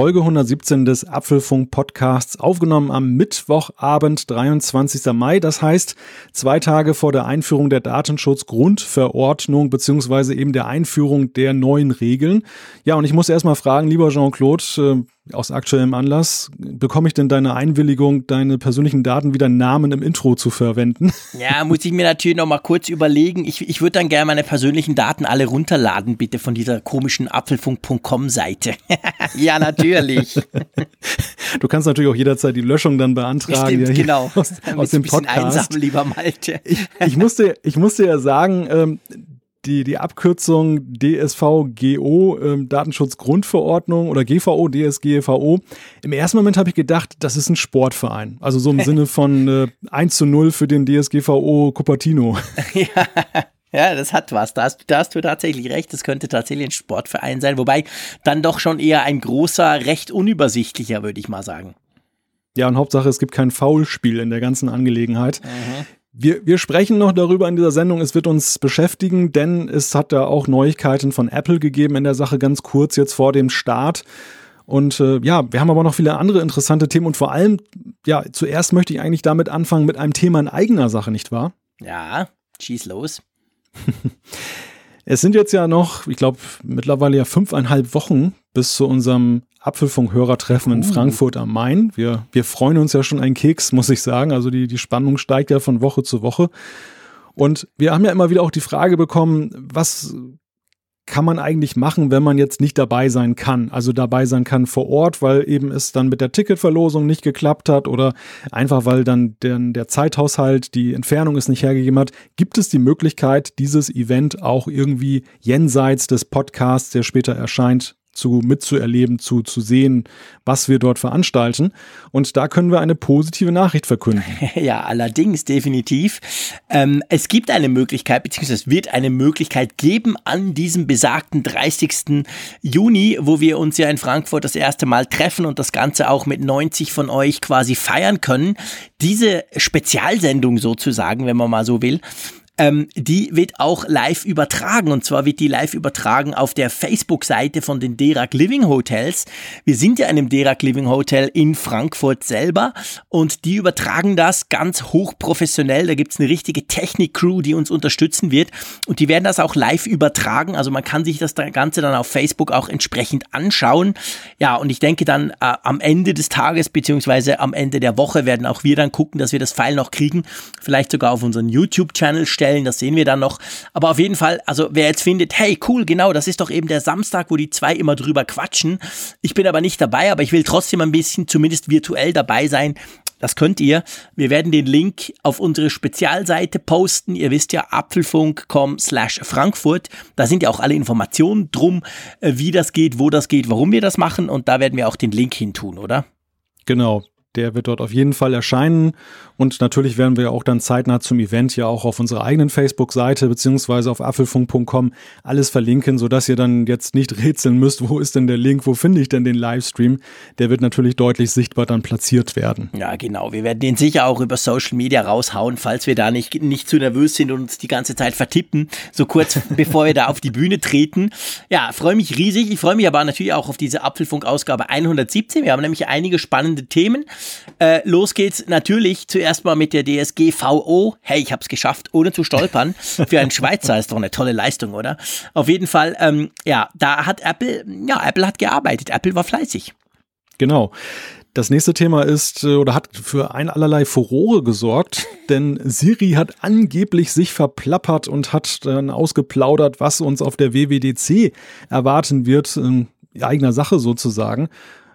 Folge 117 des Apfelfunk Podcasts, aufgenommen am Mittwochabend, 23. Mai. Das heißt, zwei Tage vor der Einführung der Datenschutzgrundverordnung beziehungsweise eben der Einführung der neuen Regeln. Ja, und ich muss erst mal fragen, lieber Jean-Claude, äh, aus aktuellem Anlass, bekomme ich denn deine Einwilligung, deine persönlichen Daten wieder Namen im Intro zu verwenden? Ja, muss ich mir natürlich noch mal kurz überlegen. Ich, ich würde dann gerne meine persönlichen Daten alle runterladen, bitte von dieser komischen apfelfunk.com Seite. ja, natürlich. Du kannst natürlich auch jederzeit die Löschung dann beantragen. Stimmt, ja, genau. Aus, aus dem Podcast. Einsam, lieber Malte. Ich, ich, musste, ich musste ja sagen, ähm, die, die Abkürzung DSVGO, ähm, Datenschutzgrundverordnung oder GVO, DSGVO. Im ersten Moment habe ich gedacht, das ist ein Sportverein. Also so im Sinne von äh, 1 zu 0 für den DSGVO Cupertino. ja. Ja, das hat was. Da hast, da hast du tatsächlich recht. Das könnte tatsächlich ein Sportverein sein. Wobei dann doch schon eher ein großer, recht unübersichtlicher, würde ich mal sagen. Ja, und Hauptsache, es gibt kein Foulspiel in der ganzen Angelegenheit. Mhm. Wir, wir sprechen noch darüber in dieser Sendung. Es wird uns beschäftigen, denn es hat da auch Neuigkeiten von Apple gegeben in der Sache ganz kurz jetzt vor dem Start. Und äh, ja, wir haben aber noch viele andere interessante Themen und vor allem, ja, zuerst möchte ich eigentlich damit anfangen mit einem Thema in eigener Sache, nicht wahr? Ja, schieß los. es sind jetzt ja noch, ich glaube, mittlerweile ja fünfeinhalb Wochen bis zu unserem Apfelfunk-Hörertreffen in uh. Frankfurt am Main. Wir, wir freuen uns ja schon einen Keks, muss ich sagen. Also die, die Spannung steigt ja von Woche zu Woche. Und wir haben ja immer wieder auch die Frage bekommen, was kann man eigentlich machen, wenn man jetzt nicht dabei sein kann? Also dabei sein kann vor Ort, weil eben es dann mit der Ticketverlosung nicht geklappt hat oder einfach weil dann der, der Zeithaushalt, die Entfernung es nicht hergegeben hat. Gibt es die Möglichkeit, dieses Event auch irgendwie jenseits des Podcasts, der später erscheint, zu mitzuerleben, zu, zu sehen, was wir dort veranstalten. Und da können wir eine positive Nachricht verkünden. Ja, allerdings, definitiv. Ähm, es gibt eine Möglichkeit, beziehungsweise es wird eine Möglichkeit geben an diesem besagten 30. Juni, wo wir uns ja in Frankfurt das erste Mal treffen und das Ganze auch mit 90 von euch quasi feiern können. Diese Spezialsendung sozusagen, wenn man mal so will, ähm, die wird auch live übertragen. Und zwar wird die live übertragen auf der Facebook-Seite von den Derac Living Hotels. Wir sind ja in einem Derac Living Hotel in Frankfurt selber und die übertragen das ganz hochprofessionell. Da gibt's eine richtige Technik-Crew, die uns unterstützen wird. Und die werden das auch live übertragen. Also man kann sich das Ganze dann auf Facebook auch entsprechend anschauen. Ja, und ich denke dann äh, am Ende des Tages beziehungsweise am Ende der Woche werden auch wir dann gucken, dass wir das Pfeil noch kriegen. Vielleicht sogar auf unseren YouTube-Channel stellen stellen, das sehen wir dann noch. Aber auf jeden Fall, also wer jetzt findet, hey, cool, genau, das ist doch eben der Samstag, wo die zwei immer drüber quatschen. Ich bin aber nicht dabei, aber ich will trotzdem ein bisschen, zumindest virtuell dabei sein. Das könnt ihr. Wir werden den Link auf unsere Spezialseite posten. Ihr wisst ja, apfelfunk.com slash Frankfurt. Da sind ja auch alle Informationen drum, äh, wie das geht, wo das geht, warum wir das machen. Und da werden wir auch den Link hin tun, oder? Genau. Der wird dort auf jeden Fall erscheinen. Und natürlich werden wir auch dann zeitnah zum Event ja auch auf unserer eigenen Facebook-Seite beziehungsweise auf apfelfunk.com alles verlinken, sodass ihr dann jetzt nicht rätseln müsst, wo ist denn der Link, wo finde ich denn den Livestream. Der wird natürlich deutlich sichtbar dann platziert werden. Ja, genau. Wir werden den sicher auch über Social Media raushauen, falls wir da nicht, nicht zu nervös sind und uns die ganze Zeit vertippen, so kurz bevor wir da auf die Bühne treten. Ja, freue mich riesig. Ich freue mich aber natürlich auch auf diese Apfelfunk-Ausgabe 117. Wir haben nämlich einige spannende Themen. Äh, los geht's natürlich zuerst mal mit der DSGVO. Hey, ich hab's geschafft, ohne zu stolpern. Für einen Schweizer ist doch eine tolle Leistung, oder? Auf jeden Fall, ähm, ja, da hat Apple, ja, Apple hat gearbeitet. Apple war fleißig. Genau. Das nächste Thema ist äh, oder hat für ein allerlei Furore gesorgt, denn Siri hat angeblich sich verplappert und hat dann ausgeplaudert, was uns auf der WWDC erwarten wird, in eigener Sache sozusagen.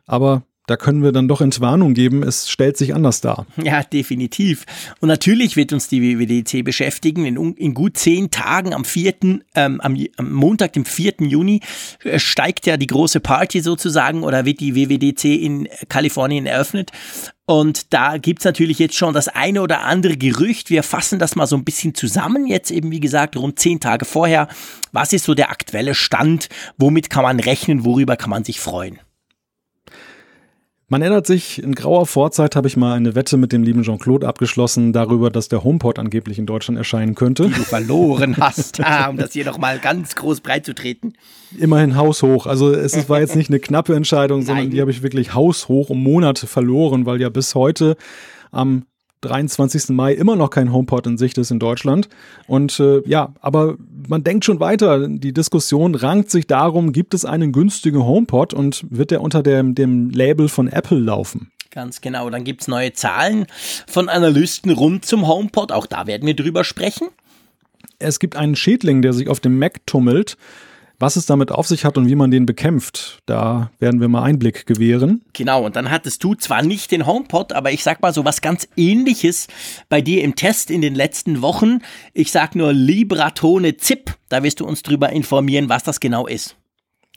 Aber da können wir dann doch Entwarnung geben, es stellt sich anders dar. Ja, definitiv. Und natürlich wird uns die WWDC beschäftigen. In, in gut zehn Tagen am 4., ähm, am, am, Montag, dem 4. Juni, äh, steigt ja die große Party sozusagen oder wird die WWDC in Kalifornien eröffnet. Und da gibt's natürlich jetzt schon das eine oder andere Gerücht. Wir fassen das mal so ein bisschen zusammen. Jetzt eben, wie gesagt, rund zehn Tage vorher. Was ist so der aktuelle Stand? Womit kann man rechnen? Worüber kann man sich freuen? Man erinnert sich, in grauer Vorzeit habe ich mal eine Wette mit dem lieben Jean-Claude abgeschlossen darüber, dass der HomePod angeblich in Deutschland erscheinen könnte. Die du verloren hast, ah, um das hier nochmal ganz groß breit zu treten. Immerhin haushoch. Also es war jetzt nicht eine knappe Entscheidung, sondern die habe ich wirklich haushoch um Monate verloren, weil ja bis heute am 23. Mai immer noch kein HomePod in Sicht ist in Deutschland. Und äh, ja, aber man denkt schon weiter. Die Diskussion rankt sich darum, gibt es einen günstigen HomePod und wird der unter dem, dem Label von Apple laufen? Ganz genau. Dann gibt es neue Zahlen von Analysten rund zum HomePod. Auch da werden wir drüber sprechen. Es gibt einen Schädling, der sich auf dem Mac tummelt. Was es damit auf sich hat und wie man den bekämpft, da werden wir mal Einblick gewähren. Genau, und dann hattest du zwar nicht den HomePod, aber ich sag mal so was ganz ähnliches bei dir im Test in den letzten Wochen. Ich sag nur Libratone Zip, da wirst du uns drüber informieren, was das genau ist.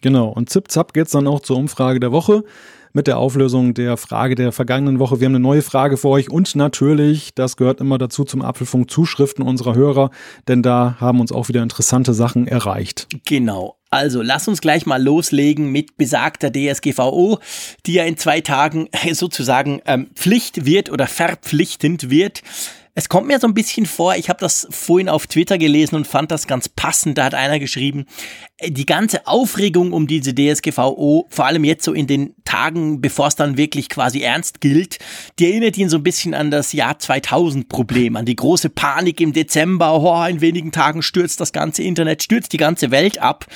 Genau, und zip zap geht's dann auch zur Umfrage der Woche mit der Auflösung der Frage der vergangenen Woche. Wir haben eine neue Frage für euch und natürlich, das gehört immer dazu zum Apfelfunk, Zuschriften unserer Hörer, denn da haben uns auch wieder interessante Sachen erreicht. Genau. Also lass uns gleich mal loslegen mit besagter DSGVO, die ja in zwei Tagen sozusagen ähm, Pflicht wird oder verpflichtend wird. Es kommt mir so ein bisschen vor, ich habe das vorhin auf Twitter gelesen und fand das ganz passend. Da hat einer geschrieben, äh, die ganze Aufregung um diese DSGVO, vor allem jetzt so in den Tagen, bevor es dann wirklich quasi ernst gilt, die erinnert ihn so ein bisschen an das Jahr 2000 Problem, an die große Panik im Dezember. Oh, in wenigen Tagen stürzt das ganze Internet, stürzt die ganze Welt ab.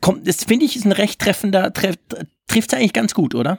Kommt, das finde ich ist ein recht treffender, treff, trifft es eigentlich ganz gut, oder?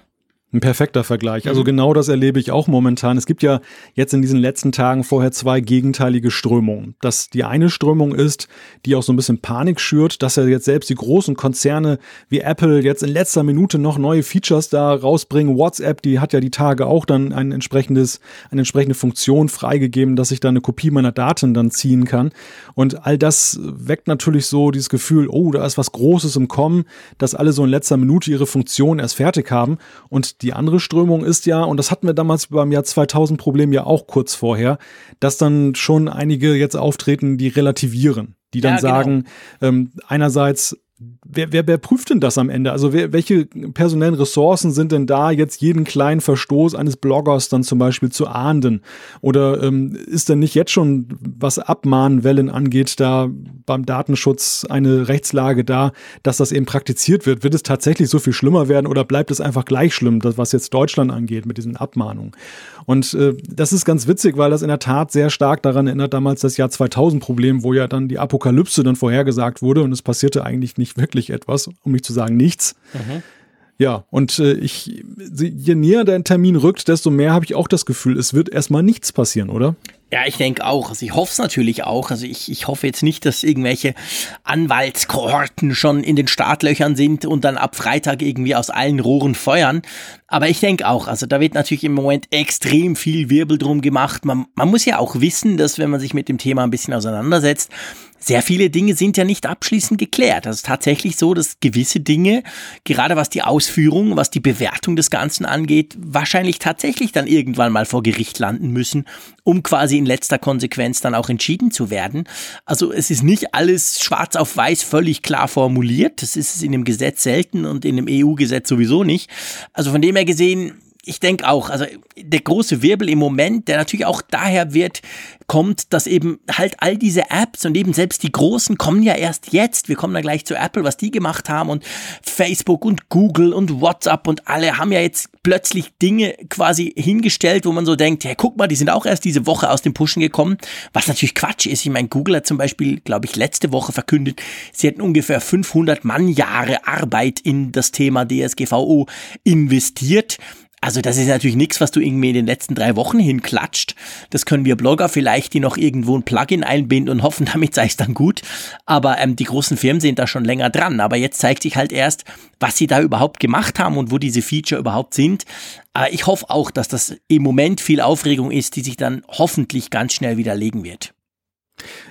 Ein perfekter Vergleich. Also mhm. genau das erlebe ich auch momentan. Es gibt ja jetzt in diesen letzten Tagen vorher zwei gegenteilige Strömungen. Dass die eine Strömung ist, die auch so ein bisschen Panik schürt, dass ja jetzt selbst die großen Konzerne wie Apple jetzt in letzter Minute noch neue Features da rausbringen. WhatsApp, die hat ja die Tage auch dann ein entsprechendes, eine entsprechende Funktion freigegeben, dass ich da eine Kopie meiner Daten dann ziehen kann. Und all das weckt natürlich so dieses Gefühl, oh, da ist was Großes im Kommen, dass alle so in letzter Minute ihre Funktion erst fertig haben und die andere Strömung ist ja, und das hatten wir damals beim Jahr 2000 Problem ja auch kurz vorher, dass dann schon einige jetzt auftreten, die relativieren, die dann ja, genau. sagen, ähm, einerseits Wer, wer, wer prüft denn das am Ende? Also wer, welche personellen Ressourcen sind denn da, jetzt jeden kleinen Verstoß eines Bloggers dann zum Beispiel zu ahnden? Oder ähm, ist denn nicht jetzt schon, was Abmahnwellen angeht, da beim Datenschutz eine Rechtslage da, dass das eben praktiziert wird? Wird es tatsächlich so viel schlimmer werden oder bleibt es einfach gleich schlimm, das, was jetzt Deutschland angeht mit diesen Abmahnungen? Und äh, das ist ganz witzig, weil das in der Tat sehr stark daran erinnert, damals das Jahr 2000 Problem, wo ja dann die Apokalypse dann vorhergesagt wurde und es passierte eigentlich nicht wirklich etwas, um nicht zu sagen nichts. Mhm. Ja, und äh, ich, je näher der Termin rückt, desto mehr habe ich auch das Gefühl, es wird erstmal nichts passieren, oder? Ja, ich denke auch. Also ich hoffe es natürlich auch. Also ich, ich hoffe jetzt nicht, dass irgendwelche Anwaltskohorten schon in den Startlöchern sind und dann ab Freitag irgendwie aus allen Rohren feuern. Aber ich denke auch, also da wird natürlich im Moment extrem viel Wirbel drum gemacht. Man, man muss ja auch wissen, dass wenn man sich mit dem Thema ein bisschen auseinandersetzt, sehr viele Dinge sind ja nicht abschließend geklärt. Also tatsächlich so, dass gewisse Dinge, gerade was die Ausführung, was die Bewertung des Ganzen angeht, wahrscheinlich tatsächlich dann irgendwann mal vor Gericht landen müssen, um quasi in letzter Konsequenz dann auch entschieden zu werden. Also es ist nicht alles schwarz auf weiß völlig klar formuliert. Das ist es in dem Gesetz selten und in dem EU-Gesetz sowieso nicht. Also von dem her gesehen, ich denke auch, also der große Wirbel im Moment, der natürlich auch daher wird, kommt, dass eben halt all diese Apps und eben selbst die großen kommen ja erst jetzt. Wir kommen dann gleich zu Apple, was die gemacht haben und Facebook und Google und WhatsApp und alle haben ja jetzt plötzlich Dinge quasi hingestellt, wo man so denkt, ja, guck mal, die sind auch erst diese Woche aus dem Pushen gekommen, was natürlich Quatsch ist. Ich meine, Google hat zum Beispiel, glaube ich, letzte Woche verkündet, sie hätten ungefähr 500 Mannjahre Arbeit in das Thema DSGVO investiert. Also das ist natürlich nichts, was du irgendwie in den letzten drei Wochen hinklatscht. Das können wir Blogger vielleicht, die noch irgendwo ein Plugin einbinden und hoffen, damit sei es dann gut. Aber ähm, die großen Firmen sind da schon länger dran. Aber jetzt zeigt sich halt erst, was sie da überhaupt gemacht haben und wo diese Feature überhaupt sind. Aber ich hoffe auch, dass das im Moment viel Aufregung ist, die sich dann hoffentlich ganz schnell widerlegen wird.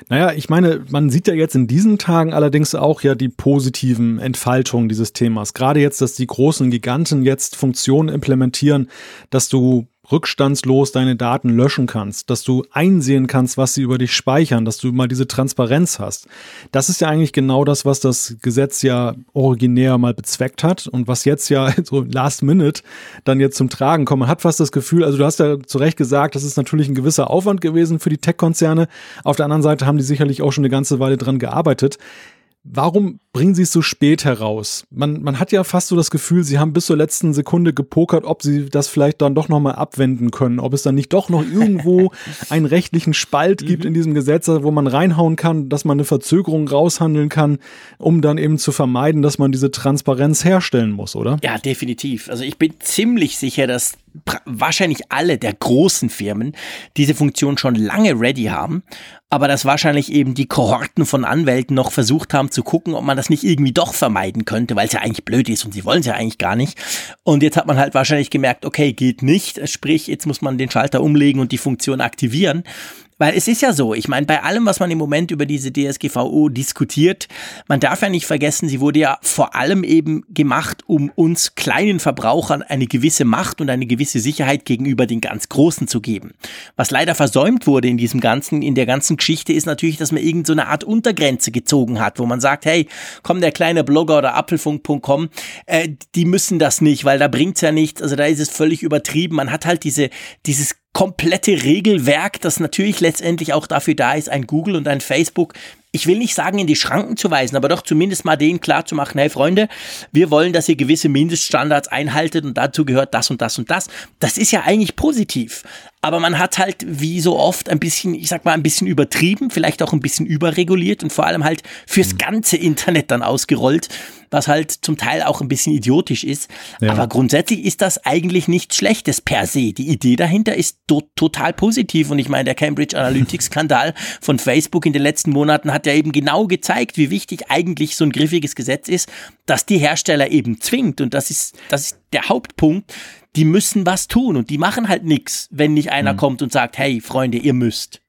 Naja, ich meine, man sieht ja jetzt in diesen Tagen allerdings auch ja die positiven Entfaltungen dieses Themas. Gerade jetzt, dass die großen Giganten jetzt Funktionen implementieren, dass du rückstandslos deine Daten löschen kannst, dass du einsehen kannst, was sie über dich speichern, dass du mal diese Transparenz hast. Das ist ja eigentlich genau das, was das Gesetz ja originär mal bezweckt hat und was jetzt ja so last minute dann jetzt zum Tragen kommt. Man hat fast das Gefühl, also du hast ja zu Recht gesagt, das ist natürlich ein gewisser Aufwand gewesen für die Tech-Konzerne. Auf der anderen Seite haben die sicherlich auch schon eine ganze Weile dran gearbeitet. Warum bringen sie es so spät heraus? Man, man hat ja fast so das Gefühl, sie haben bis zur letzten Sekunde gepokert, ob sie das vielleicht dann doch nochmal abwenden können, ob es dann nicht doch noch irgendwo einen rechtlichen Spalt gibt in diesem Gesetz, wo man reinhauen kann, dass man eine Verzögerung raushandeln kann, um dann eben zu vermeiden, dass man diese Transparenz herstellen muss, oder? Ja, definitiv. Also ich bin ziemlich sicher, dass wahrscheinlich alle der großen Firmen diese Funktion schon lange ready haben, aber dass wahrscheinlich eben die Kohorten von Anwälten noch versucht haben zu gucken, ob man das nicht irgendwie doch vermeiden könnte, weil es ja eigentlich blöd ist und sie wollen es ja eigentlich gar nicht. Und jetzt hat man halt wahrscheinlich gemerkt, okay, geht nicht, sprich, jetzt muss man den Schalter umlegen und die Funktion aktivieren. Weil es ist ja so, ich meine, bei allem, was man im Moment über diese DSGVO diskutiert, man darf ja nicht vergessen, sie wurde ja vor allem eben gemacht, um uns kleinen Verbrauchern eine gewisse Macht und eine gewisse Sicherheit gegenüber den ganz Großen zu geben. Was leider versäumt wurde in diesem ganzen, in der ganzen Geschichte ist natürlich, dass man irgend so Art Untergrenze gezogen hat, wo man sagt, hey, komm, der kleine Blogger oder apfelfunk.com, äh, die müssen das nicht, weil da bringt's ja nichts, also da ist es völlig übertrieben. Man hat halt diese, dieses komplette Regelwerk, das natürlich letztendlich auch dafür da ist, ein Google und ein Facebook ich will nicht sagen, in die Schranken zu weisen, aber doch zumindest mal denen klar zu machen, hey Freunde, wir wollen, dass ihr gewisse Mindeststandards einhaltet und dazu gehört das und das und das. Das ist ja eigentlich positiv. Aber man hat halt, wie so oft, ein bisschen, ich sag mal, ein bisschen übertrieben, vielleicht auch ein bisschen überreguliert und vor allem halt fürs mhm. ganze Internet dann ausgerollt, was halt zum Teil auch ein bisschen idiotisch ist. Ja. Aber grundsätzlich ist das eigentlich nichts Schlechtes per se. Die Idee dahinter ist to total positiv und ich meine, der Cambridge Analytics-Skandal von Facebook in den letzten Monaten hat ja eben genau gezeigt, wie wichtig eigentlich so ein griffiges Gesetz ist, das die Hersteller eben zwingt und das ist, das ist der Hauptpunkt, die müssen was tun und die machen halt nichts, wenn nicht einer mhm. kommt und sagt, hey Freunde, ihr müsst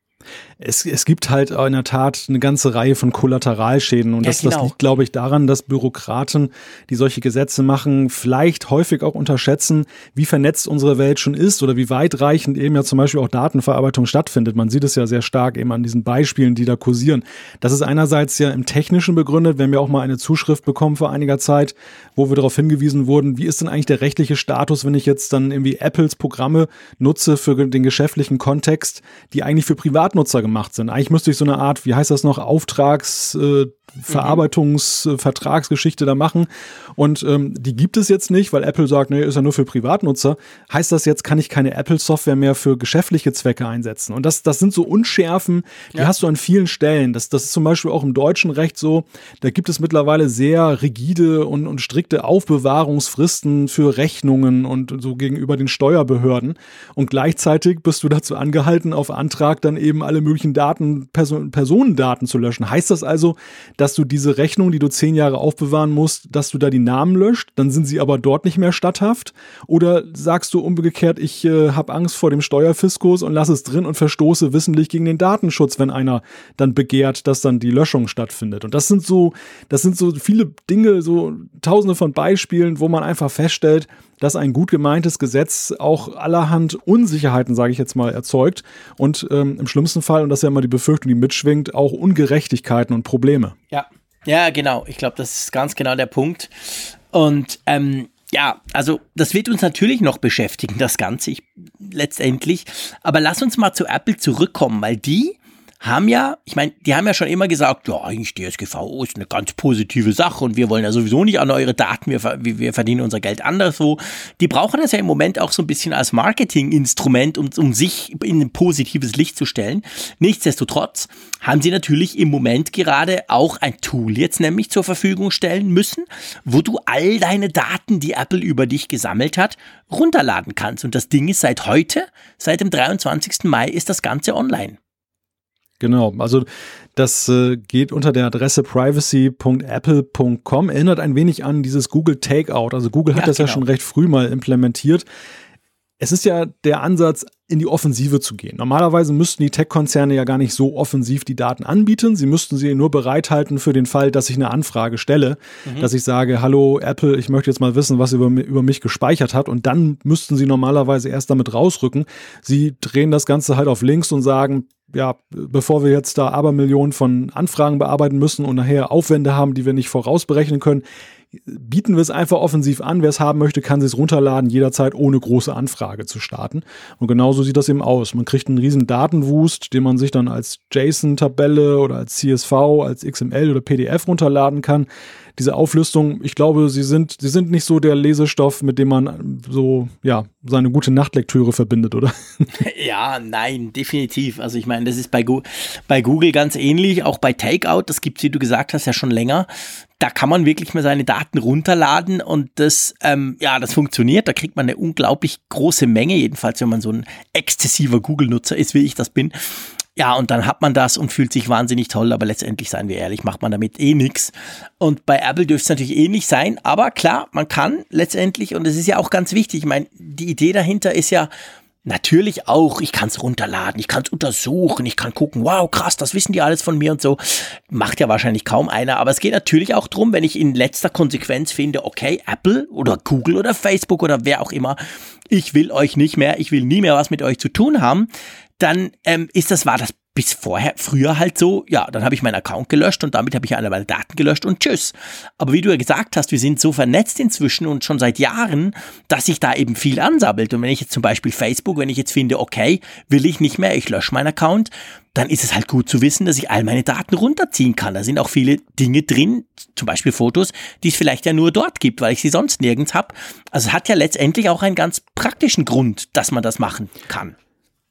es, es gibt halt in der Tat eine ganze Reihe von Kollateralschäden. Und ja, das, genau. das liegt, glaube ich, daran, dass Bürokraten, die solche Gesetze machen, vielleicht häufig auch unterschätzen, wie vernetzt unsere Welt schon ist oder wie weitreichend eben ja zum Beispiel auch Datenverarbeitung stattfindet. Man sieht es ja sehr stark eben an diesen Beispielen, die da kursieren. Das ist einerseits ja im Technischen begründet. Wir haben ja auch mal eine Zuschrift bekommen vor einiger Zeit, wo wir darauf hingewiesen wurden, wie ist denn eigentlich der rechtliche Status, wenn ich jetzt dann irgendwie Apples Programme nutze für den geschäftlichen Kontext, die eigentlich für Privatnutzer gemacht sind. Eigentlich müsste ich so eine Art, wie heißt das noch, Auftrags, äh, Verarbeitungs-Vertragsgeschichte da machen. Und ähm, die gibt es jetzt nicht, weil Apple sagt, nee, ist ja nur für Privatnutzer. Heißt das jetzt, kann ich keine Apple-Software mehr für geschäftliche Zwecke einsetzen? Und das, das sind so Unschärfen, die ja. hast du an vielen Stellen. Das, das ist zum Beispiel auch im deutschen Recht so. Da gibt es mittlerweile sehr rigide und, und strikte Aufbewahrungsfristen für Rechnungen und so gegenüber den Steuerbehörden. Und gleichzeitig bist du dazu angehalten, auf Antrag dann eben alle möglichen Daten, Person, Personendaten zu löschen. Heißt das also, dass du diese Rechnung, die du zehn Jahre aufbewahren musst, dass du da die Namen löscht, dann sind sie aber dort nicht mehr statthaft? Oder sagst du umgekehrt, ich äh, habe Angst vor dem Steuerfiskus und lass es drin und verstoße wissentlich gegen den Datenschutz, wenn einer dann begehrt, dass dann die Löschung stattfindet? Und das sind so, das sind so viele Dinge, so tausende von Beispielen, wo man einfach feststellt, dass ein gut gemeintes Gesetz auch allerhand Unsicherheiten, sage ich jetzt mal, erzeugt und ähm, im schlimmsten Fall, und das ist ja immer die Befürchtung, die mitschwingt, auch Ungerechtigkeiten und Probleme. Ja, ja, genau. Ich glaube, das ist ganz genau der Punkt. Und ähm, ja, also das wird uns natürlich noch beschäftigen, das Ganze ich, letztendlich. Aber lass uns mal zu Apple zurückkommen, weil die haben ja, ich meine, die haben ja schon immer gesagt, ja, eigentlich DSGVO ist eine ganz positive Sache und wir wollen ja sowieso nicht an eure Daten, wir, wir verdienen unser Geld anderswo. Die brauchen das ja im Moment auch so ein bisschen als Marketinginstrument, um, um sich in ein positives Licht zu stellen. Nichtsdestotrotz haben sie natürlich im Moment gerade auch ein Tool jetzt nämlich zur Verfügung stellen müssen, wo du all deine Daten, die Apple über dich gesammelt hat, runterladen kannst. Und das Ding ist seit heute, seit dem 23. Mai ist das Ganze online. Genau, also das äh, geht unter der Adresse privacy.apple.com, erinnert ein wenig an dieses Google Takeout. Also Google hat ja, das genau. ja schon recht früh mal implementiert. Es ist ja der Ansatz, in die Offensive zu gehen. Normalerweise müssten die Tech-Konzerne ja gar nicht so offensiv die Daten anbieten. Sie müssten sie nur bereithalten für den Fall, dass ich eine Anfrage stelle, mhm. dass ich sage, hallo Apple, ich möchte jetzt mal wissen, was über, über mich gespeichert hat. Und dann müssten sie normalerweise erst damit rausrücken. Sie drehen das Ganze halt auf links und sagen, ja, bevor wir jetzt da Abermillionen von Anfragen bearbeiten müssen und nachher Aufwände haben, die wir nicht vorausberechnen können, bieten wir es einfach offensiv an. Wer es haben möchte, kann es runterladen, jederzeit ohne große Anfrage zu starten. Und genauso sieht das eben aus. Man kriegt einen riesen Datenwust, den man sich dann als JSON-Tabelle oder als CSV, als XML oder PDF runterladen kann. Diese Auflistung, ich glaube, sie sind, sie sind nicht so der Lesestoff, mit dem man so, ja, seine gute Nachtlektüre verbindet, oder? Ja, nein, definitiv. Also ich meine, das ist bei, Go bei Google ganz ähnlich, auch bei Takeout, das gibt es, wie du gesagt hast, ja schon länger da kann man wirklich mal seine Daten runterladen und das, ähm, ja, das funktioniert. Da kriegt man eine unglaublich große Menge, jedenfalls wenn man so ein exzessiver Google-Nutzer ist, wie ich das bin. Ja, und dann hat man das und fühlt sich wahnsinnig toll, aber letztendlich, seien wir ehrlich, macht man damit eh nichts. Und bei Apple dürfte es natürlich ähnlich eh sein, aber klar, man kann letztendlich, und das ist ja auch ganz wichtig, ich meine, die Idee dahinter ist ja, Natürlich auch, ich kann es runterladen, ich kann es untersuchen, ich kann gucken, wow, krass, das wissen die alles von mir und so. Macht ja wahrscheinlich kaum einer, aber es geht natürlich auch drum, wenn ich in letzter Konsequenz finde, okay, Apple oder Google oder Facebook oder wer auch immer, ich will euch nicht mehr, ich will nie mehr was mit euch zu tun haben, dann ähm, ist das, war das bis vorher, früher halt so, ja, dann habe ich meinen Account gelöscht und damit habe ich alle meine Daten gelöscht und tschüss. Aber wie du ja gesagt hast, wir sind so vernetzt inzwischen und schon seit Jahren, dass sich da eben viel ansammelt. Und wenn ich jetzt zum Beispiel Facebook, wenn ich jetzt finde, okay, will ich nicht mehr, ich lösche meinen Account, dann ist es halt gut zu wissen, dass ich all meine Daten runterziehen kann. Da sind auch viele Dinge drin, zum Beispiel Fotos, die es vielleicht ja nur dort gibt, weil ich sie sonst nirgends habe. Also es hat ja letztendlich auch einen ganz praktischen Grund, dass man das machen kann.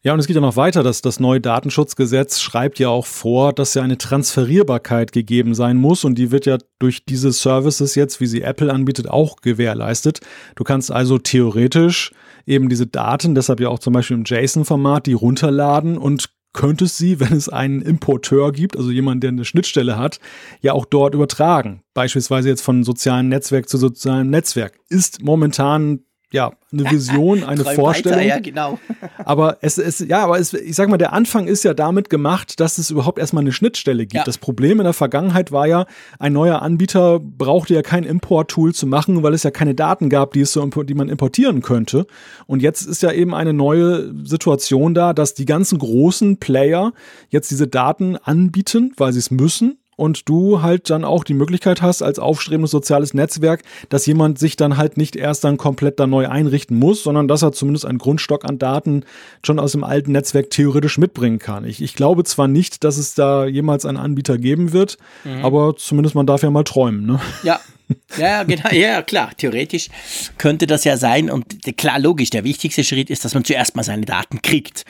Ja, und es geht ja noch weiter, dass das neue Datenschutzgesetz schreibt ja auch vor, dass ja eine Transferierbarkeit gegeben sein muss und die wird ja durch diese Services jetzt, wie sie Apple anbietet, auch gewährleistet. Du kannst also theoretisch eben diese Daten, deshalb ja auch zum Beispiel im JSON-Format, die runterladen und könntest sie, wenn es einen Importeur gibt, also jemand, der eine Schnittstelle hat, ja auch dort übertragen. Beispielsweise jetzt von sozialen Netzwerk zu sozialem Netzwerk. Ist momentan ja, eine Vision, eine Vorstellung. Weiter, ja, genau. aber es ist, ja, aber es, ich sag mal, der Anfang ist ja damit gemacht, dass es überhaupt erstmal eine Schnittstelle gibt. Ja. Das Problem in der Vergangenheit war ja, ein neuer Anbieter brauchte ja kein Import-Tool zu machen, weil es ja keine Daten gab, die es so, die man importieren könnte. Und jetzt ist ja eben eine neue Situation da, dass die ganzen großen Player jetzt diese Daten anbieten, weil sie es müssen und du halt dann auch die Möglichkeit hast, als aufstrebendes soziales Netzwerk, dass jemand sich dann halt nicht erst dann komplett da neu einrichten muss, sondern dass er zumindest einen Grundstock an Daten schon aus dem alten Netzwerk theoretisch mitbringen kann. Ich, ich glaube zwar nicht, dass es da jemals einen Anbieter geben wird, mhm. aber zumindest man darf ja mal träumen. Ne? Ja, ja, genau, ja, klar. Theoretisch könnte das ja sein. Und klar, logisch, der wichtigste Schritt ist, dass man zuerst mal seine Daten kriegt.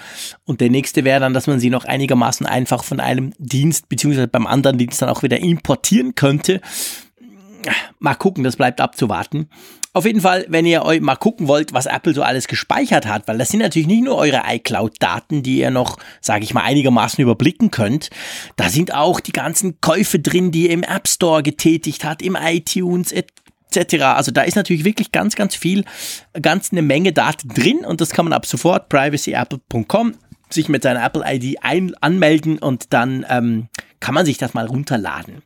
Und der nächste wäre dann, dass man sie noch einigermaßen einfach von einem Dienst beziehungsweise beim anderen Dienst dann auch wieder importieren könnte. Mal gucken, das bleibt abzuwarten. Auf jeden Fall, wenn ihr euch mal gucken wollt, was Apple so alles gespeichert hat, weil das sind natürlich nicht nur eure iCloud-Daten, die ihr noch, sage ich mal, einigermaßen überblicken könnt. Da sind auch die ganzen Käufe drin, die ihr im App Store getätigt hat, im iTunes etc. Also da ist natürlich wirklich ganz, ganz viel, ganz eine Menge Daten drin und das kann man ab sofort privacyapple.com sich mit seiner Apple ID ein anmelden und dann ähm, kann man sich das mal runterladen.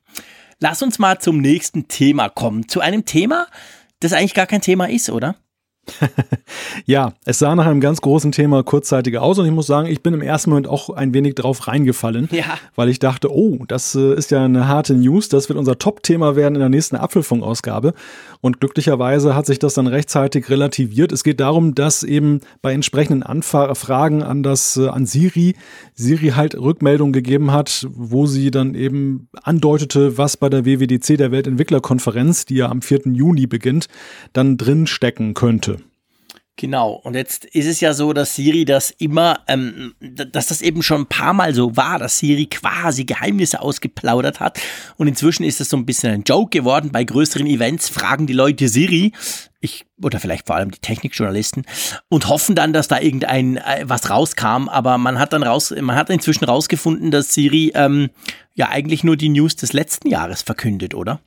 Lass uns mal zum nächsten Thema kommen. Zu einem Thema, das eigentlich gar kein Thema ist, oder? ja, es sah nach einem ganz großen Thema kurzzeitig aus und ich muss sagen, ich bin im ersten Moment auch ein wenig drauf reingefallen, ja. weil ich dachte, oh, das äh, ist ja eine harte News, das wird unser Top-Thema werden in der nächsten Apfelfunk-Ausgabe und glücklicherweise hat sich das dann rechtzeitig relativiert. Es geht darum, dass eben bei entsprechenden Anfragen an das äh, an Siri Siri halt Rückmeldung gegeben hat, wo sie dann eben andeutete, was bei der WWDC der Weltentwicklerkonferenz, die ja am 4. Juni beginnt, dann drin stecken könnte. Genau, und jetzt ist es ja so, dass Siri das immer, ähm, dass das eben schon ein paar Mal so war, dass Siri quasi Geheimnisse ausgeplaudert hat. Und inzwischen ist es so ein bisschen ein Joke geworden. Bei größeren Events fragen die Leute Siri, ich, oder vielleicht vor allem die Technikjournalisten, und hoffen dann, dass da irgendein äh, was rauskam. Aber man hat dann raus, man hat inzwischen rausgefunden, dass Siri ähm, ja eigentlich nur die News des letzten Jahres verkündet, oder?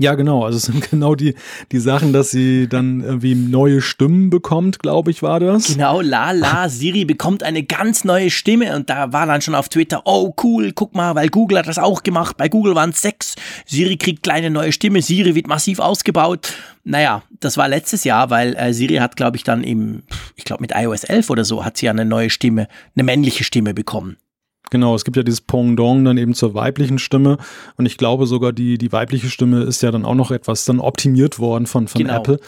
Ja, genau. Also es sind genau die, die Sachen, dass sie dann irgendwie neue Stimmen bekommt, glaube ich, war das. Genau, la la, Siri bekommt eine ganz neue Stimme und da war dann schon auf Twitter, oh cool, guck mal, weil Google hat das auch gemacht. Bei Google waren es sechs. Siri kriegt kleine neue Stimme, Siri wird massiv ausgebaut. Naja, das war letztes Jahr, weil äh, Siri hat, glaube ich, dann im, ich glaube mit iOS 11 oder so, hat sie eine neue Stimme, eine männliche Stimme bekommen. Genau, es gibt ja dieses Pendant dann eben zur weiblichen Stimme und ich glaube sogar die, die weibliche Stimme ist ja dann auch noch etwas dann optimiert worden von, von genau. Apple.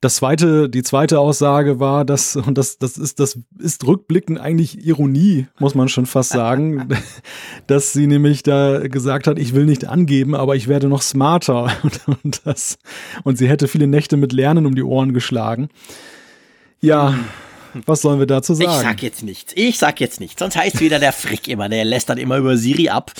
Das zweite, die zweite Aussage war, dass, und das, das ist, das ist rückblickend eigentlich Ironie, muss man schon fast sagen, dass sie nämlich da gesagt hat, ich will nicht angeben, aber ich werde noch smarter. Und, und, das, und sie hätte viele Nächte mit Lernen um die Ohren geschlagen. Ja. Mhm was sollen wir dazu sagen? Ich sag jetzt nichts. Ich sag jetzt nichts. Sonst heißt wieder der Frick immer, der lässt dann immer über Siri ab.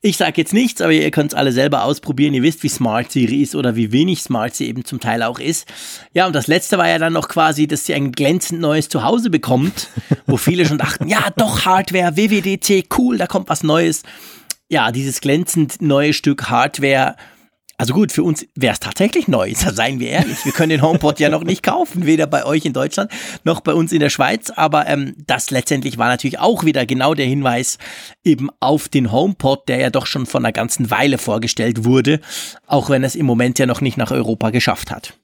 Ich sag jetzt nichts, aber ihr könnt es alle selber ausprobieren. Ihr wisst, wie smart Siri ist oder wie wenig smart sie eben zum Teil auch ist. Ja, und das letzte war ja dann noch quasi, dass sie ein glänzend neues Zuhause bekommt, wo viele schon dachten, ja, doch Hardware, WWDC, cool, da kommt was Neues. Ja, dieses glänzend neue Stück Hardware also gut, für uns wäre es tatsächlich neu, seien wir ehrlich. Wir können den HomePod ja noch nicht kaufen, weder bei euch in Deutschland noch bei uns in der Schweiz. Aber ähm, das letztendlich war natürlich auch wieder genau der Hinweis eben auf den HomePod, der ja doch schon von einer ganzen Weile vorgestellt wurde, auch wenn es im Moment ja noch nicht nach Europa geschafft hat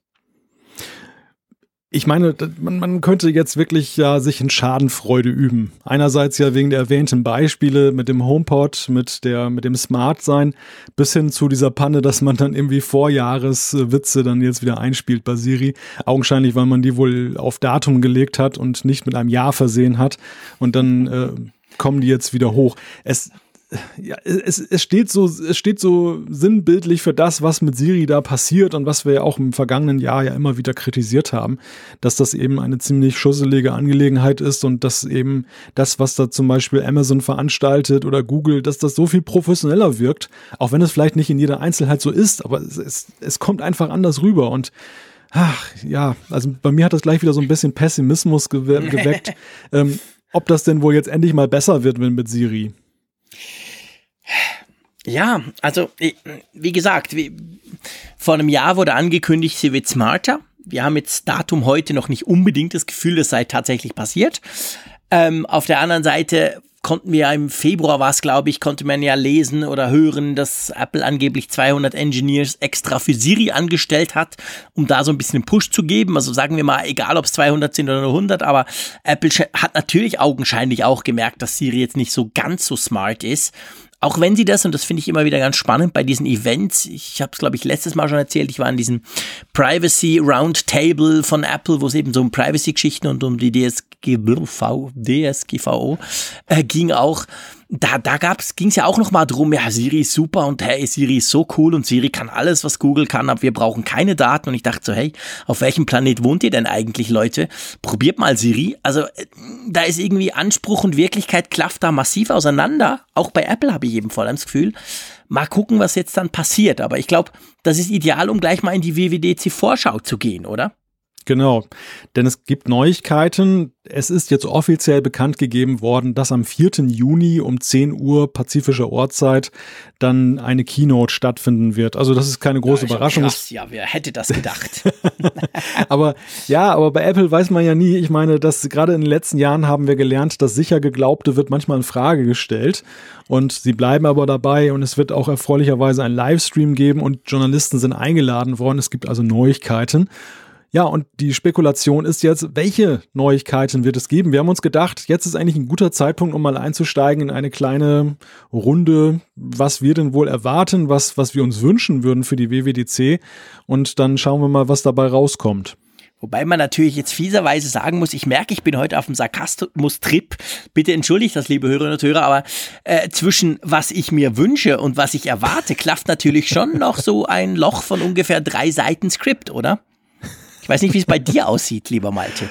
ich meine, man, man könnte jetzt wirklich ja sich in Schadenfreude üben. Einerseits ja wegen der erwähnten Beispiele mit dem HomePod, mit der, mit dem Smart sein, bis hin zu dieser Panne, dass man dann irgendwie Vorjahreswitze dann jetzt wieder einspielt bei Siri. Augenscheinlich, weil man die wohl auf Datum gelegt hat und nicht mit einem Jahr versehen hat. Und dann äh, kommen die jetzt wieder hoch. Es, ja, es, es steht so, es steht so sinnbildlich für das, was mit Siri da passiert und was wir ja auch im vergangenen Jahr ja immer wieder kritisiert haben, dass das eben eine ziemlich schusselige Angelegenheit ist und dass eben das, was da zum Beispiel Amazon veranstaltet oder Google, dass das so viel professioneller wirkt, auch wenn es vielleicht nicht in jeder Einzelheit so ist, aber es, es, es kommt einfach anders rüber und ach, ja, also bei mir hat das gleich wieder so ein bisschen Pessimismus geweckt, ähm, ob das denn wohl jetzt endlich mal besser wird mit Siri. Ja, also wie gesagt, wie, vor einem Jahr wurde angekündigt, sie wird smarter. Wir haben jetzt Datum heute noch nicht unbedingt das Gefühl, das sei tatsächlich passiert. Ähm, auf der anderen Seite konnten wir ja im Februar was, glaube ich, konnte man ja lesen oder hören, dass Apple angeblich 200 Engineers extra für Siri angestellt hat, um da so ein bisschen einen Push zu geben. Also sagen wir mal, egal ob es 200 sind oder 100, aber Apple hat natürlich augenscheinlich auch gemerkt, dass Siri jetzt nicht so ganz so smart ist auch wenn sie das, und das finde ich immer wieder ganz spannend bei diesen Events, ich habe es, glaube ich, letztes Mal schon erzählt, ich war in diesem Privacy Roundtable von Apple, wo es eben so um Privacy-Geschichten und um die DSGVO, äh, ging auch da, da gab's, ging's ja auch noch mal drum, ja, Siri ist super und hey, Siri ist so cool und Siri kann alles, was Google kann, aber wir brauchen keine Daten. Und ich dachte so, hey, auf welchem Planet wohnt ihr denn eigentlich, Leute? Probiert mal Siri. Also, äh, da ist irgendwie Anspruch und Wirklichkeit klafft da massiv auseinander. Auch bei Apple habe ich eben vor allem das Gefühl. Mal gucken, was jetzt dann passiert. Aber ich glaube, das ist ideal, um gleich mal in die WWDC-Vorschau zu gehen, oder? Genau, denn es gibt Neuigkeiten. Es ist jetzt offiziell bekannt gegeben worden, dass am 4. Juni um 10 Uhr pazifischer Ortszeit dann eine Keynote stattfinden wird. Also das ist keine große ja, Überraschung. Krass, ja, wer hätte das gedacht? aber ja, aber bei Apple weiß man ja nie. Ich meine, dass gerade in den letzten Jahren haben wir gelernt, dass sicher geglaubte wird manchmal in Frage gestellt und sie bleiben aber dabei und es wird auch erfreulicherweise einen Livestream geben und Journalisten sind eingeladen worden. Es gibt also Neuigkeiten. Ja, und die Spekulation ist jetzt, welche Neuigkeiten wird es geben? Wir haben uns gedacht, jetzt ist eigentlich ein guter Zeitpunkt, um mal einzusteigen in eine kleine Runde, was wir denn wohl erwarten, was, was wir uns wünschen würden für die WWDC. Und dann schauen wir mal, was dabei rauskommt. Wobei man natürlich jetzt fieserweise sagen muss, ich merke, ich bin heute auf dem Sarkasmus-Trip. Bitte entschuldigt das, liebe Hörerinnen und Hörer, aber äh, zwischen was ich mir wünsche und was ich erwarte, klafft natürlich schon noch so ein Loch von ungefähr drei Seiten Skript, oder? Ich weiß nicht, wie es bei dir aussieht, lieber Malte.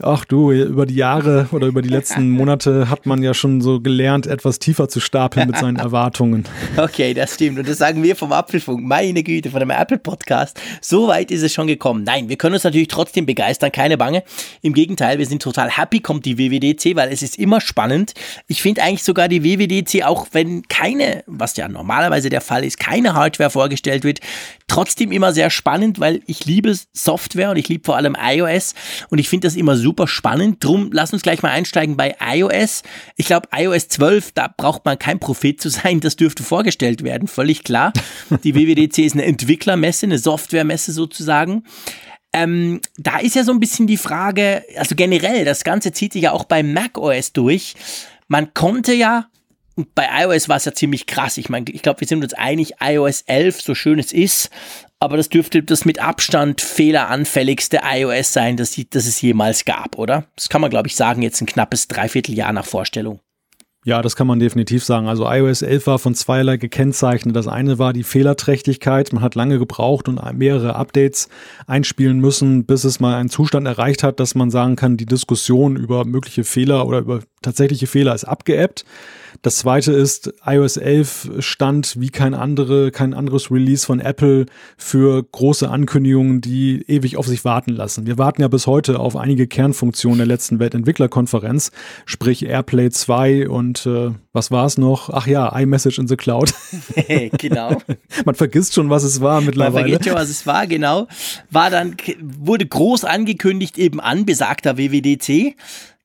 Ach du, über die Jahre oder über die letzten Monate hat man ja schon so gelernt, etwas tiefer zu stapeln mit seinen Erwartungen. Okay, das stimmt. Und das sagen wir vom Apfelfunk. Meine Güte, von dem Apple Podcast. So weit ist es schon gekommen. Nein, wir können uns natürlich trotzdem begeistern, keine Bange. Im Gegenteil, wir sind total happy, kommt die WWDC, weil es ist immer spannend. Ich finde eigentlich sogar die WWDC, auch wenn keine, was ja normalerweise der Fall ist, keine Hardware vorgestellt wird, trotzdem immer sehr spannend, weil ich liebe Software und ich liebe vor allem iOS und ich finde das immer super spannend. Drum lass uns gleich mal einsteigen bei iOS. Ich glaube, iOS 12, da braucht man kein Prophet zu sein, das dürfte vorgestellt werden, völlig klar. Die WWDC ist eine Entwicklermesse, eine Softwaremesse sozusagen. Ähm, da ist ja so ein bisschen die Frage, also generell, das Ganze zieht sich ja auch bei macOS durch. Man konnte ja bei iOS war es ja ziemlich krass. Ich meine, ich glaube, wir sind uns einig, iOS 11, so schön es ist, aber das dürfte das mit Abstand fehleranfälligste iOS sein, das, das es jemals gab, oder? Das kann man, glaube ich, sagen, jetzt ein knappes Dreivierteljahr nach Vorstellung. Ja, das kann man definitiv sagen. Also iOS 11 war von zweierlei gekennzeichnet. Das eine war die Fehlerträchtigkeit. Man hat lange gebraucht und mehrere Updates einspielen müssen, bis es mal einen Zustand erreicht hat, dass man sagen kann, die Diskussion über mögliche Fehler oder über tatsächliche Fehler ist abgeebbt. Das zweite ist, iOS 11 stand wie kein andere, kein anderes Release von Apple für große Ankündigungen, die ewig auf sich warten lassen. Wir warten ja bis heute auf einige Kernfunktionen der letzten Weltentwicklerkonferenz, sprich AirPlay 2 und äh, was war es noch? Ach ja, iMessage in the Cloud. genau. Man vergisst schon, was es war mittlerweile. Man vergisst schon, was es war, genau. War dann, wurde groß angekündigt eben an besagter WWDC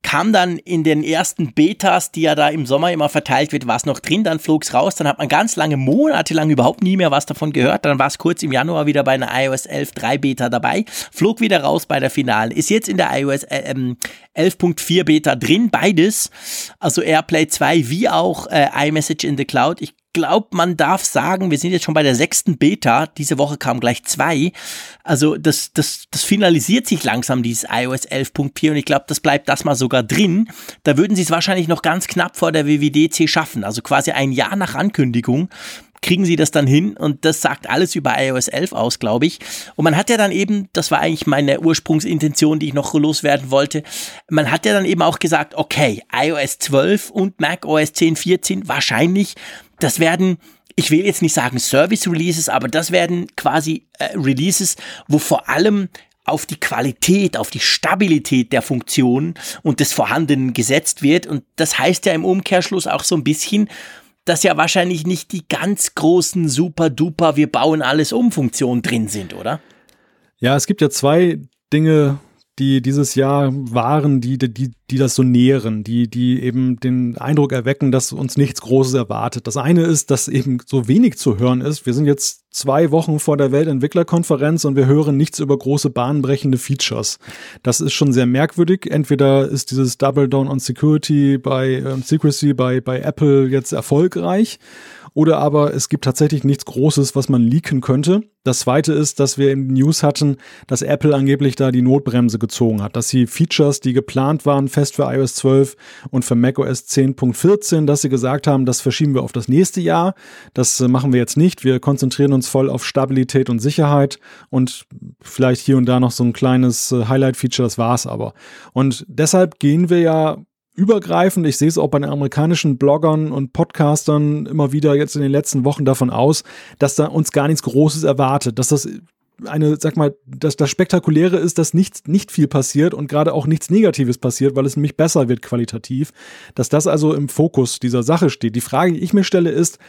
kam dann in den ersten Betas, die ja da im Sommer immer verteilt wird, war es noch drin, dann flog es raus, dann hat man ganz lange, monatelang überhaupt nie mehr was davon gehört, dann war es kurz im Januar wieder bei einer iOS 11.3 Beta dabei, flog wieder raus bei der Finalen, ist jetzt in der iOS äh, 11.4 Beta drin, beides, also AirPlay 2 wie auch äh, iMessage in the Cloud. Ich glaube, man darf sagen, wir sind jetzt schon bei der sechsten Beta. Diese Woche kamen gleich zwei. Also das, das, das finalisiert sich langsam, dieses iOS 11.4 und ich glaube, das bleibt das mal sogar drin. Da würden sie es wahrscheinlich noch ganz knapp vor der WWDC schaffen. Also quasi ein Jahr nach Ankündigung kriegen sie das dann hin und das sagt alles über iOS 11 aus, glaube ich. Und man hat ja dann eben, das war eigentlich meine Ursprungsintention, die ich noch loswerden wollte, man hat ja dann eben auch gesagt, okay, iOS 12 und macOS 10, 14 wahrscheinlich das werden, ich will jetzt nicht sagen Service Releases, aber das werden quasi äh, Releases, wo vor allem auf die Qualität, auf die Stabilität der Funktion und des Vorhandenen gesetzt wird. Und das heißt ja im Umkehrschluss auch so ein bisschen, dass ja wahrscheinlich nicht die ganz großen super-duper, wir bauen alles um Funktionen drin sind, oder? Ja, es gibt ja zwei Dinge, die dieses Jahr waren, die, die, die das so nähren, die, die eben den Eindruck erwecken, dass uns nichts Großes erwartet. Das eine ist, dass eben so wenig zu hören ist. Wir sind jetzt zwei Wochen vor der Weltentwicklerkonferenz und wir hören nichts über große bahnbrechende Features. Das ist schon sehr merkwürdig. Entweder ist dieses Double Down on Security bei äh, Secrecy bei, bei Apple jetzt erfolgreich oder aber es gibt tatsächlich nichts Großes, was man leaken könnte. Das zweite ist, dass wir in News hatten, dass Apple angeblich da die Notbremse gezogen hat, dass sie Features, die geplant waren, fest für iOS 12 und für macOS 10.14, dass sie gesagt haben, das verschieben wir auf das nächste Jahr. Das äh, machen wir jetzt nicht. Wir konzentrieren uns voll auf Stabilität und Sicherheit und vielleicht hier und da noch so ein kleines äh, Highlight-Feature, das war's aber. Und deshalb gehen wir ja übergreifend. Ich sehe es auch bei den amerikanischen Bloggern und Podcastern immer wieder jetzt in den letzten Wochen davon aus, dass da uns gar nichts Großes erwartet, dass das eine, sag mal, dass das Spektakuläre ist, dass nichts, nicht viel passiert und gerade auch nichts Negatives passiert, weil es nämlich besser wird qualitativ, dass das also im Fokus dieser Sache steht. Die Frage, die ich mir stelle, ist,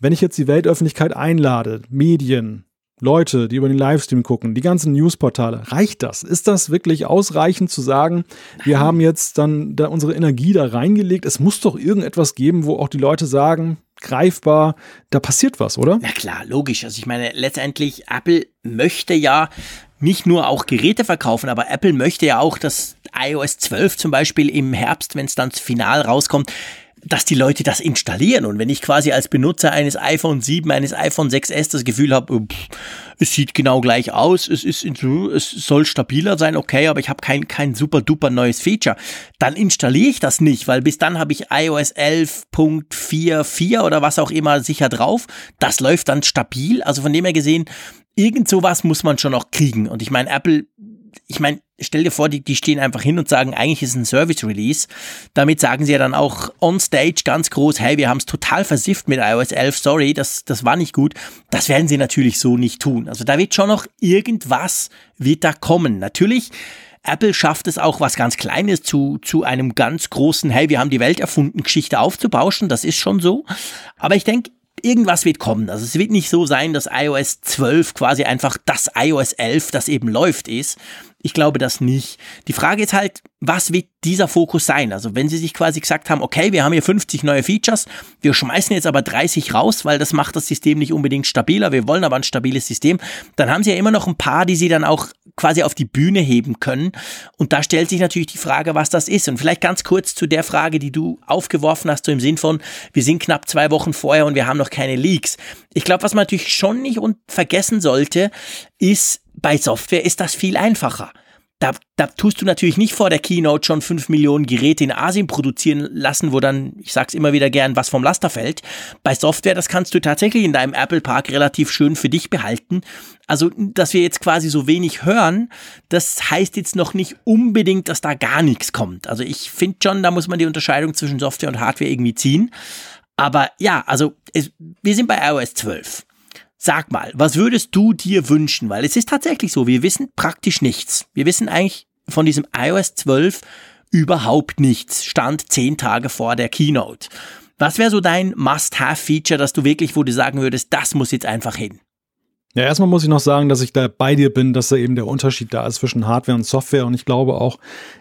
wenn ich jetzt die Weltöffentlichkeit einlade, Medien, Leute, die über den Livestream gucken, die ganzen Newsportale, reicht das? Ist das wirklich ausreichend zu sagen, wir haben jetzt dann da unsere Energie da reingelegt? Es muss doch irgendetwas geben, wo auch die Leute sagen, greifbar, da passiert was, oder? Na klar, logisch. Also ich meine, letztendlich, Apple möchte ja nicht nur auch Geräte verkaufen, aber Apple möchte ja auch, dass iOS 12 zum Beispiel im Herbst, wenn es dann final rauskommt, dass die Leute das installieren. Und wenn ich quasi als Benutzer eines iPhone 7, eines iPhone 6S das Gefühl habe, äh, es sieht genau gleich aus, es ist, es soll stabiler sein, okay, aber ich habe kein, kein super duper neues Feature, dann installiere ich das nicht, weil bis dann habe ich iOS 11.44 oder was auch immer sicher drauf. Das läuft dann stabil. Also von dem her gesehen, irgend sowas muss man schon noch kriegen. Und ich meine, Apple ich meine, stell dir vor, die, die stehen einfach hin und sagen, eigentlich ist es ein Service Release. Damit sagen sie ja dann auch on stage ganz groß, hey, wir haben es total versifft mit iOS 11, sorry, das, das war nicht gut. Das werden sie natürlich so nicht tun. Also da wird schon noch irgendwas wird da kommen. Natürlich, Apple schafft es auch, was ganz Kleines zu, zu einem ganz großen, hey, wir haben die Welt erfunden, Geschichte aufzubauschen. Das ist schon so. Aber ich denke, irgendwas wird kommen. Also es wird nicht so sein, dass iOS 12 quasi einfach das iOS 11, das eben läuft, ist. Ich glaube das nicht. Die Frage ist halt, was wird dieser Fokus sein? Also wenn sie sich quasi gesagt haben, okay, wir haben hier 50 neue Features, wir schmeißen jetzt aber 30 raus, weil das macht das System nicht unbedingt stabiler, wir wollen aber ein stabiles System, dann haben sie ja immer noch ein paar, die sie dann auch quasi auf die Bühne heben können. Und da stellt sich natürlich die Frage, was das ist. Und vielleicht ganz kurz zu der Frage, die du aufgeworfen hast, so im Sinn von, wir sind knapp zwei Wochen vorher und wir haben noch keine Leaks. Ich glaube, was man natürlich schon nicht vergessen sollte, ist, bei Software ist das viel einfacher. Da, da tust du natürlich nicht vor der Keynote schon fünf Millionen Geräte in Asien produzieren lassen, wo dann, ich sag's immer wieder gern, was vom Laster fällt. Bei Software, das kannst du tatsächlich in deinem Apple Park relativ schön für dich behalten. Also, dass wir jetzt quasi so wenig hören, das heißt jetzt noch nicht unbedingt, dass da gar nichts kommt. Also ich finde schon, da muss man die Unterscheidung zwischen Software und Hardware irgendwie ziehen. Aber ja, also es, wir sind bei iOS 12. Sag mal, was würdest du dir wünschen? Weil es ist tatsächlich so, wir wissen praktisch nichts. Wir wissen eigentlich von diesem iOS 12 überhaupt nichts. Stand zehn Tage vor der Keynote. Was wäre so dein Must-Have-Feature, dass du wirklich, wo du sagen würdest, das muss jetzt einfach hin? Ja, erstmal muss ich noch sagen, dass ich da bei dir bin, dass da eben der Unterschied da ist zwischen Hardware und Software. Und ich glaube auch,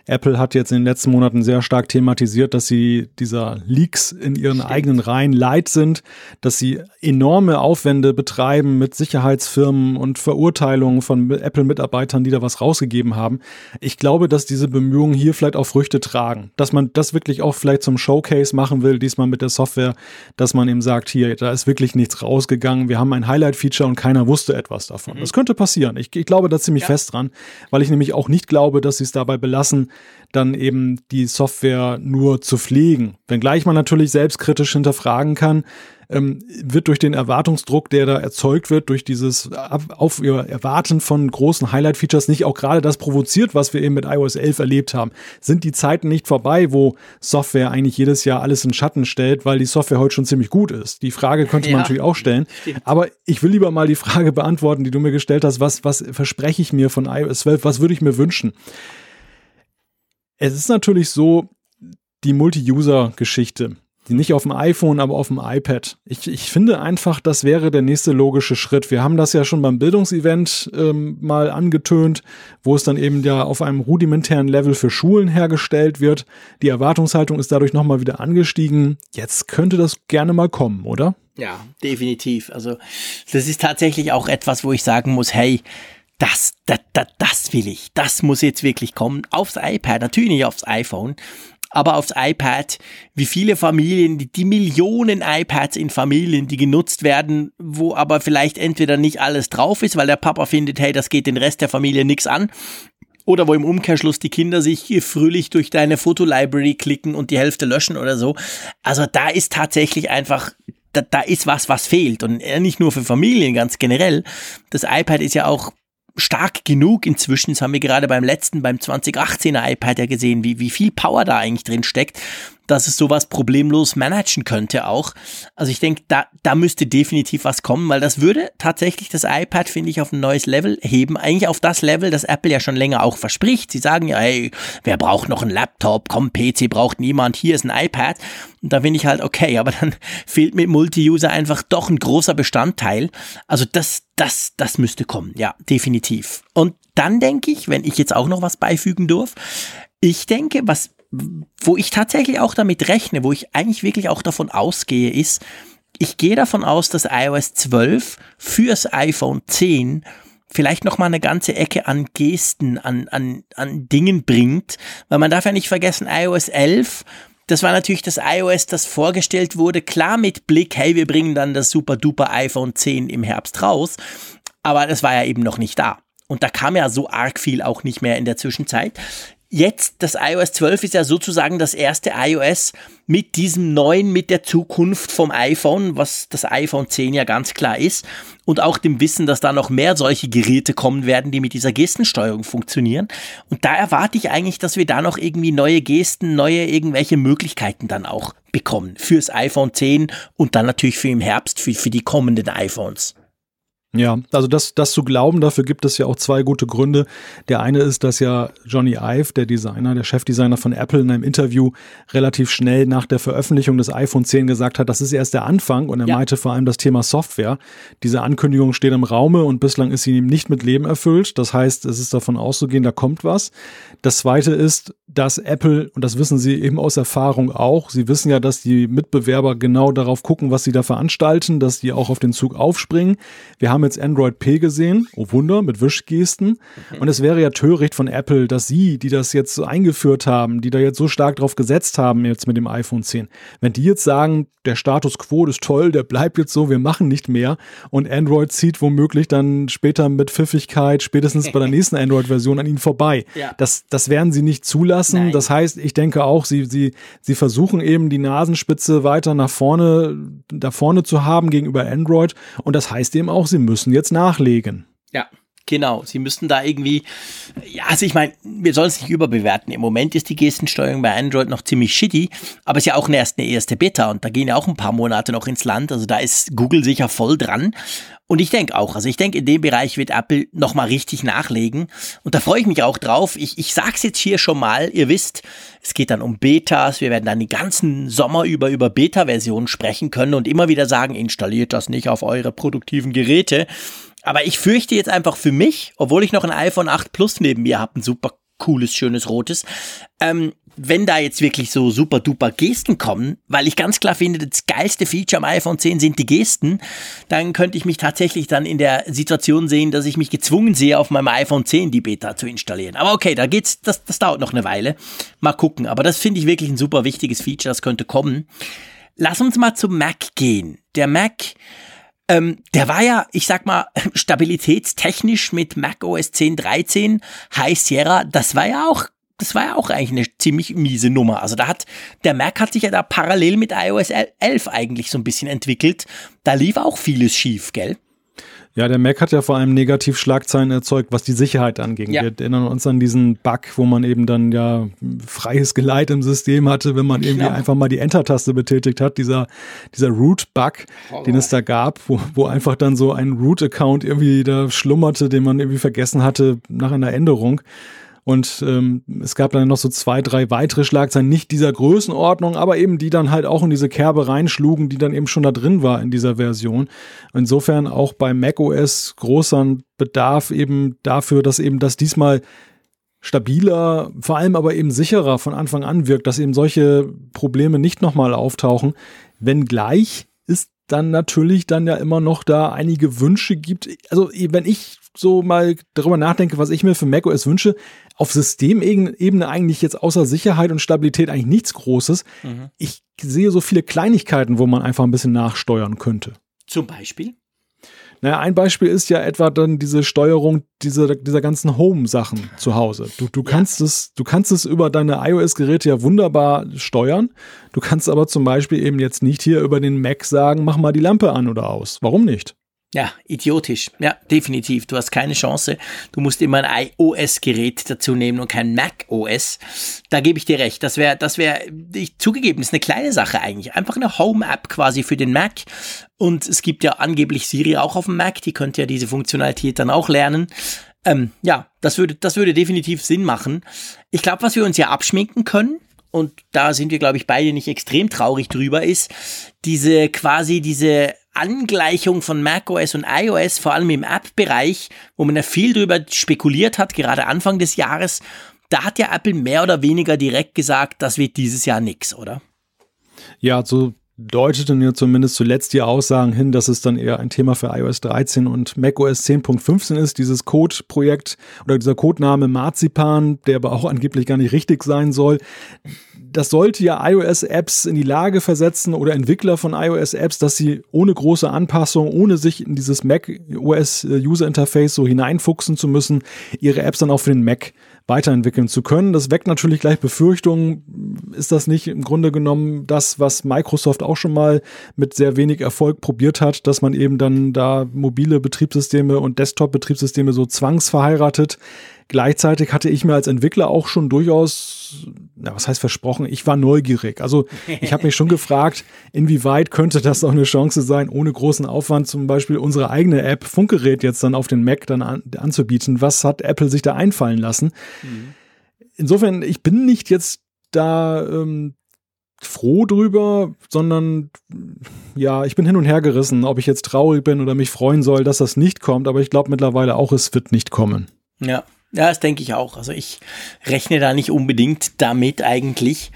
Apple hat jetzt in den letzten Monaten sehr stark thematisiert, dass sie dieser Leaks in ihren Stimmt. eigenen Reihen leid sind, dass sie enorme Aufwände betreiben mit Sicherheitsfirmen und Verurteilungen von Apple-Mitarbeitern, die da was rausgegeben haben. Ich glaube, dass diese Bemühungen hier vielleicht auch Früchte tragen, dass man das wirklich auch vielleicht zum Showcase machen will, diesmal mit der Software, dass man eben sagt, hier, da ist wirklich nichts rausgegangen. Wir haben ein Highlight-Feature und keiner wusste, wusste etwas davon. Mhm. Das könnte passieren. Ich, ich glaube da ziemlich ja. fest dran, weil ich nämlich auch nicht glaube, dass sie es dabei belassen, dann eben die Software nur zu pflegen. Wenngleich man natürlich selbstkritisch hinterfragen kann, ähm, wird durch den Erwartungsdruck, der da erzeugt wird, durch dieses auf ihr Erwarten von großen Highlight-Features nicht auch gerade das provoziert, was wir eben mit iOS 11 erlebt haben. Sind die Zeiten nicht vorbei, wo Software eigentlich jedes Jahr alles in Schatten stellt, weil die Software heute schon ziemlich gut ist? Die Frage könnte man natürlich auch stellen. Stimmt. Aber ich will lieber mal die Frage beantworten, die du mir gestellt hast. Was, was verspreche ich mir von iOS 12? Was würde ich mir wünschen? Es ist natürlich so, die Multi-User-Geschichte nicht auf dem iPhone, aber auf dem iPad. Ich, ich finde einfach, das wäre der nächste logische Schritt. Wir haben das ja schon beim Bildungsevent ähm, mal angetönt, wo es dann eben ja auf einem rudimentären Level für Schulen hergestellt wird. Die Erwartungshaltung ist dadurch nochmal wieder angestiegen. Jetzt könnte das gerne mal kommen, oder? Ja, definitiv. Also das ist tatsächlich auch etwas, wo ich sagen muss, hey, das, das, das, das will ich. Das muss jetzt wirklich kommen. Aufs iPad, natürlich nicht aufs iPhone aber aufs iPad, wie viele Familien, die, die, Millionen iPads in Familien, die genutzt werden, wo aber vielleicht entweder nicht alles drauf ist, weil der Papa findet, hey, das geht den Rest der Familie nichts an, oder wo im Umkehrschluss die Kinder sich fröhlich durch deine Fotolibrary klicken und die Hälfte löschen oder so. Also da ist tatsächlich einfach da, da ist was, was fehlt. Und nicht nur für Familien ganz generell. Das iPad ist ja auch stark genug inzwischen. Das haben wir gerade beim letzten, beim 2018er iPad ja gesehen, wie, wie viel Power da eigentlich drin steckt dass es sowas problemlos managen könnte auch. Also ich denke, da, da müsste definitiv was kommen, weil das würde tatsächlich das iPad, finde ich, auf ein neues Level heben. Eigentlich auf das Level, das Apple ja schon länger auch verspricht. Sie sagen ja, hey, wer braucht noch einen Laptop? Komm, PC braucht niemand. Hier ist ein iPad. Und da finde ich halt, okay, aber dann fehlt mit Multi-User einfach doch ein großer Bestandteil. Also das, das, das müsste kommen. Ja, definitiv. Und dann denke ich, wenn ich jetzt auch noch was beifügen darf, ich denke, was wo ich tatsächlich auch damit rechne, wo ich eigentlich wirklich auch davon ausgehe, ist, ich gehe davon aus, dass iOS 12 fürs iPhone 10 vielleicht noch mal eine ganze Ecke an Gesten, an, an, an Dingen bringt, weil man darf ja nicht vergessen, iOS 11 das war natürlich das iOS, das vorgestellt wurde, klar mit Blick, hey, wir bringen dann das super duper iPhone 10 im Herbst raus, aber das war ja eben noch nicht da. Und da kam ja so arg viel auch nicht mehr in der Zwischenzeit. Jetzt, das iOS 12 ist ja sozusagen das erste iOS mit diesem neuen, mit der Zukunft vom iPhone, was das iPhone 10 ja ganz klar ist. Und auch dem Wissen, dass da noch mehr solche Geräte kommen werden, die mit dieser Gestensteuerung funktionieren. Und da erwarte ich eigentlich, dass wir da noch irgendwie neue Gesten, neue irgendwelche Möglichkeiten dann auch bekommen. Fürs iPhone 10 und dann natürlich für im Herbst, für, für die kommenden iPhones. Ja, also das, das zu glauben, dafür gibt es ja auch zwei gute Gründe. Der eine ist, dass ja Johnny Ive, der Designer, der Chefdesigner von Apple in einem Interview relativ schnell nach der Veröffentlichung des iPhone 10 gesagt hat, das ist erst der Anfang und er ja. meinte vor allem das Thema Software. Diese Ankündigung steht im Raume und bislang ist sie ihm nicht mit Leben erfüllt. Das heißt, es ist davon auszugehen, da kommt was. Das zweite ist, dass Apple, und das wissen sie eben aus Erfahrung auch, sie wissen ja, dass die Mitbewerber genau darauf gucken, was sie da veranstalten, dass die auch auf den Zug aufspringen. Wir haben jetzt Android P gesehen, oh Wunder, mit Wischgesten. Und es wäre ja töricht von Apple, dass sie, die das jetzt so eingeführt haben, die da jetzt so stark drauf gesetzt haben, jetzt mit dem iPhone 10, wenn die jetzt sagen, der Status quo ist toll, der bleibt jetzt so, wir machen nicht mehr und Android zieht womöglich dann später mit Pfiffigkeit, spätestens bei der nächsten Android-Version an ihnen vorbei. Ja. Das, das werden sie nicht zulassen. Nein. Das heißt, ich denke auch, sie, sie, sie versuchen eben die Nasenspitze weiter nach vorne, da vorne zu haben gegenüber Android. Und das heißt eben auch, sie müssen jetzt nachlegen. Ja. Genau, sie müssten da irgendwie, ja, also ich meine, wir sollen es nicht überbewerten. Im Moment ist die Gestensteuerung bei Android noch ziemlich shitty, aber es ist ja auch erst eine erste Beta und da gehen ja auch ein paar Monate noch ins Land. Also da ist Google sicher voll dran. Und ich denke auch, also ich denke, in dem Bereich wird Apple nochmal richtig nachlegen. Und da freue ich mich auch drauf. Ich, ich sag's jetzt hier schon mal, ihr wisst, es geht dann um Betas. Wir werden dann den ganzen Sommer über über Beta-Versionen sprechen können und immer wieder sagen, installiert das nicht auf eure produktiven Geräte. Aber ich fürchte jetzt einfach für mich, obwohl ich noch ein iPhone 8 Plus neben mir habe, ein super cooles, schönes rotes, ähm, wenn da jetzt wirklich so super duper Gesten kommen, weil ich ganz klar finde, das geilste Feature am iPhone 10 sind die Gesten, dann könnte ich mich tatsächlich dann in der Situation sehen, dass ich mich gezwungen sehe, auf meinem iPhone 10 die Beta zu installieren. Aber okay, da geht's, das, das dauert noch eine Weile. Mal gucken. Aber das finde ich wirklich ein super wichtiges Feature, das könnte kommen. Lass uns mal zum Mac gehen. Der Mac, ähm, der war ja, ich sag mal, stabilitätstechnisch mit Mac OS 10.13, High Sierra, das war ja auch das war ja auch eigentlich eine ziemlich miese Nummer. Also da hat, der Mac hat sich ja da parallel mit iOS 11 eigentlich so ein bisschen entwickelt. Da lief auch vieles schief, gell? Ja, der Mac hat ja vor allem Negativschlagzeilen erzeugt, was die Sicherheit angeht. Ja. Wir erinnern uns an diesen Bug, wo man eben dann ja freies Geleit im System hatte, wenn man irgendwie genau. einfach mal die Enter-Taste betätigt hat. Dieser, dieser Root-Bug, den es da gab, wo, wo einfach dann so ein Root-Account irgendwie da schlummerte, den man irgendwie vergessen hatte nach einer Änderung. Und ähm, es gab dann noch so zwei, drei weitere Schlagzeilen, nicht dieser Größenordnung, aber eben die dann halt auch in diese Kerbe reinschlugen, die dann eben schon da drin war in dieser Version. Insofern auch bei macOS großer Bedarf eben dafür, dass eben das diesmal stabiler, vor allem aber eben sicherer von Anfang an wirkt, dass eben solche Probleme nicht nochmal auftauchen. Wenngleich ist dann natürlich dann ja immer noch da einige Wünsche gibt. Also wenn ich so mal darüber nachdenke, was ich mir für macOS wünsche, auf Systemebene eigentlich jetzt außer Sicherheit und Stabilität eigentlich nichts Großes. Mhm. Ich sehe so viele Kleinigkeiten, wo man einfach ein bisschen nachsteuern könnte. Zum Beispiel? Naja, ein Beispiel ist ja etwa dann diese Steuerung dieser, dieser ganzen Home-Sachen zu Hause. Du, du, kannst ja. es, du kannst es über deine iOS-Geräte ja wunderbar steuern. Du kannst aber zum Beispiel eben jetzt nicht hier über den Mac sagen, mach mal die Lampe an oder aus. Warum nicht? Ja, idiotisch. Ja, definitiv. Du hast keine Chance. Du musst immer ein iOS-Gerät dazu nehmen und kein Mac-OS. Da gebe ich dir recht. Das wäre, das wäre, zugegeben, ist eine kleine Sache eigentlich. Einfach eine Home-App quasi für den Mac. Und es gibt ja angeblich Siri auch auf dem Mac. Die könnte ja diese Funktionalität dann auch lernen. Ähm, ja, das würde, das würde definitiv Sinn machen. Ich glaube, was wir uns ja abschminken können, und da sind wir, glaube ich, beide nicht extrem traurig drüber, ist diese quasi diese Angleichung von macOS und iOS, vor allem im App-Bereich, wo man ja viel drüber spekuliert hat, gerade Anfang des Jahres, da hat ja Apple mehr oder weniger direkt gesagt, das wird dieses Jahr nix, oder? Ja, so deuteten ja zumindest zuletzt die Aussagen hin, dass es dann eher ein Thema für iOS 13 und macOS 10.15 ist, dieses Code-Projekt oder dieser Codename Marzipan, der aber auch angeblich gar nicht richtig sein soll das sollte ja iOS-Apps in die Lage versetzen oder Entwickler von iOS-Apps, dass sie ohne große Anpassung, ohne sich in dieses Mac OS User Interface so hineinfuchsen zu müssen, ihre Apps dann auch für den Mac weiterentwickeln zu können. Das weckt natürlich gleich Befürchtungen. Ist das nicht im Grunde genommen das, was Microsoft auch schon mal mit sehr wenig Erfolg probiert hat, dass man eben dann da mobile Betriebssysteme und Desktop-Betriebssysteme so zwangsverheiratet? Gleichzeitig hatte ich mir als Entwickler auch schon durchaus na, was heißt versprochen? Ich war neugierig. Also ich habe mich schon gefragt, inwieweit könnte das auch eine Chance sein, ohne großen Aufwand zum Beispiel unsere eigene App Funkgerät jetzt dann auf den Mac dann an, anzubieten. Was hat Apple sich da einfallen lassen? Mhm. Insofern, ich bin nicht jetzt da ähm, froh drüber, sondern ja, ich bin hin und her gerissen, ob ich jetzt traurig bin oder mich freuen soll, dass das nicht kommt. Aber ich glaube mittlerweile auch, es wird nicht kommen. Ja, ja, das denke ich auch. Also ich rechne da nicht unbedingt damit eigentlich.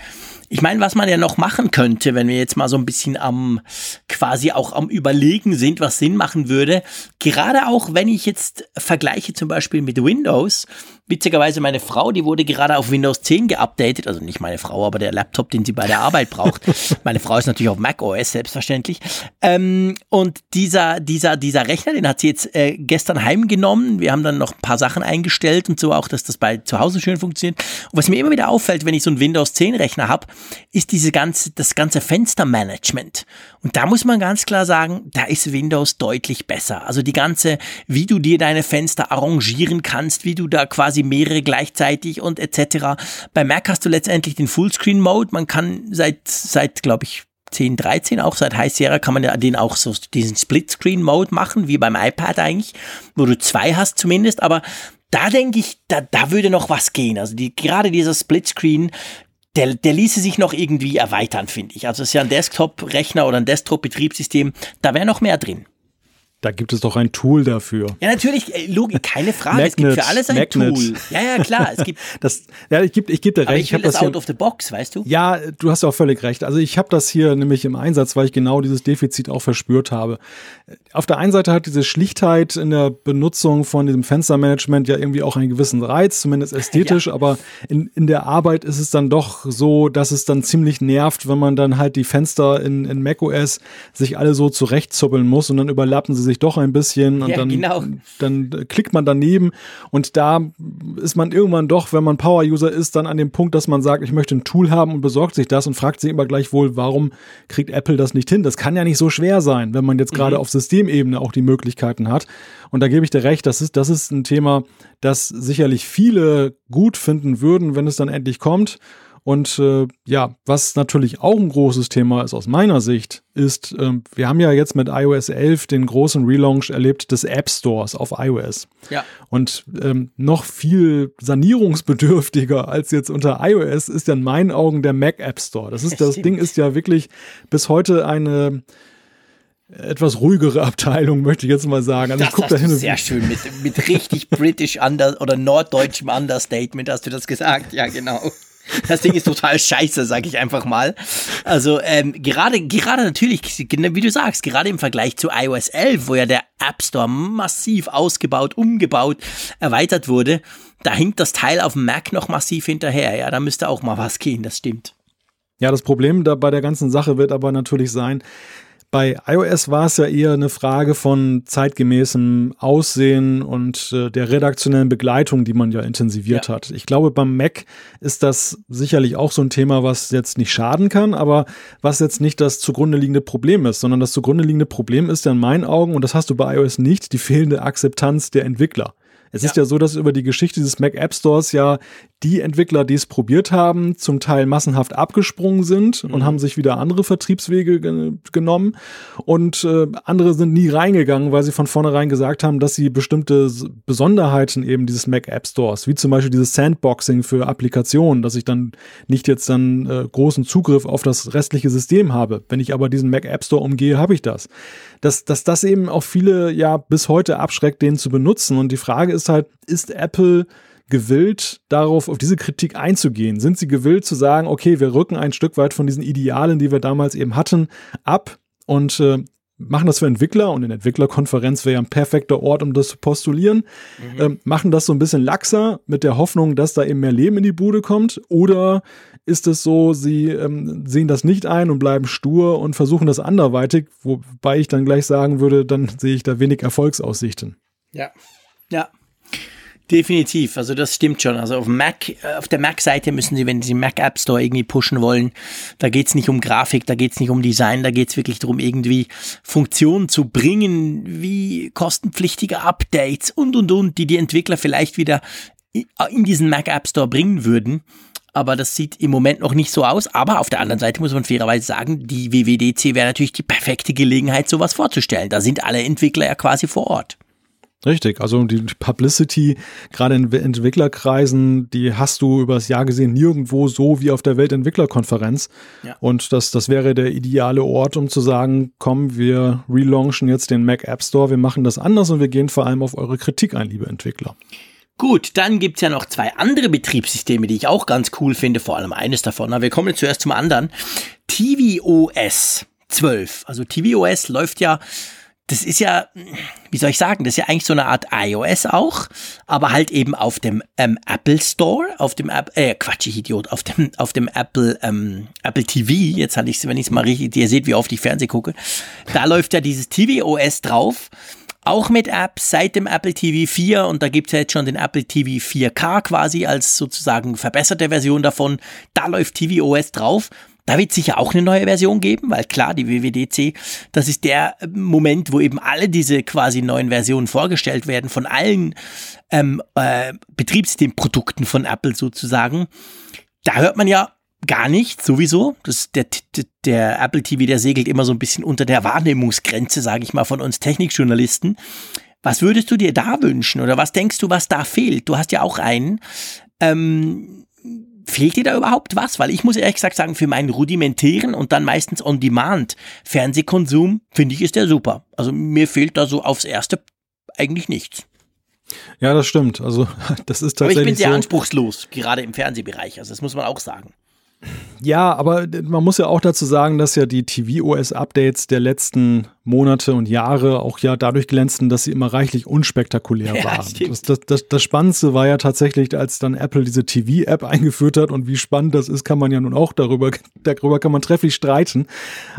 Ich meine, was man ja noch machen könnte, wenn wir jetzt mal so ein bisschen am quasi auch am Überlegen sind, was Sinn machen würde, gerade auch wenn ich jetzt vergleiche zum Beispiel mit Windows, Witzigerweise meine Frau, die wurde gerade auf Windows 10 geupdatet, also nicht meine Frau, aber der Laptop, den sie bei der Arbeit braucht. meine Frau ist natürlich auf Mac OS, selbstverständlich. Ähm, und dieser, dieser, dieser Rechner, den hat sie jetzt äh, gestern heimgenommen. Wir haben dann noch ein paar Sachen eingestellt und so auch, dass das bei zu Hause schön funktioniert. Und was mir immer wieder auffällt, wenn ich so einen Windows 10 Rechner habe, ist diese ganze, das ganze Fenstermanagement. Und da muss man ganz klar sagen, da ist Windows deutlich besser. Also die ganze, wie du dir deine Fenster arrangieren kannst, wie du da quasi quasi mehrere gleichzeitig und etc. Bei Mac hast du letztendlich den Fullscreen-Mode. Man kann seit, seit glaube ich, 10, 13, auch seit High Sierra kann man ja den auch so diesen Split-Screen-Mode machen, wie beim iPad eigentlich, wo du zwei hast zumindest, aber da denke ich, da, da würde noch was gehen. Also die, gerade dieser Split-Screen, der, der ließe sich noch irgendwie erweitern, finde ich. Also es ist ja ein Desktop-Rechner oder ein Desktop-Betriebssystem, da wäre noch mehr drin. Da gibt es doch ein Tool dafür. Ja, natürlich, äh, Logik, keine Frage. Magnet, es gibt für alles ein Magnet. Tool. Ja, ja, klar. Es gibt das, ja, ich gebe ich geb dir recht. ich will ich das, das out of the box, weißt du? Ja, du hast auch völlig recht. Also ich habe das hier nämlich im Einsatz, weil ich genau dieses Defizit auch verspürt habe. Auf der einen Seite hat diese Schlichtheit in der Benutzung von diesem Fenstermanagement ja irgendwie auch einen gewissen Reiz, zumindest ästhetisch, ja. aber in, in der Arbeit ist es dann doch so, dass es dann ziemlich nervt, wenn man dann halt die Fenster in, in macOS sich alle so zurechtzuppeln muss und dann überlappen sie sich sich doch ein bisschen und ja, dann, genau. dann klickt man daneben und da ist man irgendwann doch, wenn man Power-User ist, dann an dem Punkt, dass man sagt, ich möchte ein Tool haben und besorgt sich das und fragt sich immer gleich wohl, warum kriegt Apple das nicht hin? Das kann ja nicht so schwer sein, wenn man jetzt gerade mhm. auf Systemebene auch die Möglichkeiten hat. Und da gebe ich dir recht, das ist, das ist ein Thema, das sicherlich viele gut finden würden, wenn es dann endlich kommt. Und äh, ja, was natürlich auch ein großes Thema ist aus meiner Sicht, ist, äh, wir haben ja jetzt mit iOS 11 den großen Relaunch erlebt des App Stores auf iOS. Ja. Und ähm, noch viel sanierungsbedürftiger als jetzt unter iOS ist ja in meinen Augen der Mac App Store. Das ist, das Ding ist ja wirklich bis heute eine etwas ruhigere Abteilung, möchte ich jetzt mal sagen. Also das ich guck da hin sehr schön mit, mit richtig british under oder norddeutschem Understatement hast du das gesagt. Ja, genau. Das Ding ist total scheiße, sag ich einfach mal. Also ähm, gerade, gerade natürlich, wie du sagst, gerade im Vergleich zu iOS 11, wo ja der App Store massiv ausgebaut, umgebaut, erweitert wurde, da hinkt das Teil auf dem Mac noch massiv hinterher. Ja, da müsste auch mal was gehen, das stimmt. Ja, das Problem da bei der ganzen Sache wird aber natürlich sein, bei iOS war es ja eher eine Frage von zeitgemäßem Aussehen und äh, der redaktionellen Begleitung, die man ja intensiviert ja. hat. Ich glaube, beim Mac ist das sicherlich auch so ein Thema, was jetzt nicht schaden kann, aber was jetzt nicht das zugrunde liegende Problem ist, sondern das zugrunde liegende Problem ist ja in meinen Augen, und das hast du bei iOS nicht, die fehlende Akzeptanz der Entwickler. Es ja. ist ja so, dass über die Geschichte des Mac App Stores ja die Entwickler, die es probiert haben, zum Teil massenhaft abgesprungen sind mhm. und haben sich wieder andere Vertriebswege ge genommen. Und äh, andere sind nie reingegangen, weil sie von vornherein gesagt haben, dass sie bestimmte Besonderheiten eben dieses Mac App Stores, wie zum Beispiel dieses Sandboxing für Applikationen, dass ich dann nicht jetzt dann äh, großen Zugriff auf das restliche System habe. Wenn ich aber diesen Mac App Store umgehe, habe ich das. Dass, dass das eben auch viele ja bis heute abschreckt, den zu benutzen. Und die Frage ist halt, ist Apple gewillt, darauf, auf diese Kritik einzugehen? Sind sie gewillt zu sagen, okay, wir rücken ein Stück weit von diesen Idealen, die wir damals eben hatten, ab und äh, machen das für Entwickler und eine Entwicklerkonferenz wäre ja ein perfekter Ort, um das zu postulieren, mhm. ähm, machen das so ein bisschen laxer mit der Hoffnung, dass da eben mehr Leben in die Bude kommt oder ist es so, sie ähm, sehen das nicht ein und bleiben stur und versuchen das anderweitig, wobei ich dann gleich sagen würde, dann sehe ich da wenig Erfolgsaussichten. Ja, ja. Definitiv, also das stimmt schon. Also auf Mac, äh, auf der Mac-Seite müssen Sie, wenn Sie Mac App Store irgendwie pushen wollen, da geht es nicht um Grafik, da geht es nicht um Design, da geht es wirklich darum, irgendwie Funktionen zu bringen, wie kostenpflichtige Updates und und und, die die Entwickler vielleicht wieder in diesen Mac App Store bringen würden. Aber das sieht im Moment noch nicht so aus. Aber auf der anderen Seite muss man fairerweise sagen, die WWDC wäre natürlich die perfekte Gelegenheit, sowas vorzustellen. Da sind alle Entwickler ja quasi vor Ort. Richtig, also die Publicity, gerade in Entwicklerkreisen, die hast du übers Jahr gesehen nirgendwo so wie auf der Weltentwicklerkonferenz. Ja. Und das, das wäre der ideale Ort, um zu sagen, komm, wir relaunchen jetzt den Mac App Store, wir machen das anders und wir gehen vor allem auf eure Kritik ein, liebe Entwickler. Gut, dann gibt's ja noch zwei andere Betriebssysteme, die ich auch ganz cool finde, vor allem eines davon. Aber wir kommen zuerst zum anderen. tvOS 12. Also tvOS läuft ja das ist ja, wie soll ich sagen, das ist ja eigentlich so eine Art iOS auch, aber halt eben auf dem ähm, Apple Store, auf dem App, äh, Quatsch, ich Idiot, auf dem, auf dem Apple, ähm, Apple TV, jetzt hatte ich wenn ich es mal richtig, ihr seht, wie oft ich Fernsehen gucke, da läuft ja dieses tvOS drauf, auch mit Apps seit dem Apple TV 4 und da gibt es ja jetzt schon den Apple TV 4K quasi als sozusagen verbesserte Version davon, da läuft tvOS drauf. Da wird sicher auch eine neue Version geben, weil klar, die WWDC, das ist der Moment, wo eben alle diese quasi neuen Versionen vorgestellt werden von allen ähm, äh, Betriebssystemprodukten von Apple sozusagen. Da hört man ja gar nichts sowieso. Das, der, der Apple TV, der segelt immer so ein bisschen unter der Wahrnehmungsgrenze, sage ich mal, von uns Technikjournalisten. Was würdest du dir da wünschen oder was denkst du, was da fehlt? Du hast ja auch einen. Ähm, fehlt dir da überhaupt was? Weil ich muss ehrlich gesagt sagen, für meinen rudimentären und dann meistens on-demand Fernsehkonsum finde ich ist der super. Also mir fehlt da so aufs Erste eigentlich nichts. Ja, das stimmt. Also das ist tatsächlich. Aber ich bin sehr so anspruchslos, gerade im Fernsehbereich. Also das muss man auch sagen. Ja, aber man muss ja auch dazu sagen, dass ja die TV-OS-Updates der letzten Monate und Jahre auch ja dadurch glänzten, dass sie immer reichlich unspektakulär ja, waren. Das, das, das, das, Spannendste war ja tatsächlich, als dann Apple diese TV-App eingeführt hat und wie spannend das ist, kann man ja nun auch darüber, darüber kann man trefflich streiten.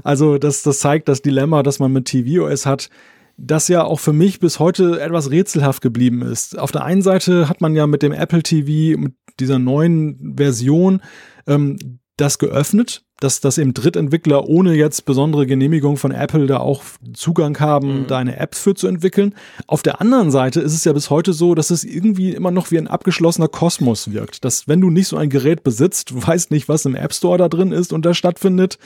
Also das, das zeigt das Dilemma, das man mit TV-OS hat, das ja auch für mich bis heute etwas rätselhaft geblieben ist. Auf der einen Seite hat man ja mit dem Apple TV, mit dieser neuen Version, ähm, das geöffnet, dass, dass eben Drittentwickler ohne jetzt besondere Genehmigung von Apple da auch Zugang haben, mhm. da eine App für zu entwickeln. Auf der anderen Seite ist es ja bis heute so, dass es irgendwie immer noch wie ein abgeschlossener Kosmos wirkt. Dass wenn du nicht so ein Gerät besitzt, du weißt nicht, was im App Store da drin ist und da stattfindet.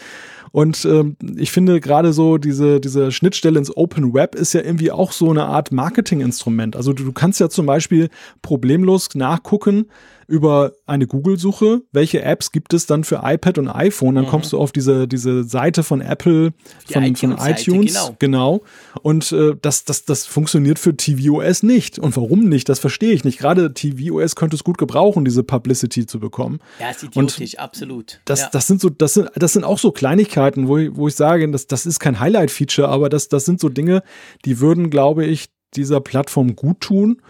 Und ähm, ich finde gerade so diese, diese Schnittstelle ins Open Web ist ja irgendwie auch so eine Art Marketinginstrument. Also du, du kannst ja zum Beispiel problemlos nachgucken, über eine Google-Suche, welche Apps gibt es dann für iPad und iPhone, dann mhm. kommst du auf diese, diese Seite von Apple, von, iTunes, von iTunes genau. genau. Und äh, das, das, das funktioniert für tvOS nicht. Und warum nicht? Das verstehe ich nicht. Gerade tvOS könnte es gut gebrauchen, diese Publicity zu bekommen. Ja, ist idiotisch, und absolut. Das, ja. das sind so, das sind, das sind auch so Kleinigkeiten, wo ich, wo ich sage, das, das ist kein Highlight-Feature, aber das, das sind so Dinge, die würden, glaube ich, dieser Plattform gut tun.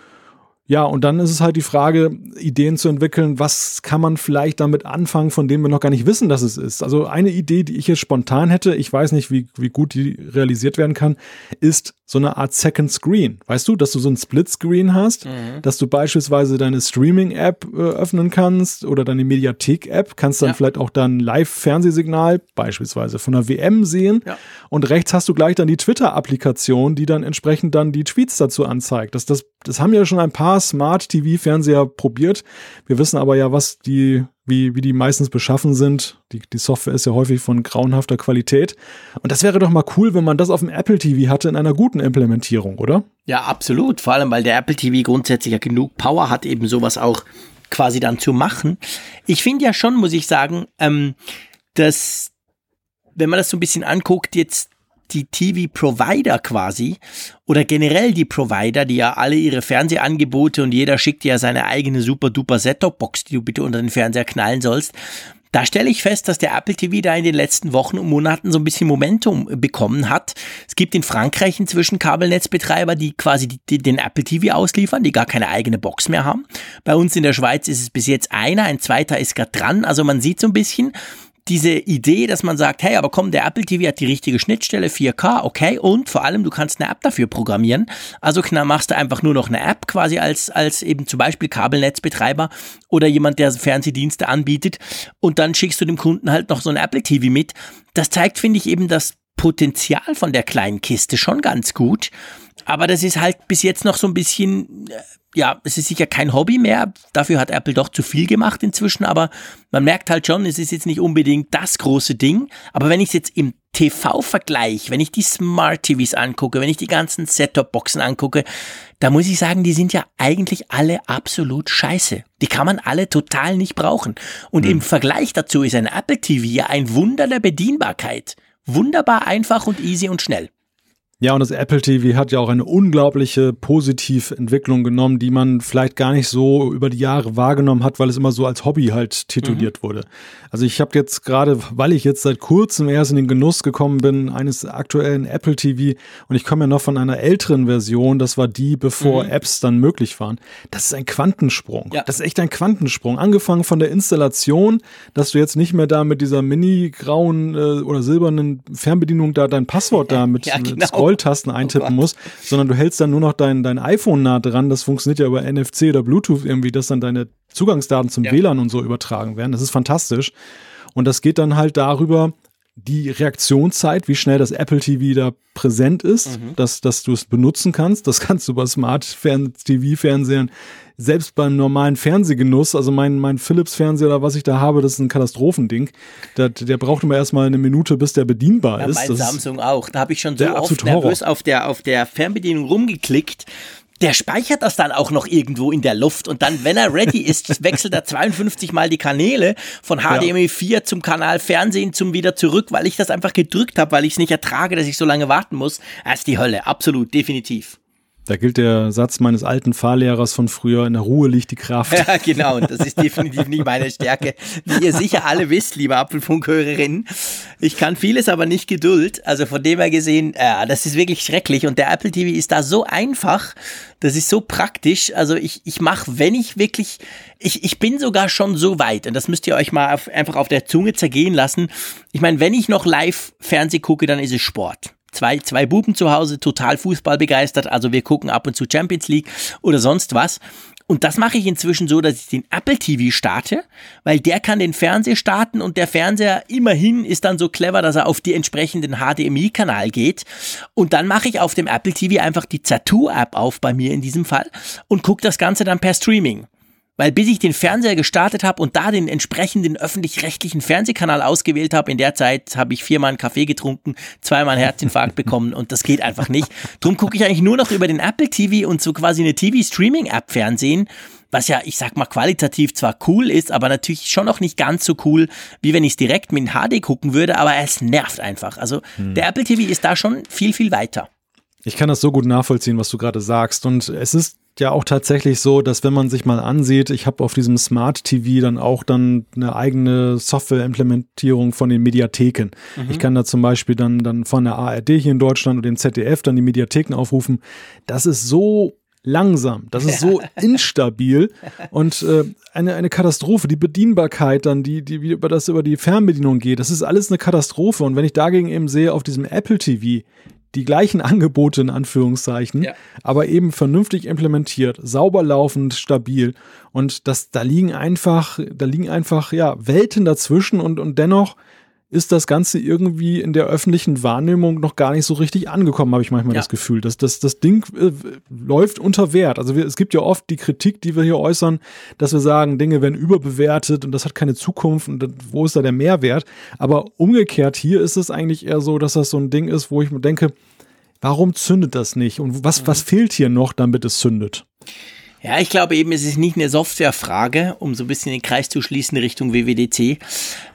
Ja, und dann ist es halt die Frage, Ideen zu entwickeln, was kann man vielleicht damit anfangen, von dem wir noch gar nicht wissen, dass es ist. Also eine Idee, die ich jetzt spontan hätte, ich weiß nicht, wie, wie gut die realisiert werden kann, ist so eine Art Second Screen. Weißt du, dass du so ein Split Screen hast, mhm. dass du beispielsweise deine Streaming-App äh, öffnen kannst oder deine Mediathek-App, kannst dann ja. vielleicht auch dann Live-Fernsehsignal beispielsweise von der WM sehen ja. und rechts hast du gleich dann die Twitter-Applikation, die dann entsprechend dann die Tweets dazu anzeigt. Das, das, das haben ja schon ein paar Smart-TV-Fernseher probiert. Wir wissen aber ja, was die wie, wie die meistens beschaffen sind. Die, die Software ist ja häufig von grauenhafter Qualität. Und das wäre doch mal cool, wenn man das auf dem Apple TV hatte in einer guten Implementierung, oder? Ja, absolut. Vor allem, weil der Apple TV grundsätzlich ja genug Power hat, eben sowas auch quasi dann zu machen. Ich finde ja schon, muss ich sagen, ähm, dass, wenn man das so ein bisschen anguckt, jetzt die TV-Provider quasi oder generell die Provider, die ja alle ihre Fernsehangebote und jeder schickt ja seine eigene super-duper Set-Top-Box, die du bitte unter den Fernseher knallen sollst. Da stelle ich fest, dass der Apple TV da in den letzten Wochen und Monaten so ein bisschen Momentum bekommen hat. Es gibt in Frankreich inzwischen Kabelnetzbetreiber, die quasi die, die, den Apple TV ausliefern, die gar keine eigene Box mehr haben. Bei uns in der Schweiz ist es bis jetzt einer, ein zweiter ist gerade dran. Also man sieht so ein bisschen, diese Idee, dass man sagt, hey, aber komm, der Apple TV hat die richtige Schnittstelle, 4K, okay, und vor allem, du kannst eine App dafür programmieren. Also machst du einfach nur noch eine App quasi als, als eben zum Beispiel Kabelnetzbetreiber oder jemand, der Fernsehdienste anbietet und dann schickst du dem Kunden halt noch so ein Apple TV mit. Das zeigt, finde ich, eben das Potenzial von der kleinen Kiste schon ganz gut. Aber das ist halt bis jetzt noch so ein bisschen, äh, ja, es ist sicher kein Hobby mehr. Dafür hat Apple doch zu viel gemacht inzwischen. Aber man merkt halt schon, es ist jetzt nicht unbedingt das große Ding. Aber wenn ich es jetzt im TV-Vergleich, wenn ich die Smart TVs angucke, wenn ich die ganzen Set-Top-Boxen angucke, da muss ich sagen, die sind ja eigentlich alle absolut scheiße. Die kann man alle total nicht brauchen. Und mhm. im Vergleich dazu ist ein Apple TV ja ein Wunder der Bedienbarkeit. Wunderbar einfach und easy und schnell. Ja, und das Apple TV hat ja auch eine unglaubliche Positiventwicklung genommen, die man vielleicht gar nicht so über die Jahre wahrgenommen hat, weil es immer so als Hobby halt tituliert mhm. wurde. Also ich habe jetzt gerade, weil ich jetzt seit kurzem erst in den Genuss gekommen bin, eines aktuellen Apple TV und ich komme ja noch von einer älteren Version, das war die, bevor mhm. Apps dann möglich waren. Das ist ein Quantensprung. Ja. Das ist echt ein Quantensprung. Angefangen von der Installation, dass du jetzt nicht mehr da mit dieser mini-grauen äh, oder silbernen Fernbedienung da dein Passwort da mit, ja, genau. Scrolltasten eintippen oh musst, sondern du hältst dann nur noch dein, dein iPhone nah dran. Das funktioniert ja über NFC oder Bluetooth irgendwie, dass dann deine Zugangsdaten zum ja. WLAN und so übertragen werden. Das ist fantastisch. Und das geht dann halt darüber, die Reaktionszeit, wie schnell das Apple TV da präsent ist, mhm. dass, dass du es benutzen kannst. Das kannst du bei Smart TV-Fernsehern selbst beim normalen Fernsehgenuss, also mein, mein Philips-Fernseher oder was ich da habe, das ist ein Katastrophending. Der, der braucht immer erstmal eine Minute, bis der bedienbar ja, ist. Mein das Samsung auch. Da habe ich schon so oft nervös auf der, auf der Fernbedienung rumgeklickt der speichert das dann auch noch irgendwo in der Luft und dann, wenn er ready ist, wechselt er 52 mal die Kanäle von HDMI 4 zum Kanal Fernsehen zum wieder zurück, weil ich das einfach gedrückt habe, weil ich es nicht ertrage, dass ich so lange warten muss. Das ist die Hölle, absolut, definitiv. Da gilt der Satz meines alten Fahrlehrers von früher, in der Ruhe liegt die Kraft. Ja, genau, und das ist definitiv nicht meine Stärke. Wie ihr sicher alle wisst, liebe Apfelfunkhörerinnen, ich kann vieles, aber nicht Geduld. Also von dem her gesehen, ja, das ist wirklich schrecklich. Und der Apple TV ist da so einfach, das ist so praktisch. Also ich, ich mache, wenn ich wirklich, ich, ich bin sogar schon so weit, und das müsst ihr euch mal auf, einfach auf der Zunge zergehen lassen. Ich meine, wenn ich noch live Fernseh gucke, dann ist es Sport zwei, zwei Buben zu Hause, total Fußball begeistert. Also wir gucken ab und zu Champions League oder sonst was. Und das mache ich inzwischen so, dass ich den Apple TV starte, weil der kann den Fernseher starten und der Fernseher immerhin ist dann so clever, dass er auf die entsprechenden HDMI-Kanal geht. Und dann mache ich auf dem Apple TV einfach die Zattoo-App auf, bei mir in diesem Fall, und gucke das Ganze dann per Streaming. Weil bis ich den Fernseher gestartet habe und da den entsprechenden öffentlich-rechtlichen Fernsehkanal ausgewählt habe, in der Zeit habe ich viermal einen Kaffee getrunken, zweimal einen Herzinfarkt bekommen und das geht einfach nicht. Drum gucke ich eigentlich nur noch über den Apple TV und so quasi eine TV-Streaming-App Fernsehen was ja, ich sag mal, qualitativ zwar cool ist, aber natürlich schon noch nicht ganz so cool, wie wenn ich es direkt mit HD gucken würde, aber es nervt einfach. Also hm. der Apple TV ist da schon viel, viel weiter. Ich kann das so gut nachvollziehen, was du gerade sagst. Und es ist ja auch tatsächlich so, dass wenn man sich mal ansieht, ich habe auf diesem Smart TV dann auch dann eine eigene Software-Implementierung von den Mediatheken. Mhm. Ich kann da zum Beispiel dann, dann von der ARD hier in Deutschland und dem ZDF dann die Mediatheken aufrufen. Das ist so langsam, das ist so instabil und äh, eine, eine Katastrophe. Die Bedienbarkeit dann, die, die, wie über das über die Fernbedienung geht, das ist alles eine Katastrophe. Und wenn ich dagegen eben sehe, auf diesem Apple TV, die gleichen Angebote in Anführungszeichen, ja. aber eben vernünftig implementiert, sauber laufend, stabil. Und das, da liegen einfach, da liegen einfach, ja, Welten dazwischen und, und dennoch ist das Ganze irgendwie in der öffentlichen Wahrnehmung noch gar nicht so richtig angekommen, habe ich manchmal ja. das Gefühl. dass das, das Ding äh, läuft unter Wert. Also wir, es gibt ja oft die Kritik, die wir hier äußern, dass wir sagen, Dinge werden überbewertet und das hat keine Zukunft und wo ist da der Mehrwert? Aber umgekehrt hier ist es eigentlich eher so, dass das so ein Ding ist, wo ich mir denke, warum zündet das nicht? Und was, mhm. was fehlt hier noch, damit es zündet? Ja, ich glaube eben, es ist nicht eine Softwarefrage, um so ein bisschen den Kreis zu schließen Richtung WWDC,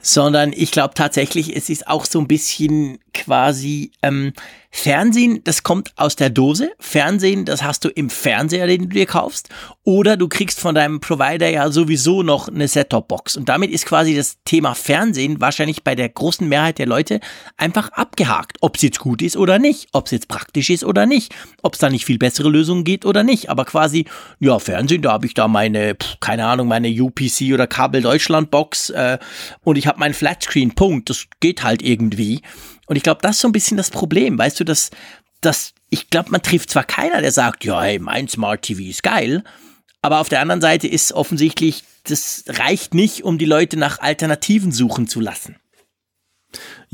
sondern ich glaube tatsächlich, es ist auch so ein bisschen quasi ähm, Fernsehen, das kommt aus der Dose. Fernsehen, das hast du im Fernseher, den du dir kaufst. Oder du kriegst von deinem Provider ja sowieso noch eine Set-Top-Box. Und damit ist quasi das Thema Fernsehen wahrscheinlich bei der großen Mehrheit der Leute einfach abgehakt. Ob es jetzt gut ist oder nicht. Ob es jetzt praktisch ist oder nicht. Ob es da nicht viel bessere Lösungen geht oder nicht. Aber quasi, ja, Fernsehen, da habe ich da meine, keine Ahnung, meine UPC oder Kabel Deutschland Box äh, und ich habe meinen Flatscreen. Punkt. Das geht halt irgendwie. Und ich glaube, das ist so ein bisschen das Problem, weißt du, dass, dass ich glaube, man trifft zwar keiner, der sagt, ja, hey, mein Smart TV ist geil, aber auf der anderen Seite ist offensichtlich, das reicht nicht, um die Leute nach Alternativen suchen zu lassen.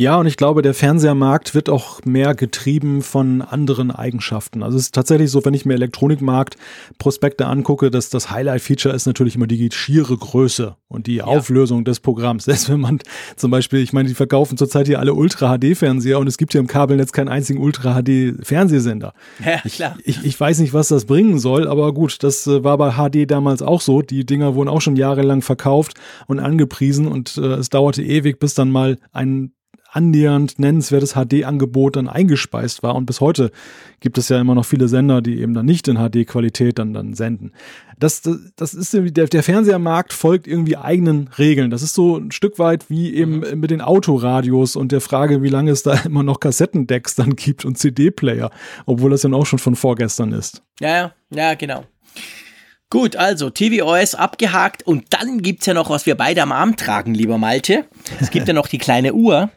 Ja, und ich glaube, der Fernsehermarkt wird auch mehr getrieben von anderen Eigenschaften. Also es ist tatsächlich so, wenn ich mir Elektronikmarkt Prospekte angucke, dass das Highlight-Feature ist natürlich immer die schiere Größe und die ja. Auflösung des Programms. Selbst wenn man zum Beispiel, ich meine, die verkaufen zurzeit hier alle Ultra-HD-Fernseher und es gibt hier im Kabelnetz keinen einzigen Ultra-HD-Fernsehsender. Ja, klar. Ich, ich, ich, weiß nicht, was das bringen soll, aber gut, das äh, war bei HD damals auch so. Die Dinger wurden auch schon jahrelang verkauft und angepriesen und äh, es dauerte ewig, bis dann mal ein annähernd nennenswertes HD-Angebot dann eingespeist war. Und bis heute gibt es ja immer noch viele Sender, die eben dann nicht in HD-Qualität dann, dann senden. Das, das, das ist der, der Fernsehermarkt folgt irgendwie eigenen Regeln. Das ist so ein Stück weit wie eben mhm. mit den Autoradios und der Frage, wie lange es da immer noch Kassettendecks dann gibt und CD-Player, obwohl das dann auch schon von vorgestern ist. Ja, ja, ja, genau. Gut, also tvOS abgehakt und dann gibt's ja noch, was wir beide am Arm tragen, lieber Malte. Es gibt ja noch die kleine Uhr.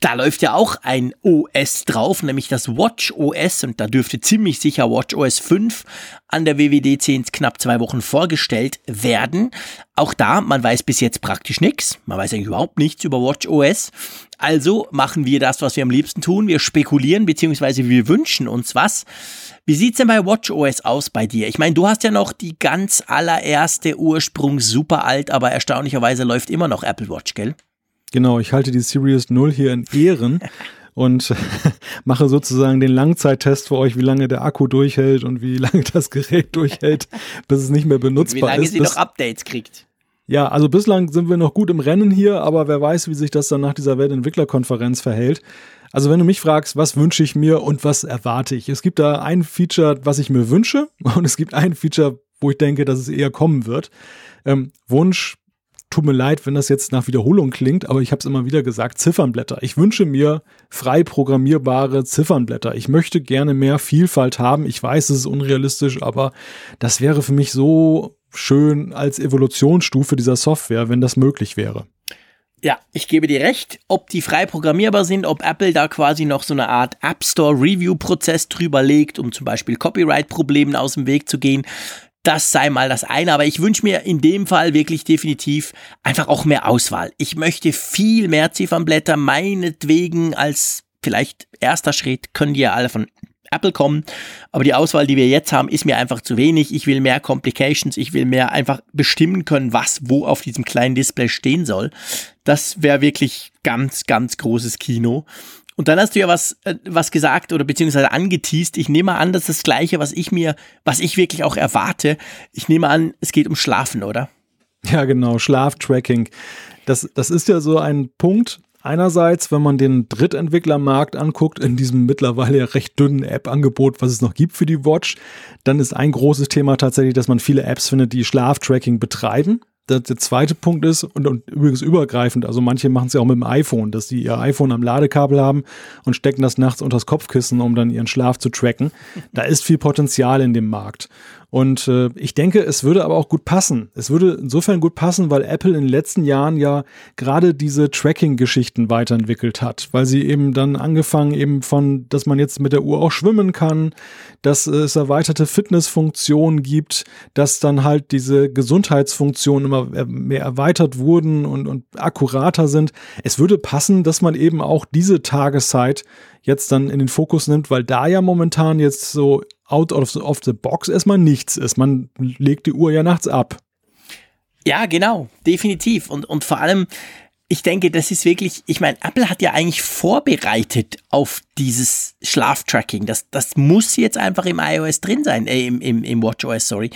Da läuft ja auch ein OS drauf, nämlich das Watch OS und da dürfte ziemlich sicher Watch OS 5 an der WWDC in knapp zwei Wochen vorgestellt werden. Auch da, man weiß bis jetzt praktisch nichts. Man weiß eigentlich überhaupt nichts über Watch OS. Also machen wir das, was wir am liebsten tun. Wir spekulieren beziehungsweise wir wünschen uns was. Wie sieht's denn bei Watch OS aus bei dir? Ich meine, du hast ja noch die ganz allererste Ursprung super alt, aber erstaunlicherweise läuft immer noch Apple Watch, gell? Genau, ich halte die Series 0 hier in Ehren und mache sozusagen den Langzeittest für euch, wie lange der Akku durchhält und wie lange das Gerät durchhält, bis es nicht mehr benutzbar ist. Wie lange ist, sie noch Updates kriegt. Ja, also bislang sind wir noch gut im Rennen hier, aber wer weiß, wie sich das dann nach dieser Weltentwicklerkonferenz verhält. Also wenn du mich fragst, was wünsche ich mir und was erwarte ich? Es gibt da ein Feature, was ich mir wünsche und es gibt ein Feature, wo ich denke, dass es eher kommen wird. Ähm, Wunsch tut mir leid, wenn das jetzt nach Wiederholung klingt, aber ich habe es immer wieder gesagt, Ziffernblätter. Ich wünsche mir frei programmierbare Ziffernblätter. Ich möchte gerne mehr Vielfalt haben. Ich weiß, es ist unrealistisch, aber das wäre für mich so schön als Evolutionsstufe dieser Software, wenn das möglich wäre. Ja, ich gebe dir recht. Ob die frei programmierbar sind, ob Apple da quasi noch so eine Art App Store Review Prozess drüber legt, um zum Beispiel Copyright-Problemen aus dem Weg zu gehen, das sei mal das eine, aber ich wünsche mir in dem Fall wirklich definitiv einfach auch mehr Auswahl. Ich möchte viel mehr Ziffernblätter, meinetwegen als vielleicht erster Schritt können die ja alle von Apple kommen, aber die Auswahl, die wir jetzt haben, ist mir einfach zu wenig. Ich will mehr Complications, ich will mehr einfach bestimmen können, was wo auf diesem kleinen Display stehen soll. Das wäre wirklich ganz, ganz großes Kino. Und dann hast du ja was, äh, was gesagt oder beziehungsweise angeteased. Ich nehme an, das ist das Gleiche, was ich mir, was ich wirklich auch erwarte. Ich nehme an, es geht um Schlafen, oder? Ja, genau, Schlaftracking. Das, das ist ja so ein Punkt. Einerseits, wenn man den Drittentwicklermarkt anguckt, in diesem mittlerweile ja recht dünnen App-Angebot, was es noch gibt für die Watch, dann ist ein großes Thema tatsächlich, dass man viele Apps findet, die Schlaftracking betreiben der, der zweite Punkt ist, und, und übrigens übergreifend, also manche machen es ja auch mit dem iPhone, dass die ihr iPhone am Ladekabel haben und stecken das nachts unters Kopfkissen, um dann ihren Schlaf zu tracken. Da ist viel Potenzial in dem Markt. Und äh, ich denke, es würde aber auch gut passen. Es würde insofern gut passen, weil Apple in den letzten Jahren ja gerade diese Tracking-Geschichten weiterentwickelt hat, weil sie eben dann angefangen eben von, dass man jetzt mit der Uhr auch schwimmen kann, dass es erweiterte Fitnessfunktionen gibt, dass dann halt diese Gesundheitsfunktionen immer mehr erweitert wurden und, und akkurater sind. Es würde passen, dass man eben auch diese Tageszeit jetzt dann in den Fokus nimmt, weil da ja momentan jetzt so out of the, of the box erstmal nichts ist. Man legt die Uhr ja nachts ab. Ja, genau, definitiv. Und, und vor allem, ich denke, das ist wirklich, ich meine, Apple hat ja eigentlich vorbereitet auf dieses Schlaftracking. Das, das muss jetzt einfach im iOS drin sein, äh, im, im, im WatchOS, sorry.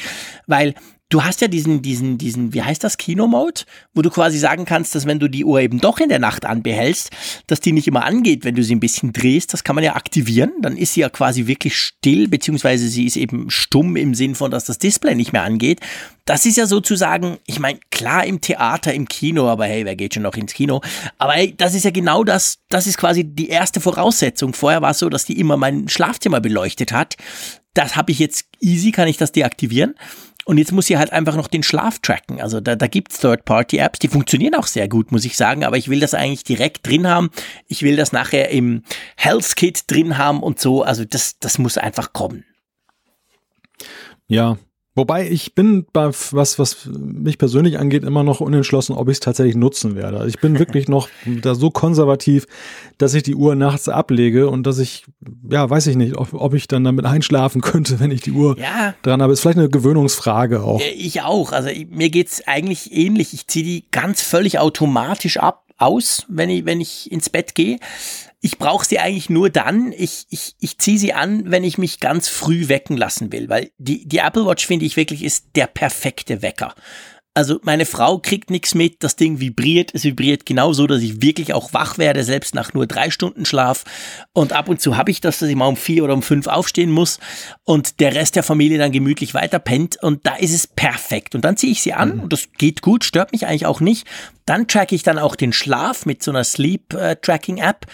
Weil du hast ja diesen, diesen, diesen, wie heißt das, Kino-Mode, wo du quasi sagen kannst, dass wenn du die Uhr eben doch in der Nacht anbehältst, dass die nicht immer angeht, wenn du sie ein bisschen drehst. Das kann man ja aktivieren. Dann ist sie ja quasi wirklich still, beziehungsweise sie ist eben stumm im Sinn von, dass das Display nicht mehr angeht. Das ist ja sozusagen, ich meine, klar im Theater, im Kino, aber hey, wer geht schon noch ins Kino? Aber hey, das ist ja genau das, das ist quasi die erste Voraussetzung. Vorher war es so, dass die immer mein Schlafzimmer beleuchtet hat. Das habe ich jetzt easy, kann ich das deaktivieren. Und jetzt muss sie halt einfach noch den Schlaf tracken. Also da, da gibt's Third-Party-Apps, die funktionieren auch sehr gut, muss ich sagen. Aber ich will das eigentlich direkt drin haben. Ich will das nachher im Health Kit drin haben und so. Also das, das muss einfach kommen. Ja, Wobei ich bin bei was, was mich persönlich angeht, immer noch unentschlossen, ob ich es tatsächlich nutzen werde. Also ich bin wirklich noch da so konservativ, dass ich die Uhr nachts ablege und dass ich, ja, weiß ich nicht, ob, ob ich dann damit einschlafen könnte, wenn ich die Uhr ja. dran habe. Ist vielleicht eine Gewöhnungsfrage auch. Ich auch. Also mir geht's eigentlich ähnlich. Ich ziehe die ganz völlig automatisch ab aus, wenn ich, wenn ich ins Bett gehe ich brauche sie eigentlich nur dann, ich, ich, ich ziehe sie an, wenn ich mich ganz früh wecken lassen will, weil die, die Apple Watch, finde ich wirklich, ist der perfekte Wecker. Also meine Frau kriegt nichts mit, das Ding vibriert, es vibriert genauso, dass ich wirklich auch wach werde, selbst nach nur drei Stunden Schlaf. Und ab und zu habe ich das, dass ich mal um vier oder um fünf aufstehen muss und der Rest der Familie dann gemütlich weiter pennt und da ist es perfekt. Und dann ziehe ich sie an mhm. und das geht gut, stört mich eigentlich auch nicht. Dann tracke ich dann auch den Schlaf mit so einer Sleep äh, Tracking App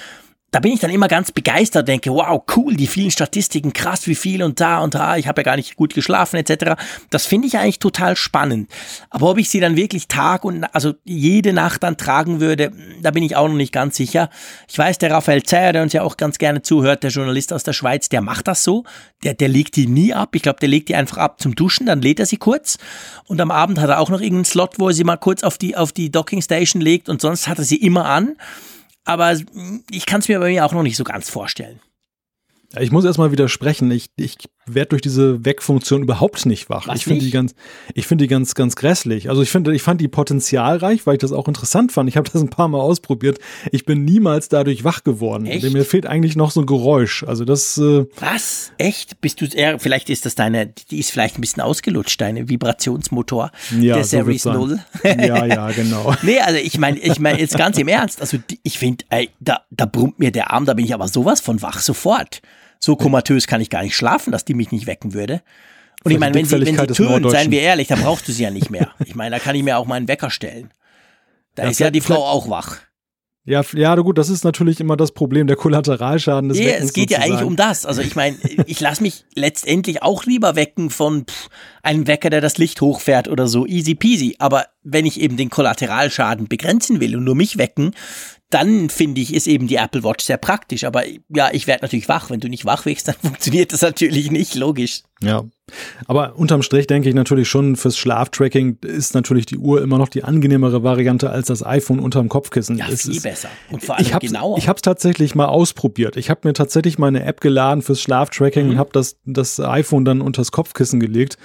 da bin ich dann immer ganz begeistert, denke, wow, cool, die vielen Statistiken, krass, wie viel und da und da, ich habe ja gar nicht gut geschlafen etc. Das finde ich eigentlich total spannend. Aber ob ich sie dann wirklich Tag und also jede Nacht dann tragen würde, da bin ich auch noch nicht ganz sicher. Ich weiß, der Raphael Zeyer, der uns ja auch ganz gerne zuhört, der Journalist aus der Schweiz, der macht das so. Der, der legt die nie ab. Ich glaube, der legt die einfach ab zum Duschen, dann lädt er sie kurz. Und am Abend hat er auch noch irgendeinen Slot, wo er sie mal kurz auf die, auf die Docking Station legt und sonst hat er sie immer an aber ich kann es mir bei mir auch noch nicht so ganz vorstellen. Ich muss erstmal widersprechen. Ich, ich werde durch diese Wegfunktion überhaupt nicht wach. Was ich finde die ganz, ich finde die ganz, ganz grässlich. Also ich finde, ich fand die potenzialreich, weil ich das auch interessant fand. Ich habe das ein paar Mal ausprobiert. Ich bin niemals dadurch wach geworden. Echt? Mir fehlt eigentlich noch so ein Geräusch. Also das. Äh Was? Echt? Bist du eher, vielleicht ist das deine, die ist vielleicht ein bisschen ausgelutscht, deine Vibrationsmotor. Ja, der so Series Null. ja, ja, genau. nee, also ich meine, ich meine jetzt ganz im Ernst. Also ich finde, da, da brummt mir der Arm, da bin ich aber sowas von wach sofort so komatös kann ich gar nicht schlafen, dass die mich nicht wecken würde. Und ich meine, wenn sie, wenn sie tönt, seien wir ehrlich, dann brauchst du sie ja nicht mehr. Ich meine, da kann ich mir auch meinen Wecker stellen. Da ja, ist ja die Frau auch wach. Ja, ja, gut, das ist natürlich immer das Problem, der Kollateralschaden des ja, Weckens. Es geht sozusagen. ja eigentlich um das. Also ich meine, ich lasse mich letztendlich auch lieber wecken von pff, einem Wecker, der das Licht hochfährt oder so, easy peasy. Aber wenn ich eben den Kollateralschaden begrenzen will und nur mich wecken, dann finde ich, ist eben die Apple Watch sehr praktisch. Aber ja, ich werde natürlich wach. Wenn du nicht wach wächst, dann funktioniert das natürlich nicht, logisch. Ja. Aber unterm Strich denke ich natürlich schon, fürs Schlaftracking ist natürlich die Uhr immer noch die angenehmere Variante als das iPhone unterm Kopfkissen. Ja, es viel ist, besser. Und vor allem ich hab's, genauer. Ich habe es tatsächlich mal ausprobiert. Ich habe mir tatsächlich meine App geladen fürs Schlaftracking mhm. und habe das, das iPhone dann unters Kopfkissen gelegt.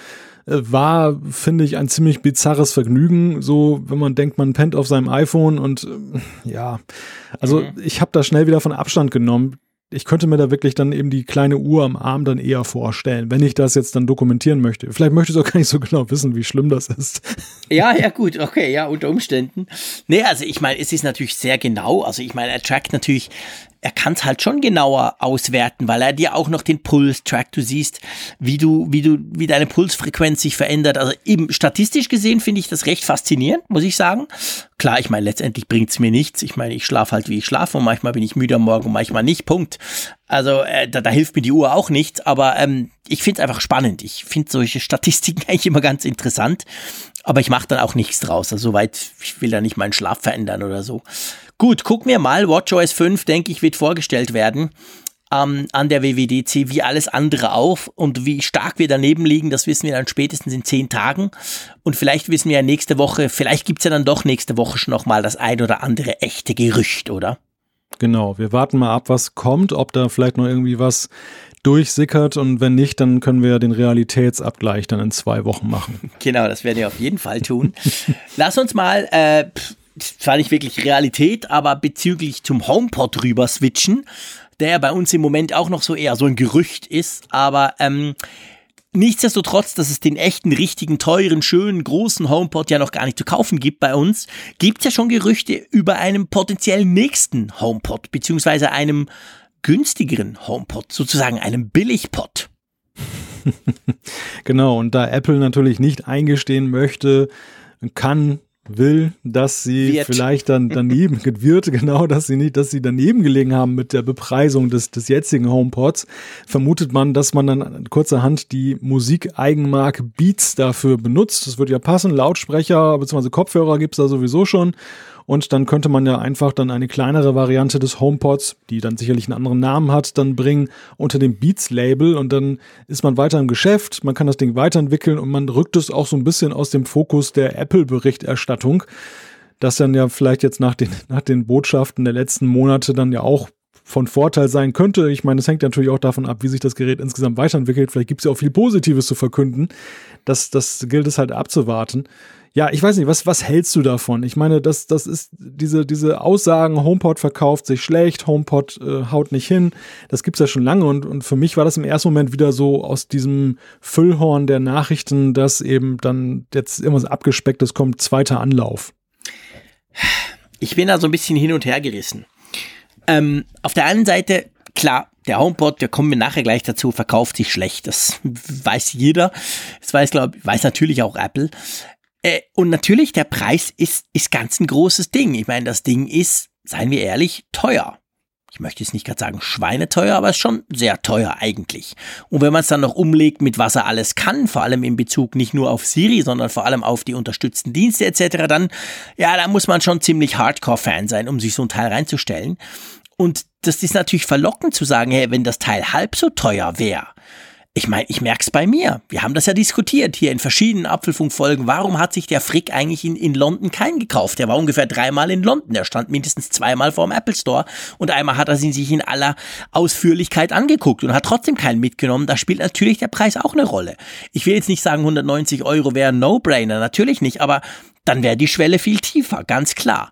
Äh, war, finde ich, ein ziemlich bizarres Vergnügen, so wenn man denkt, man pennt auf seinem iPhone und äh, ja, also mhm. ich habe da schnell wieder von Abstand genommen. Ich könnte mir da wirklich dann eben die kleine Uhr am Arm dann eher vorstellen, wenn ich das jetzt dann dokumentieren möchte. Vielleicht möchte ich auch gar nicht so genau wissen, wie schlimm das ist. Ja, ja, gut, okay, ja, unter Umständen. Nee, also ich meine, es ist natürlich sehr genau. Also ich meine, er trackt natürlich er kann es halt schon genauer auswerten, weil er dir auch noch den Puls trackt. Du siehst, wie du, wie du, wie deine Pulsfrequenz sich verändert. Also eben statistisch gesehen finde ich das recht faszinierend, muss ich sagen. Klar, ich meine, letztendlich bringt's mir nichts. Ich meine, ich schlafe halt, wie ich schlafe und manchmal bin ich müde am Morgen und manchmal nicht. Punkt. Also äh, da, da hilft mir die Uhr auch nicht, aber ähm, ich finde es einfach spannend. Ich finde solche Statistiken eigentlich immer ganz interessant, aber ich mache dann auch nichts draus. Also soweit, ich will da nicht meinen Schlaf verändern oder so. Gut, gucken wir mal. WatchOS 5, denke ich, wird vorgestellt werden ähm, an der WWDC, wie alles andere auch. Und wie stark wir daneben liegen, das wissen wir dann spätestens in zehn Tagen. Und vielleicht wissen wir ja nächste Woche, vielleicht gibt es ja dann doch nächste Woche schon nochmal das ein oder andere echte Gerücht, oder? Genau, wir warten mal ab, was kommt, ob da vielleicht noch irgendwie was durchsickert und wenn nicht, dann können wir den Realitätsabgleich dann in zwei Wochen machen. Genau, das werden wir auf jeden Fall tun. Lass uns mal äh, zwar nicht wirklich Realität, aber bezüglich zum HomePod rüber switchen, der bei uns im Moment auch noch so eher so ein Gerücht ist, aber ähm, Nichtsdestotrotz, dass es den echten, richtigen, teuren, schönen, großen HomePod ja noch gar nicht zu kaufen gibt bei uns, gibt es ja schon Gerüchte über einen potenziellen nächsten HomePod, beziehungsweise einem günstigeren HomePod, sozusagen einem Billigpod. genau, und da Apple natürlich nicht eingestehen möchte, kann will, dass sie wird. vielleicht dann daneben wird, genau, dass sie nicht, dass sie daneben gelegen haben mit der Bepreisung des, des jetzigen HomePods, vermutet man, dass man dann kurzerhand die Musikeigenmarke Beats dafür benutzt. Das wird ja passen, Lautsprecher bzw. Kopfhörer gibt's da sowieso schon. Und dann könnte man ja einfach dann eine kleinere Variante des HomePods, die dann sicherlich einen anderen Namen hat, dann bringen unter dem Beats-Label und dann ist man weiter im Geschäft, man kann das Ding weiterentwickeln und man rückt es auch so ein bisschen aus dem Fokus der Apple-Berichterstattung, das dann ja vielleicht jetzt nach den, nach den Botschaften der letzten Monate dann ja auch von Vorteil sein könnte. Ich meine, es hängt natürlich auch davon ab, wie sich das Gerät insgesamt weiterentwickelt. Vielleicht gibt es ja auch viel Positives zu verkünden. Das, das gilt es halt abzuwarten. Ja, ich weiß nicht, was, was hältst du davon? Ich meine, das, das ist diese, diese Aussagen, HomePod verkauft sich schlecht, HomePod äh, haut nicht hin, das gibt's ja schon lange und, und für mich war das im ersten Moment wieder so aus diesem Füllhorn der Nachrichten, dass eben dann jetzt irgendwas abgespecktes kommt, zweiter Anlauf. Ich bin da so ein bisschen hin und her gerissen. Ähm, auf der einen Seite, klar, der HomePod, da kommen wir nachher gleich dazu, verkauft sich schlecht. Das weiß jeder. Das weiß, glaube weiß natürlich auch Apple. Äh, und natürlich, der Preis ist, ist ganz ein großes Ding. Ich meine, das Ding ist, seien wir ehrlich, teuer ich möchte jetzt nicht gerade sagen schweineteuer, aber ist schon sehr teuer eigentlich. Und wenn man es dann noch umlegt, mit was er alles kann, vor allem in Bezug nicht nur auf Siri, sondern vor allem auf die unterstützten Dienste etc., dann, ja, da muss man schon ziemlich Hardcore-Fan sein, um sich so ein Teil reinzustellen. Und das ist natürlich verlockend zu sagen, hey, wenn das Teil halb so teuer wäre, ich meine, ich merk's bei mir. Wir haben das ja diskutiert hier in verschiedenen Apfelfunkfolgen. Warum hat sich der Frick eigentlich in, in London keinen gekauft? Der war ungefähr dreimal in London. Der stand mindestens zweimal vor dem Apple Store und einmal hat er ihn sich in aller Ausführlichkeit angeguckt und hat trotzdem keinen mitgenommen. Da spielt natürlich der Preis auch eine Rolle. Ich will jetzt nicht sagen, 190 Euro wäre ein No-Brainer, natürlich nicht, aber dann wäre die Schwelle viel tiefer, ganz klar.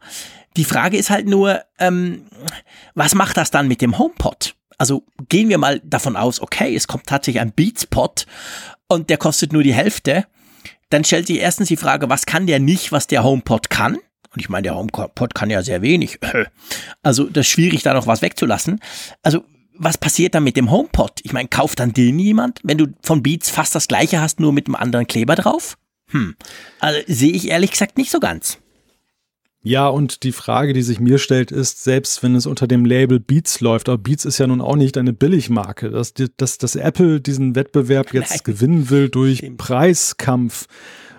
Die Frage ist halt nur, ähm, was macht das dann mit dem HomePod? Also gehen wir mal davon aus, okay, es kommt tatsächlich ein Beats-Pod und der kostet nur die Hälfte. Dann stellt sich erstens die Frage, was kann der nicht, was der HomePod kann? Und ich meine, der HomePod kann ja sehr wenig. Also das ist schwierig, da noch was wegzulassen. Also was passiert dann mit dem HomePod? Ich meine, kauft dann den jemand, wenn du von Beats fast das gleiche hast, nur mit einem anderen Kleber drauf? Hm. Also sehe ich ehrlich gesagt nicht so ganz. Ja, und die Frage, die sich mir stellt, ist, selbst wenn es unter dem Label Beats läuft, aber Beats ist ja nun auch nicht eine Billigmarke, dass, dass, dass Apple diesen Wettbewerb jetzt Nein. gewinnen will durch Preiskampf.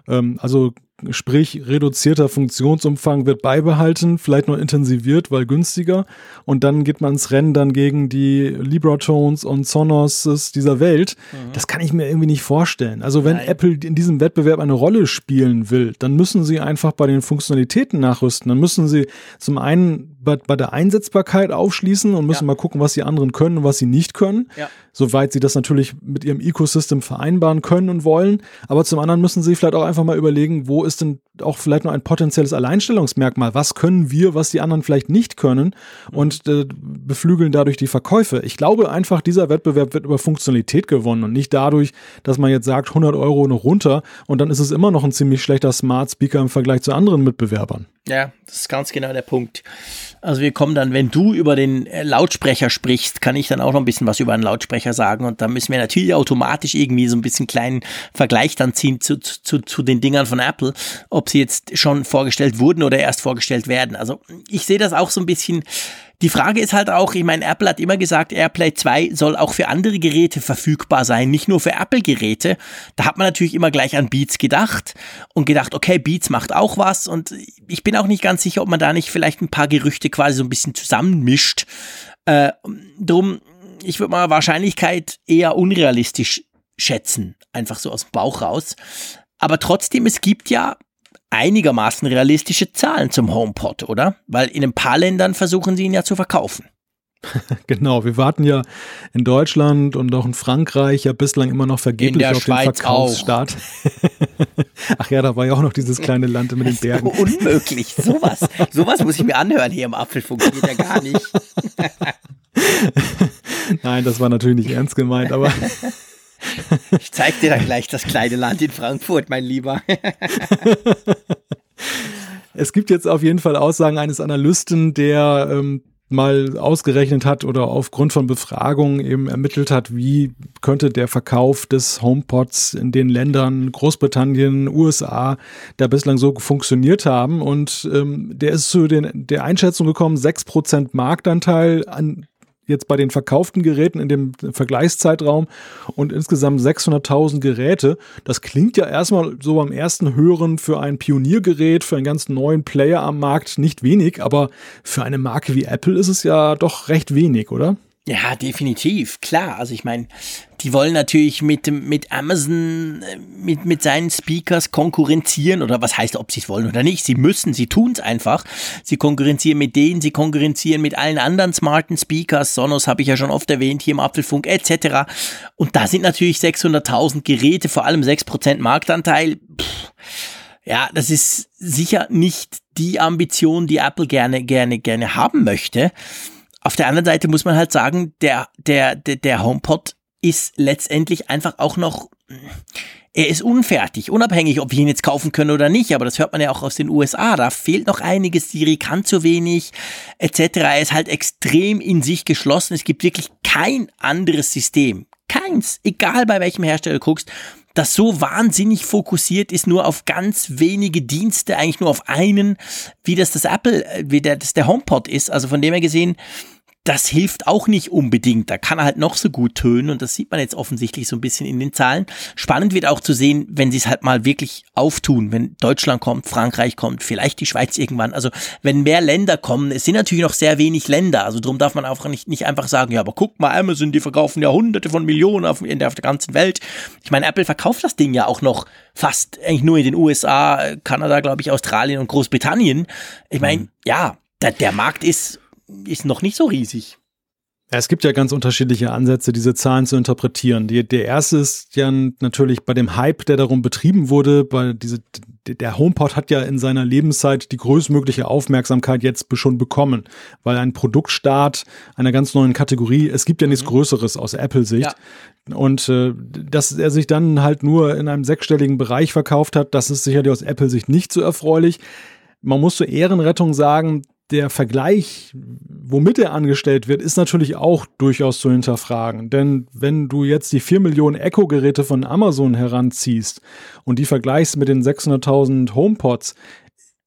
Ähm, also Sprich, reduzierter Funktionsumfang wird beibehalten, vielleicht noch intensiviert, weil günstiger. Und dann geht man ins Rennen dann gegen die Libratones und Sonoses dieser Welt. Mhm. Das kann ich mir irgendwie nicht vorstellen. Also wenn Nein. Apple in diesem Wettbewerb eine Rolle spielen will, dann müssen sie einfach bei den Funktionalitäten nachrüsten. Dann müssen sie zum einen bei, bei der Einsetzbarkeit aufschließen und müssen ja. mal gucken, was die anderen können und was sie nicht können. Ja. Soweit sie das natürlich mit ihrem Ecosystem vereinbaren können und wollen. Aber zum anderen müssen sie vielleicht auch einfach mal überlegen, wo ist denn auch vielleicht noch ein potenzielles Alleinstellungsmerkmal? Was können wir, was die anderen vielleicht nicht können? Und äh, beflügeln dadurch die Verkäufe. Ich glaube einfach, dieser Wettbewerb wird über Funktionalität gewonnen und nicht dadurch, dass man jetzt sagt, 100 Euro noch runter und dann ist es immer noch ein ziemlich schlechter Smart Speaker im Vergleich zu anderen Mitbewerbern. Ja, das ist ganz genau der Punkt. Also wir kommen dann, wenn du über den äh, Lautsprecher sprichst, kann ich dann auch noch ein bisschen was über einen Lautsprecher sagen. Und da müssen wir natürlich automatisch irgendwie so ein bisschen kleinen Vergleich dann ziehen zu, zu, zu den Dingern von Apple, ob sie jetzt schon vorgestellt wurden oder erst vorgestellt werden. Also ich sehe das auch so ein bisschen die Frage ist halt auch, ich meine, Apple hat immer gesagt, AirPlay 2 soll auch für andere Geräte verfügbar sein, nicht nur für Apple-Geräte. Da hat man natürlich immer gleich an Beats gedacht und gedacht, okay, Beats macht auch was und ich bin auch nicht ganz sicher, ob man da nicht vielleicht ein paar Gerüchte quasi so ein bisschen zusammenmischt. Äh, drum, ich würde mal Wahrscheinlichkeit eher unrealistisch schätzen, einfach so aus dem Bauch raus. Aber trotzdem, es gibt ja einigermaßen realistische Zahlen zum HomePod, oder? Weil in ein paar Ländern versuchen sie ihn ja zu verkaufen. genau, wir warten ja in Deutschland und auch in Frankreich ja bislang immer noch vergeblich auf Schweiz den Verkaufsstart. Ach ja, da war ja auch noch dieses kleine Land mit den Bergen. Unmöglich, sowas. sowas muss ich mir anhören hier im Apfelfunk, geht ja gar nicht. Nein, das war natürlich nicht ernst gemeint, aber ich zeig dir dann gleich das kleine Land in Frankfurt, mein Lieber. es gibt jetzt auf jeden Fall Aussagen eines Analysten, der ähm, mal ausgerechnet hat oder aufgrund von Befragungen eben ermittelt hat, wie könnte der Verkauf des HomePods in den Ländern Großbritannien, USA da bislang so funktioniert haben. Und ähm, der ist zu den, der Einschätzung gekommen, 6% Marktanteil an jetzt bei den verkauften Geräten in dem Vergleichszeitraum und insgesamt 600.000 Geräte. Das klingt ja erstmal so beim ersten Hören für ein Pioniergerät, für einen ganz neuen Player am Markt nicht wenig, aber für eine Marke wie Apple ist es ja doch recht wenig, oder? Ja, definitiv, klar. Also ich meine, die wollen natürlich mit, mit Amazon, äh, mit, mit seinen Speakers konkurrenzieren oder was heißt, ob sie es wollen oder nicht. Sie müssen, sie tun es einfach. Sie konkurrenzieren mit denen, sie konkurrenzieren mit allen anderen smarten Speakers. Sonos habe ich ja schon oft erwähnt, hier im Apfelfunk etc. Und da sind natürlich 600.000 Geräte, vor allem 6% Marktanteil. Pff, ja, das ist sicher nicht die Ambition, die Apple gerne, gerne, gerne haben möchte. Auf der anderen Seite muss man halt sagen, der, der, der, der HomePod ist letztendlich einfach auch noch, er ist unfertig, unabhängig, ob wir ihn jetzt kaufen können oder nicht, aber das hört man ja auch aus den USA, da fehlt noch einiges, Siri kann zu wenig, etc. Er ist halt extrem in sich geschlossen, es gibt wirklich kein anderes System, keins, egal bei welchem Hersteller du guckst, das so wahnsinnig fokussiert ist nur auf ganz wenige Dienste, eigentlich nur auf einen, wie das das Apple, äh, wie der, das der HomePod ist. Also von dem her gesehen, das hilft auch nicht unbedingt. Da kann er halt noch so gut tönen und das sieht man jetzt offensichtlich so ein bisschen in den Zahlen. Spannend wird auch zu sehen, wenn sie es halt mal wirklich auftun, wenn Deutschland kommt, Frankreich kommt, vielleicht die Schweiz irgendwann. Also wenn mehr Länder kommen, es sind natürlich noch sehr wenig Länder, also darum darf man auch nicht, nicht einfach sagen, ja, aber guck mal, Amazon, die verkaufen ja hunderte von Millionen auf, in der, auf der ganzen Welt. Ich meine, Apple verkauft das Ding ja auch noch fast eigentlich nur in den USA, Kanada, glaube ich, Australien und Großbritannien. Ich meine, mhm. ja, der, der Markt ist ist noch nicht so riesig. Es gibt ja ganz unterschiedliche Ansätze, diese Zahlen zu interpretieren. Die, der erste ist ja natürlich bei dem Hype, der darum betrieben wurde, bei diese, der HomePod hat ja in seiner Lebenszeit die größtmögliche Aufmerksamkeit jetzt schon bekommen, weil ein Produktstart einer ganz neuen Kategorie, es gibt ja nichts mhm. Größeres aus Apple-Sicht. Ja. Und äh, dass er sich dann halt nur in einem sechsstelligen Bereich verkauft hat, das ist sicherlich aus Apple-Sicht nicht so erfreulich. Man muss zur Ehrenrettung sagen, der Vergleich, womit er angestellt wird, ist natürlich auch durchaus zu hinterfragen. Denn wenn du jetzt die 4 Millionen Echo-Geräte von Amazon heranziehst und die vergleichst mit den 600.000 HomePods,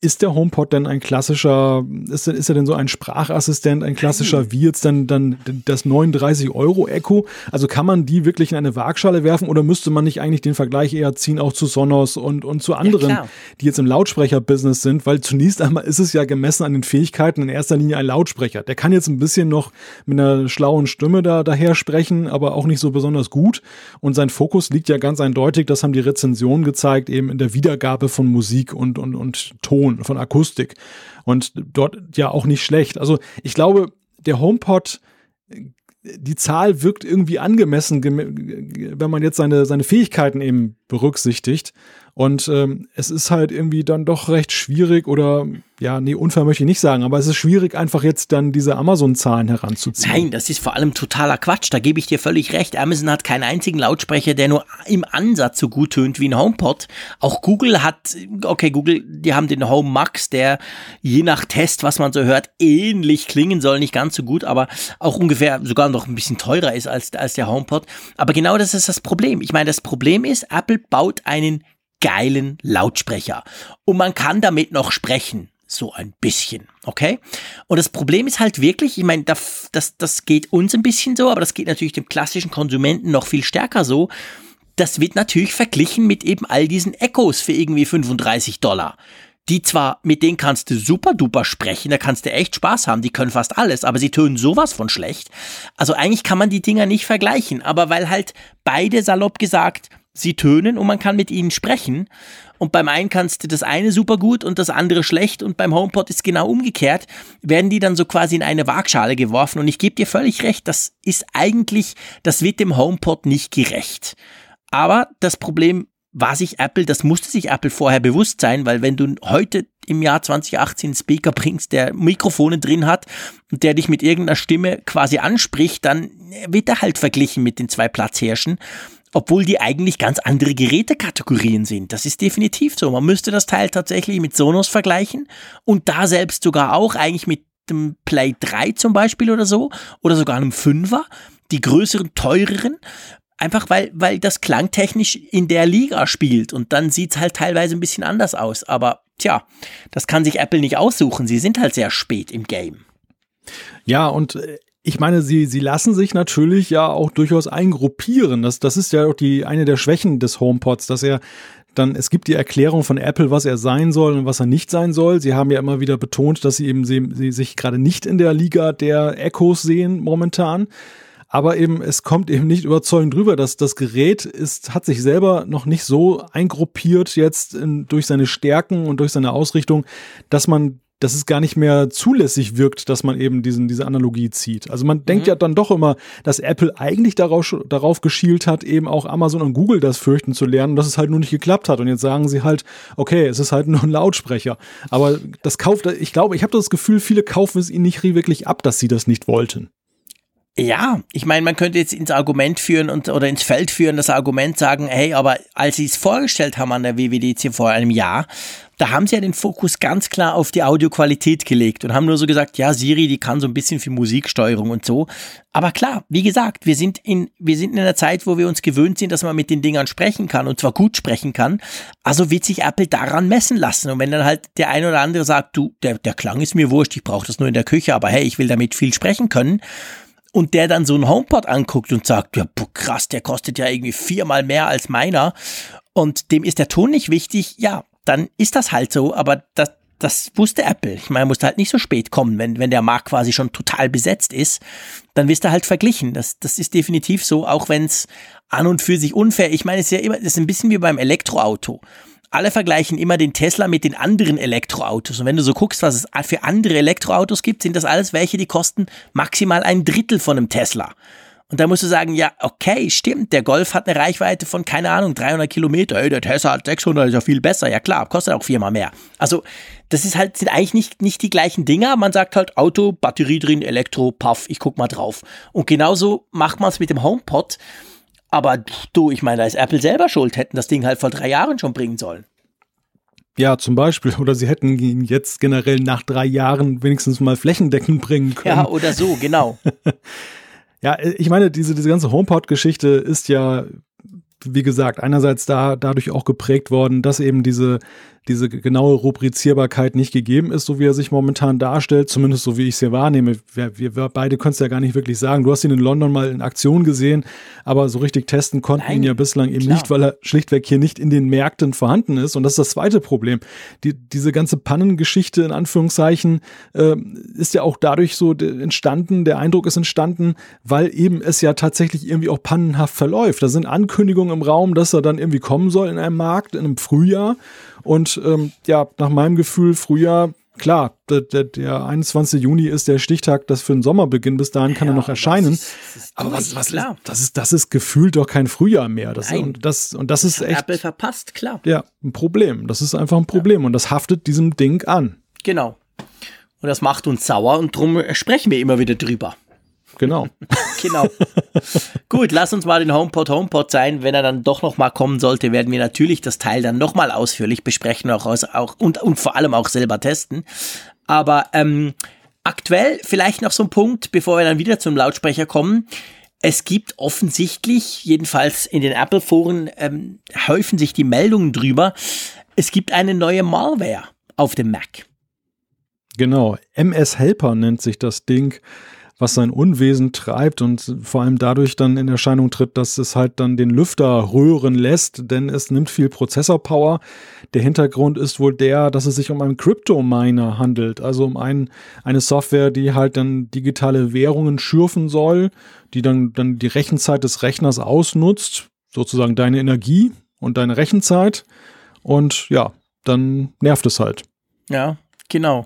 ist der HomePod denn ein klassischer, ist, ist er denn so ein Sprachassistent, ein klassischer, wie jetzt dann, dann das 39 Euro Echo? Also kann man die wirklich in eine Waagschale werfen oder müsste man nicht eigentlich den Vergleich eher ziehen auch zu Sonos und, und zu anderen, ja, die jetzt im Lautsprecher-Business sind? Weil zunächst einmal ist es ja gemessen an den Fähigkeiten in erster Linie ein Lautsprecher. Der kann jetzt ein bisschen noch mit einer schlauen Stimme da daher sprechen, aber auch nicht so besonders gut. Und sein Fokus liegt ja ganz eindeutig, das haben die Rezensionen gezeigt, eben in der Wiedergabe von Musik und, und, und Ton von, Akustik. Und dort ja auch nicht schlecht. Also ich glaube, der HomePod die Zahl wirkt irgendwie angemessen, wenn man jetzt seine, seine Fähigkeiten eben berücksichtigt. Und ähm, es ist halt irgendwie dann doch recht schwierig oder ja, nee, unfair möchte ich nicht sagen, aber es ist schwierig, einfach jetzt dann diese Amazon-Zahlen heranzuziehen. Nein, das ist vor allem totaler Quatsch. Da gebe ich dir völlig recht. Amazon hat keinen einzigen Lautsprecher, der nur im Ansatz so gut tönt wie ein HomePod. Auch Google hat, okay, Google, die haben den Home Max, der je nach Test, was man so hört, ähnlich klingen soll. Nicht ganz so gut, aber auch ungefähr sogar noch ein bisschen teurer ist als, als der HomePod. Aber genau das ist das Problem. Ich meine, das Problem ist, Apple baut einen geilen Lautsprecher. Und man kann damit noch sprechen. So ein bisschen, okay? Und das Problem ist halt wirklich, ich meine, das, das, das geht uns ein bisschen so, aber das geht natürlich dem klassischen Konsumenten noch viel stärker so. Das wird natürlich verglichen mit eben all diesen Echos für irgendwie 35 Dollar. Die zwar, mit denen kannst du super duper sprechen, da kannst du echt Spaß haben, die können fast alles, aber sie tönen sowas von schlecht. Also eigentlich kann man die Dinger nicht vergleichen, aber weil halt beide salopp gesagt sie tönen und man kann mit ihnen sprechen. Und beim einen kannst du das eine super gut und das andere schlecht und beim HomePod ist genau umgekehrt, werden die dann so quasi in eine Waagschale geworfen und ich gebe dir völlig recht, das ist eigentlich, das wird dem HomePod nicht gerecht. Aber das Problem war sich Apple, das musste sich Apple vorher bewusst sein, weil wenn du heute im Jahr 2018 einen Speaker bringst, der Mikrofone drin hat und der dich mit irgendeiner Stimme quasi anspricht, dann wird er halt verglichen mit den zwei Platzhirschen obwohl die eigentlich ganz andere Gerätekategorien sind. Das ist definitiv so. Man müsste das Teil tatsächlich mit Sonos vergleichen und da selbst sogar auch eigentlich mit dem Play 3 zum Beispiel oder so oder sogar einem 5er, die größeren, teureren. Einfach weil, weil das klangtechnisch in der Liga spielt und dann sieht es halt teilweise ein bisschen anders aus. Aber tja, das kann sich Apple nicht aussuchen. Sie sind halt sehr spät im Game. Ja, und äh, ich meine, sie, sie lassen sich natürlich ja auch durchaus eingruppieren. Das, das ist ja auch die, eine der Schwächen des HomePods, dass er dann, es gibt die Erklärung von Apple, was er sein soll und was er nicht sein soll. Sie haben ja immer wieder betont, dass sie eben sie, sie sich gerade nicht in der Liga der Echos sehen momentan. Aber eben, es kommt eben nicht überzeugend drüber, dass das Gerät ist, hat sich selber noch nicht so eingruppiert jetzt in, durch seine Stärken und durch seine Ausrichtung, dass man dass es gar nicht mehr zulässig wirkt, dass man eben diesen, diese Analogie zieht. Also man mhm. denkt ja dann doch immer, dass Apple eigentlich darauf, darauf geschielt hat, eben auch Amazon und Google das fürchten zu lernen, dass es halt nur nicht geklappt hat. Und jetzt sagen sie halt, okay, es ist halt nur ein Lautsprecher. Aber das kauft, ich glaube, ich habe das Gefühl, viele kaufen es ihnen nicht wirklich ab, dass sie das nicht wollten. Ja, ich meine, man könnte jetzt ins Argument führen und oder ins Feld führen, das Argument sagen, hey, aber als sie es vorgestellt haben an der WWDC vor einem Jahr, da haben sie ja den Fokus ganz klar auf die Audioqualität gelegt und haben nur so gesagt, ja, Siri, die kann so ein bisschen für Musiksteuerung und so. Aber klar, wie gesagt, wir sind in, wir sind in einer Zeit, wo wir uns gewöhnt sind, dass man mit den Dingern sprechen kann und zwar gut sprechen kann. Also wird sich Apple daran messen lassen. Und wenn dann halt der eine oder andere sagt, du, der, der Klang ist mir wurscht, ich brauche das nur in der Küche, aber hey, ich will damit viel sprechen können, und der dann so einen HomePod anguckt und sagt, ja, boah, krass, der kostet ja irgendwie viermal mehr als meiner. Und dem ist der Ton nicht wichtig, ja, dann ist das halt so, aber das, das wusste Apple. Ich meine, er musste halt nicht so spät kommen, wenn, wenn der Markt quasi schon total besetzt ist, dann wirst du halt verglichen. Das, das ist definitiv so, auch wenn es an und für sich unfair, ich meine, es ist ja immer, das ist ein bisschen wie beim Elektroauto alle vergleichen immer den Tesla mit den anderen Elektroautos. Und wenn du so guckst, was es für andere Elektroautos gibt, sind das alles welche, die kosten maximal ein Drittel von einem Tesla. Und da musst du sagen, ja, okay, stimmt, der Golf hat eine Reichweite von, keine Ahnung, 300 Kilometer. Hey, der Tesla hat 600, ist ja viel besser. Ja klar, kostet auch viermal mehr. Also, das ist halt, sind eigentlich nicht, nicht die gleichen Dinger. Man sagt halt Auto, Batterie drin, Elektro, Puff, ich guck mal drauf. Und genauso macht man es mit dem HomePod. Aber du, ich meine, da ist Apple selber schuld, hätten das Ding halt vor drei Jahren schon bringen sollen. Ja, zum Beispiel. Oder sie hätten ihn jetzt generell nach drei Jahren wenigstens mal flächendeckend bringen können. Ja, oder so, genau. ja, ich meine, diese, diese ganze HomePod-Geschichte ist ja, wie gesagt, einerseits da dadurch auch geprägt worden, dass eben diese diese genaue Rubrizierbarkeit nicht gegeben ist, so wie er sich momentan darstellt, zumindest so wie ich es hier wahrnehme. Wir, wir, beide können es ja gar nicht wirklich sagen. Du hast ihn in London mal in Aktion gesehen, aber so richtig testen konnten Nein, ihn ja bislang eben klar. nicht, weil er schlichtweg hier nicht in den Märkten vorhanden ist. Und das ist das zweite Problem. Die, diese ganze Pannengeschichte in Anführungszeichen äh, ist ja auch dadurch so entstanden, der Eindruck ist entstanden, weil eben es ja tatsächlich irgendwie auch pannenhaft verläuft. Da sind Ankündigungen im Raum, dass er dann irgendwie kommen soll in einem Markt, in einem Frühjahr. Und ähm, ja, nach meinem Gefühl, Frühjahr, klar, der, der, der 21. Juni ist der Stichtag, das für den Sommerbeginn, bis dahin kann ja, er noch erscheinen. Das ist, das ist aber was, was klar. das ist, das ist gefühlt doch kein Frühjahr mehr. Das, Nein. Und das, und das, das ist echt. Apple verpasst, klar. Ja, ein Problem. Das ist einfach ein Problem ja. und das haftet diesem Ding an. Genau. Und das macht uns sauer und darum sprechen wir immer wieder drüber. Genau. genau. Gut, lass uns mal den HomePod HomePod sein. Wenn er dann doch noch mal kommen sollte, werden wir natürlich das Teil dann noch mal ausführlich besprechen auch, auch, und, und vor allem auch selber testen. Aber ähm, aktuell vielleicht noch so ein Punkt, bevor wir dann wieder zum Lautsprecher kommen. Es gibt offensichtlich, jedenfalls in den Apple-Foren, ähm, häufen sich die Meldungen drüber. Es gibt eine neue Malware auf dem Mac. Genau, MS Helper nennt sich das Ding was sein Unwesen treibt und vor allem dadurch dann in Erscheinung tritt, dass es halt dann den Lüfter röhren lässt, denn es nimmt viel Prozessorpower. Der Hintergrund ist wohl der, dass es sich um einen Crypto-Miner handelt, also um ein, eine Software, die halt dann digitale Währungen schürfen soll, die dann, dann die Rechenzeit des Rechners ausnutzt, sozusagen deine Energie und deine Rechenzeit und ja, dann nervt es halt. Ja, Genau.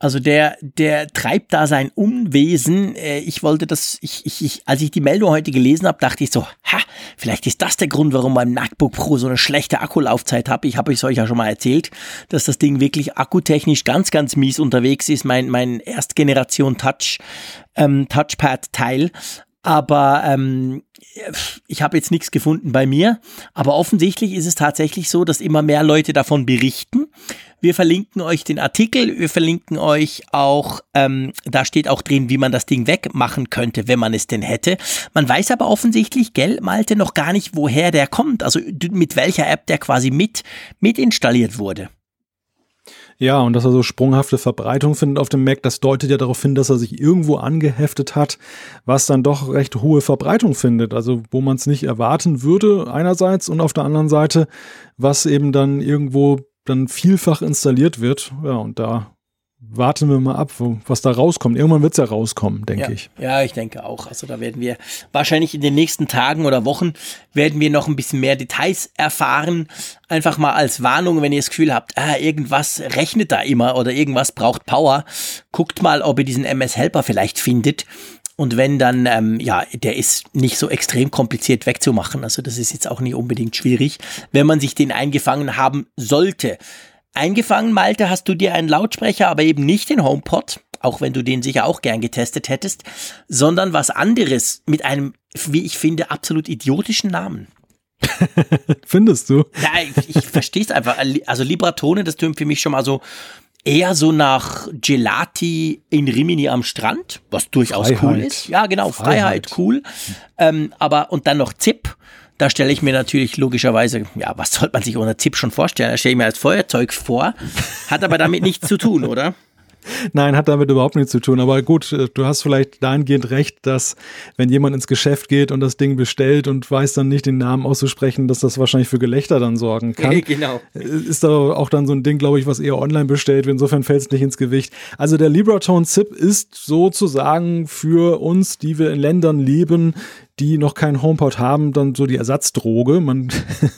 Also der, der treibt da sein Unwesen. Äh, ich wollte das, ich, ich, ich, als ich die Meldung heute gelesen habe, dachte ich so, ha, vielleicht ist das der Grund, warum mein MacBook Pro so eine schlechte Akkulaufzeit habe. Ich habe es euch ja schon mal erzählt, dass das Ding wirklich akkutechnisch ganz, ganz mies unterwegs ist. Mein, mein Erstgeneration Touch, ähm, Touchpad-Teil. Aber ähm, ich habe jetzt nichts gefunden bei mir. Aber offensichtlich ist es tatsächlich so, dass immer mehr Leute davon berichten. Wir verlinken euch den Artikel, wir verlinken euch auch, ähm, da steht auch drin, wie man das Ding wegmachen könnte, wenn man es denn hätte. Man weiß aber offensichtlich, gell, Malte, noch gar nicht, woher der kommt, also mit welcher App der quasi mit, mit installiert wurde. Ja, und dass er so sprunghafte Verbreitung findet auf dem Mac, das deutet ja darauf hin, dass er sich irgendwo angeheftet hat, was dann doch recht hohe Verbreitung findet. Also wo man es nicht erwarten würde einerseits und auf der anderen Seite, was eben dann irgendwo dann vielfach installiert wird. Ja, und da warten wir mal ab, was da rauskommt. Irgendwann wird es ja rauskommen, denke ja. ich. Ja, ich denke auch. Also da werden wir wahrscheinlich in den nächsten Tagen oder Wochen werden wir noch ein bisschen mehr Details erfahren. Einfach mal als Warnung, wenn ihr das Gefühl habt, ah, irgendwas rechnet da immer oder irgendwas braucht Power, guckt mal, ob ihr diesen MS Helper vielleicht findet. Und wenn dann, ähm, ja, der ist nicht so extrem kompliziert wegzumachen. Also das ist jetzt auch nicht unbedingt schwierig, wenn man sich den eingefangen haben sollte. Eingefangen, Malte, hast du dir einen Lautsprecher, aber eben nicht den HomePod, auch wenn du den sicher auch gern getestet hättest, sondern was anderes mit einem, wie ich finde, absolut idiotischen Namen. Findest du? Ja, ich, ich verstehe es einfach. Also Libratone, das tönt für mich schon mal so eher so nach Gelati in Rimini am Strand, was durchaus Freiheit. cool ist. Ja, genau, Freiheit, Freiheit cool. Ähm, aber und dann noch Zip da stelle ich mir natürlich logischerweise, ja, was sollte man sich unter ZIP schon vorstellen? Da stelle ich mir als Feuerzeug vor, hat aber damit nichts zu tun, oder? Nein, hat damit überhaupt nichts zu tun. Aber gut, äh, du hast vielleicht dahingehend recht, dass wenn jemand ins Geschäft geht und das Ding bestellt und weiß dann nicht den Namen auszusprechen, dass das wahrscheinlich für Gelächter dann sorgen kann. genau. Äh, ist aber auch dann so ein Ding, glaube ich, was eher online bestellt wird. Insofern fällt es nicht ins Gewicht. Also der Libratone Zip ist sozusagen für uns, die wir in Ländern leben, die noch keinen HomePod haben, dann so die Ersatzdroge. Man,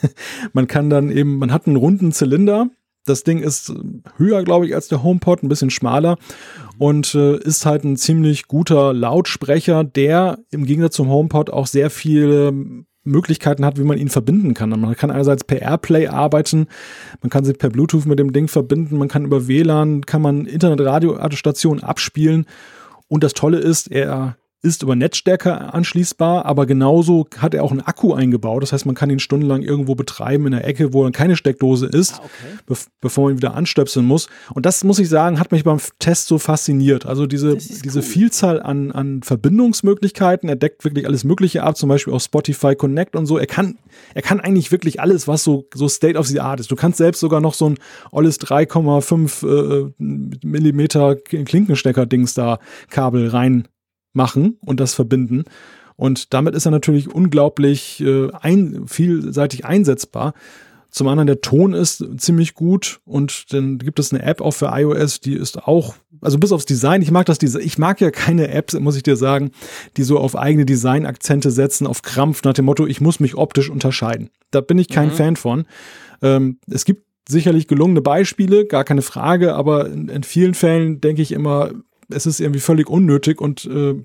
man kann dann eben, man hat einen runden Zylinder, das Ding ist höher, glaube ich, als der HomePod, ein bisschen schmaler und äh, ist halt ein ziemlich guter Lautsprecher, der im Gegensatz zum HomePod auch sehr viele Möglichkeiten hat, wie man ihn verbinden kann. Man kann einerseits per Airplay arbeiten, man kann sich per Bluetooth mit dem Ding verbinden, man kann über WLAN, kann man Internet-Radio-Stationen abspielen und das Tolle ist, er ist über Netzstärke anschließbar, aber genauso hat er auch einen Akku eingebaut. Das heißt, man kann ihn stundenlang irgendwo betreiben in der Ecke, wo dann keine Steckdose ist, ah, okay. be bevor man ihn wieder anstöpseln muss. Und das muss ich sagen, hat mich beim Test so fasziniert. Also diese, diese cool. Vielzahl an, an Verbindungsmöglichkeiten. Er deckt wirklich alles Mögliche ab, zum Beispiel auch Spotify Connect und so. Er kann, er kann eigentlich wirklich alles, was so, so State of the Art ist. Du kannst selbst sogar noch so ein Olles 3,5 äh, Millimeter Klinkenstecker-Dings da Kabel rein machen und das verbinden. Und damit ist er natürlich unglaublich äh, ein, vielseitig einsetzbar. Zum anderen, der Ton ist ziemlich gut und dann gibt es eine App auch für iOS, die ist auch, also bis aufs Design, ich mag das Design, ich mag ja keine Apps, muss ich dir sagen, die so auf eigene Design-Akzente setzen, auf Krampf nach dem Motto, ich muss mich optisch unterscheiden. Da bin ich kein mhm. Fan von. Ähm, es gibt sicherlich gelungene Beispiele, gar keine Frage, aber in, in vielen Fällen denke ich immer, es ist irgendwie völlig unnötig und äh,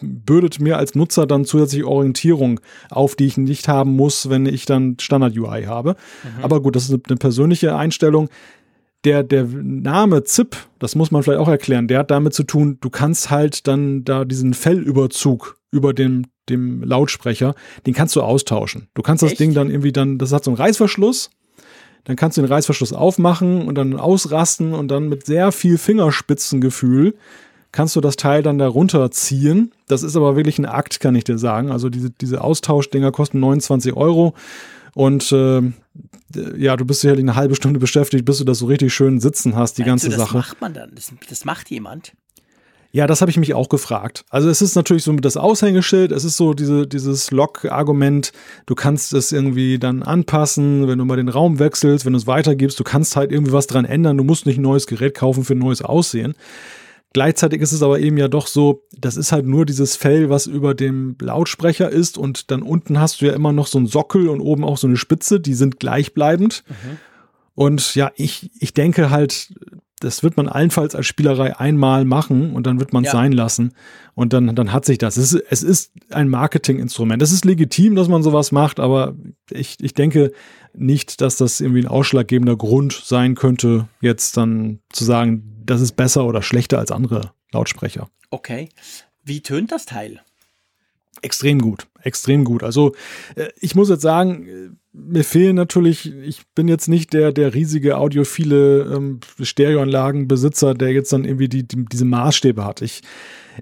bürdet mir als Nutzer dann zusätzliche Orientierung auf, die ich nicht haben muss, wenn ich dann Standard-UI habe. Mhm. Aber gut, das ist eine persönliche Einstellung. Der, der Name ZIP, das muss man vielleicht auch erklären, der hat damit zu tun, du kannst halt dann da diesen Fellüberzug über dem, dem Lautsprecher, den kannst du austauschen. Du kannst Echt? das Ding dann irgendwie dann, das hat so einen Reißverschluss, dann kannst du den Reißverschluss aufmachen und dann ausrasten und dann mit sehr viel Fingerspitzengefühl kannst du das Teil dann da runterziehen. Das ist aber wirklich ein Akt, kann ich dir sagen. Also diese, diese Austauschdinger kosten 29 Euro. Und äh, ja, du bist sicherlich eine halbe Stunde beschäftigt, bis du das so richtig schön sitzen hast, die Meinst ganze du, das Sache. Das macht man dann. Das, das macht jemand. Ja, das habe ich mich auch gefragt. Also es ist natürlich so mit das Aushängeschild, es ist so diese, dieses Log-Argument, du kannst es irgendwie dann anpassen, wenn du mal den Raum wechselst, wenn du es weitergibst, du kannst halt irgendwie was dran ändern, du musst nicht ein neues Gerät kaufen für ein neues Aussehen. Gleichzeitig ist es aber eben ja doch so, das ist halt nur dieses Fell, was über dem Lautsprecher ist und dann unten hast du ja immer noch so einen Sockel und oben auch so eine Spitze, die sind gleichbleibend. Mhm. Und ja, ich, ich denke halt, das wird man allenfalls als Spielerei einmal machen und dann wird man es ja. sein lassen und dann, dann hat sich das. Es ist, es ist ein Marketinginstrument. Es ist legitim, dass man sowas macht, aber ich, ich denke nicht, dass das irgendwie ein ausschlaggebender Grund sein könnte, jetzt dann zu sagen, das ist besser oder schlechter als andere Lautsprecher. Okay. Wie tönt das Teil? Extrem gut, extrem gut. Also äh, ich muss jetzt sagen, äh, mir fehlen natürlich, ich bin jetzt nicht der, der riesige audiophile ähm, Stereoanlagenbesitzer, der jetzt dann irgendwie die, die, diese Maßstäbe hat. Ich,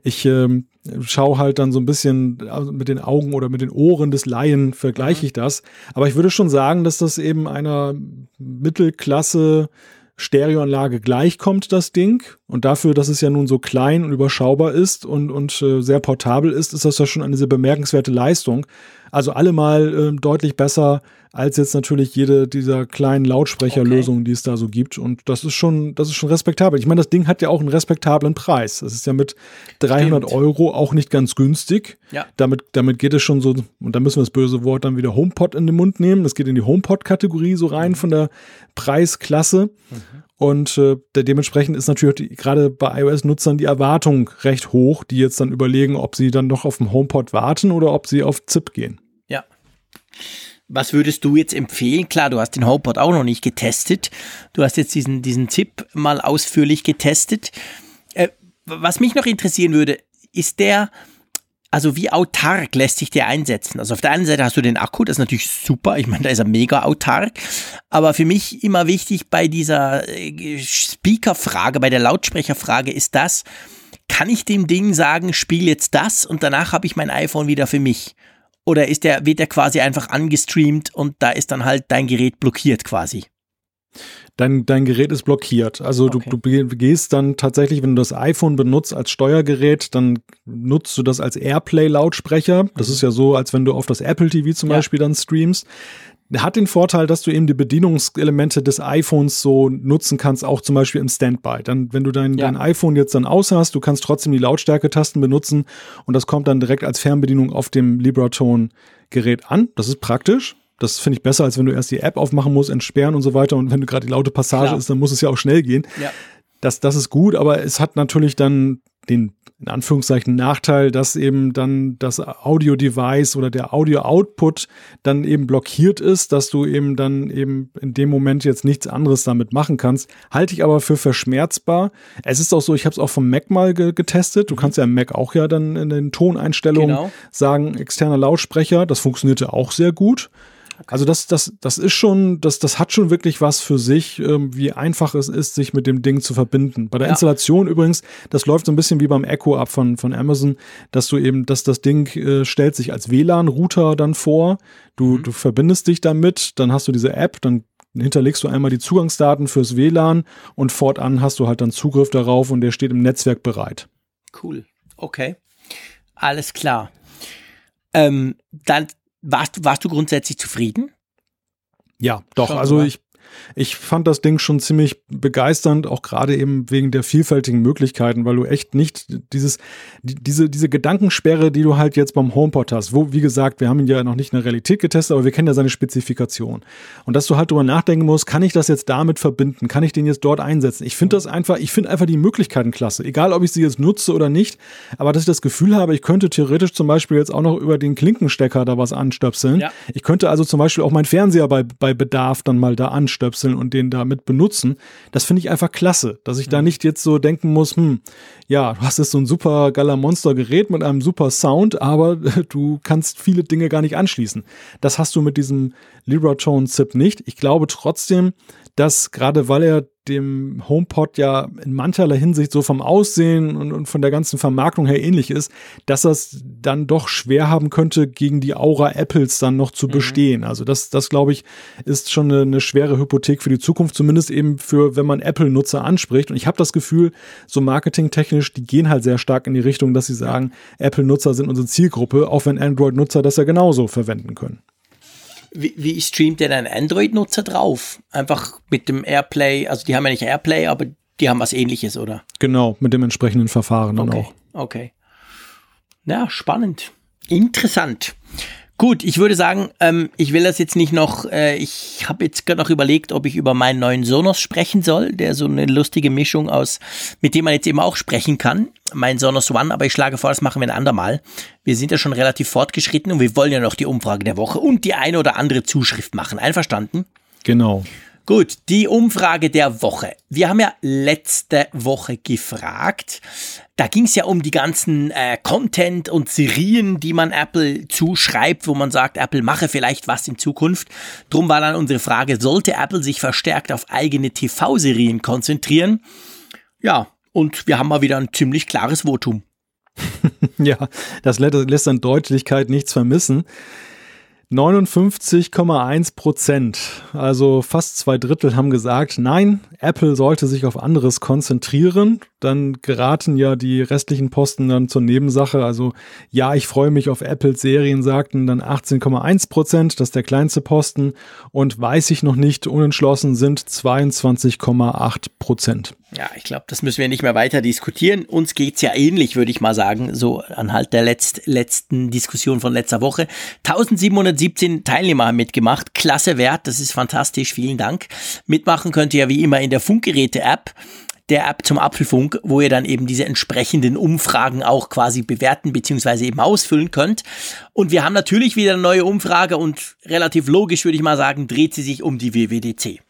ich ähm, schaue halt dann so ein bisschen also mit den Augen oder mit den Ohren des Laien vergleiche ich das. Aber ich würde schon sagen, dass das eben einer Mittelklasse Stereoanlage gleichkommt, das Ding. Und dafür, dass es ja nun so klein und überschaubar ist und, und äh, sehr portabel ist, ist das ja schon eine sehr bemerkenswerte Leistung. Also allemal äh, deutlich besser als jetzt natürlich jede dieser kleinen Lautsprecherlösungen, okay. die es da so gibt. Und das ist schon, das ist schon respektabel. Ich meine, das Ding hat ja auch einen respektablen Preis. Das ist ja mit 300 Stimmt. Euro auch nicht ganz günstig. Ja. Damit, damit geht es schon so, und da müssen wir das böse Wort dann wieder HomePod in den Mund nehmen. Das geht in die HomePod-Kategorie so rein mhm. von der Preisklasse. Mhm. Und äh, dementsprechend ist natürlich gerade bei iOS-Nutzern die Erwartung recht hoch, die jetzt dann überlegen, ob sie dann noch auf dem HomePod warten oder ob sie auf ZIP gehen. Ja. Was würdest du jetzt empfehlen? Klar, du hast den HomePod auch noch nicht getestet. Du hast jetzt diesen, diesen Zip mal ausführlich getestet. Äh, was mich noch interessieren würde, ist der, also wie autark lässt sich der einsetzen? Also auf der einen Seite hast du den Akku, das ist natürlich super. Ich meine, da ist er mega autark. Aber für mich immer wichtig bei dieser äh, Speaker-Frage, bei der Lautsprecherfrage ist das, kann ich dem Ding sagen, spiel jetzt das und danach habe ich mein iPhone wieder für mich? Oder ist der, wird der quasi einfach angestreamt und da ist dann halt dein Gerät blockiert quasi? Dein, dein Gerät ist blockiert. Also okay. du, du gehst dann tatsächlich, wenn du das iPhone benutzt als Steuergerät, dann nutzt du das als Airplay-Lautsprecher. Das mhm. ist ja so, als wenn du auf das Apple TV zum ja. Beispiel dann streamst hat den Vorteil, dass du eben die Bedienungselemente des iPhones so nutzen kannst, auch zum Beispiel im Standby. Dann, wenn du dein, ja. dein iPhone jetzt dann aus hast, du kannst trotzdem die Lautstärke-Tasten benutzen und das kommt dann direkt als Fernbedienung auf dem Libratone-Gerät an. Das ist praktisch. Das finde ich besser, als wenn du erst die App aufmachen musst, entsperren und so weiter. Und wenn du gerade die laute Passage Klar. ist, dann muss es ja auch schnell gehen. Ja. Das, das ist gut, aber es hat natürlich dann den in Anführungszeichen Nachteil, dass eben dann das Audio-Device oder der Audio-Output dann eben blockiert ist, dass du eben dann eben in dem Moment jetzt nichts anderes damit machen kannst. Halte ich aber für verschmerzbar. Es ist auch so, ich habe es auch vom Mac mal ge getestet. Du mhm. kannst ja im Mac auch ja dann in den Toneinstellungen genau. sagen, externer Lautsprecher. Das funktionierte auch sehr gut. Also das, das, das ist schon, das, das hat schon wirklich was für sich, ähm, wie einfach es ist, sich mit dem Ding zu verbinden. Bei der ja. Installation übrigens, das läuft so ein bisschen wie beim Echo ab von, von Amazon, dass du eben, dass das Ding äh, stellt sich als WLAN-Router dann vor. Du, mhm. du verbindest dich damit, dann hast du diese App, dann hinterlegst du einmal die Zugangsdaten fürs WLAN und fortan hast du halt dann Zugriff darauf und der steht im Netzwerk bereit. Cool. Okay. Alles klar. Ähm, dann warst, warst du grundsätzlich zufrieden? Ja, doch. Schon, also ich ich fand das Ding schon ziemlich begeisternd, auch gerade eben wegen der vielfältigen Möglichkeiten, weil du echt nicht dieses, diese, diese Gedankensperre, die du halt jetzt beim HomePod hast, wo, wie gesagt, wir haben ihn ja noch nicht in der Realität getestet, aber wir kennen ja seine Spezifikation. Und dass du halt drüber nachdenken musst, kann ich das jetzt damit verbinden? Kann ich den jetzt dort einsetzen? Ich finde das einfach, ich finde einfach die Möglichkeiten klasse. Egal, ob ich sie jetzt nutze oder nicht, aber dass ich das Gefühl habe, ich könnte theoretisch zum Beispiel jetzt auch noch über den Klinkenstecker da was anstöpseln. Ja. Ich könnte also zum Beispiel auch meinen Fernseher bei, bei Bedarf dann mal da anstöpseln anstöpseln und den damit benutzen. Das finde ich einfach klasse, dass ich da mhm. nicht jetzt so denken muss, hm, ja, du hast jetzt so ein super geiler Monster-Gerät mit einem super Sound, aber du kannst viele Dinge gar nicht anschließen. Das hast du mit diesem Libra-Tone-Zip nicht. Ich glaube trotzdem, dass gerade weil er dem HomePod ja in mancherlei Hinsicht so vom Aussehen und, und, von der ganzen Vermarktung her ähnlich ist, dass das dann doch schwer haben könnte, gegen die Aura Apples dann noch zu mhm. bestehen. Also das, das glaube ich, ist schon eine, eine, schwere Hypothek für die Zukunft, zumindest eben für, wenn man Apple-Nutzer anspricht. Und ich habe das Gefühl, so marketingtechnisch, die gehen halt sehr stark in die Richtung, dass sie sagen, Apple-Nutzer sind unsere Zielgruppe, auch wenn Android-Nutzer das ja genauso verwenden können. Wie, wie streamt denn ein Android-Nutzer drauf? Einfach mit dem Airplay, also die haben ja nicht Airplay, aber die haben was ähnliches, oder? Genau, mit dem entsprechenden Verfahren dann okay. auch. Okay. Ja, spannend. Interessant. Gut, ich würde sagen, ähm, ich will das jetzt nicht noch, äh, ich habe jetzt gerade noch überlegt, ob ich über meinen neuen Sonos sprechen soll, der so eine lustige Mischung aus, mit dem man jetzt eben auch sprechen kann, mein Sonos One, aber ich schlage vor, das machen wir ein andermal. Wir sind ja schon relativ fortgeschritten und wir wollen ja noch die Umfrage der Woche und die eine oder andere Zuschrift machen. Einverstanden? Genau. Gut, die Umfrage der Woche. Wir haben ja letzte Woche gefragt. Da ging es ja um die ganzen äh, Content und Serien, die man Apple zuschreibt, wo man sagt, Apple mache vielleicht was in Zukunft. Drum war dann unsere Frage, sollte Apple sich verstärkt auf eigene TV-Serien konzentrieren? Ja, und wir haben mal wieder ein ziemlich klares Votum. ja, das lässt an Deutlichkeit nichts vermissen. 59,1 Prozent, also fast zwei Drittel haben gesagt, nein, Apple sollte sich auf anderes konzentrieren. Dann geraten ja die restlichen Posten dann zur Nebensache. Also ja, ich freue mich auf Apples Serien, sagten dann 18,1 Prozent, das ist der kleinste Posten. Und weiß ich noch nicht, unentschlossen sind 22,8 Prozent. Ja, ich glaube, das müssen wir nicht mehr weiter diskutieren. Uns geht's ja ähnlich, würde ich mal sagen, so anhalt der letzt, letzten Diskussion von letzter Woche. 1717 Teilnehmer haben mitgemacht. Klasse Wert, das ist fantastisch, vielen Dank. Mitmachen könnt ihr ja wie immer in der Funkgeräte-App der App zum Apfelfunk, wo ihr dann eben diese entsprechenden Umfragen auch quasi bewerten bzw. eben ausfüllen könnt. Und wir haben natürlich wieder eine neue Umfrage und relativ logisch würde ich mal sagen, dreht sie sich um die WWDC.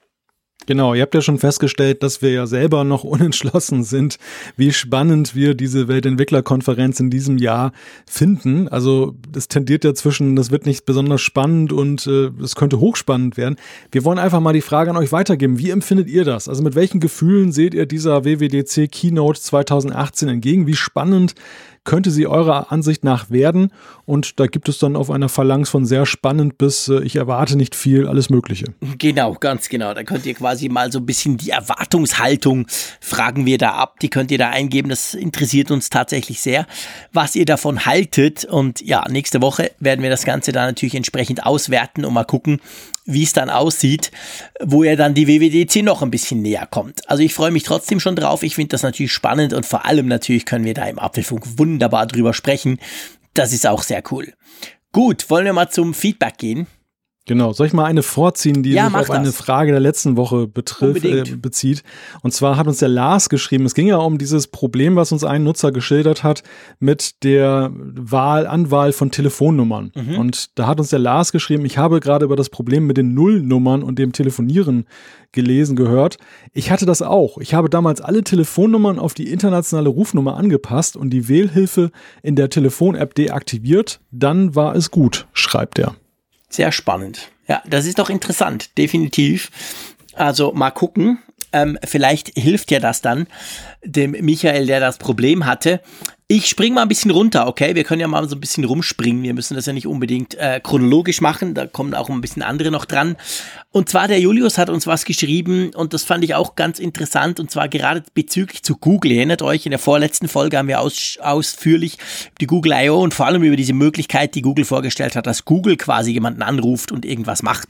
Genau, ihr habt ja schon festgestellt, dass wir ja selber noch unentschlossen sind, wie spannend wir diese Weltentwicklerkonferenz in diesem Jahr finden. Also es tendiert ja zwischen, das wird nicht besonders spannend und äh, es könnte hochspannend werden. Wir wollen einfach mal die Frage an euch weitergeben. Wie empfindet ihr das? Also mit welchen Gefühlen seht ihr dieser WWDC Keynote 2018 entgegen? Wie spannend könnte sie eurer Ansicht nach werden. Und da gibt es dann auf einer Phalanx von sehr spannend bis äh, ich erwarte nicht viel, alles Mögliche. Genau, ganz genau. Da könnt ihr quasi mal so ein bisschen die Erwartungshaltung fragen wir da ab. Die könnt ihr da eingeben. Das interessiert uns tatsächlich sehr, was ihr davon haltet. Und ja, nächste Woche werden wir das Ganze dann natürlich entsprechend auswerten und mal gucken, wie es dann aussieht, wo er dann die WWDC noch ein bisschen näher kommt. Also ich freue mich trotzdem schon drauf. Ich finde das natürlich spannend und vor allem natürlich können wir da im Apfelfunk wunderbar drüber sprechen. Das ist auch sehr cool. Gut, wollen wir mal zum Feedback gehen? Genau, soll ich mal eine vorziehen, die ja, sich auf das. eine Frage der letzten Woche betrifft, äh, bezieht. Und zwar hat uns der Lars geschrieben, es ging ja um dieses Problem, was uns ein Nutzer geschildert hat mit der Wahl, Anwahl von Telefonnummern. Mhm. Und da hat uns der Lars geschrieben, ich habe gerade über das Problem mit den Nullnummern und dem Telefonieren gelesen, gehört. Ich hatte das auch. Ich habe damals alle Telefonnummern auf die internationale Rufnummer angepasst und die Wählhilfe in der Telefon-App deaktiviert. Dann war es gut, schreibt er. Sehr spannend. Ja, das ist doch interessant, definitiv. Also mal gucken. Ähm, vielleicht hilft ja das dann dem Michael, der das Problem hatte. Ich spring mal ein bisschen runter, okay? Wir können ja mal so ein bisschen rumspringen. Wir müssen das ja nicht unbedingt äh, chronologisch machen. Da kommen auch ein bisschen andere noch dran. Und zwar der Julius hat uns was geschrieben und das fand ich auch ganz interessant. Und zwar gerade bezüglich zu Google. Ihr erinnert euch, in der vorletzten Folge haben wir aus, ausführlich die Google I.O. und vor allem über diese Möglichkeit, die Google vorgestellt hat, dass Google quasi jemanden anruft und irgendwas macht.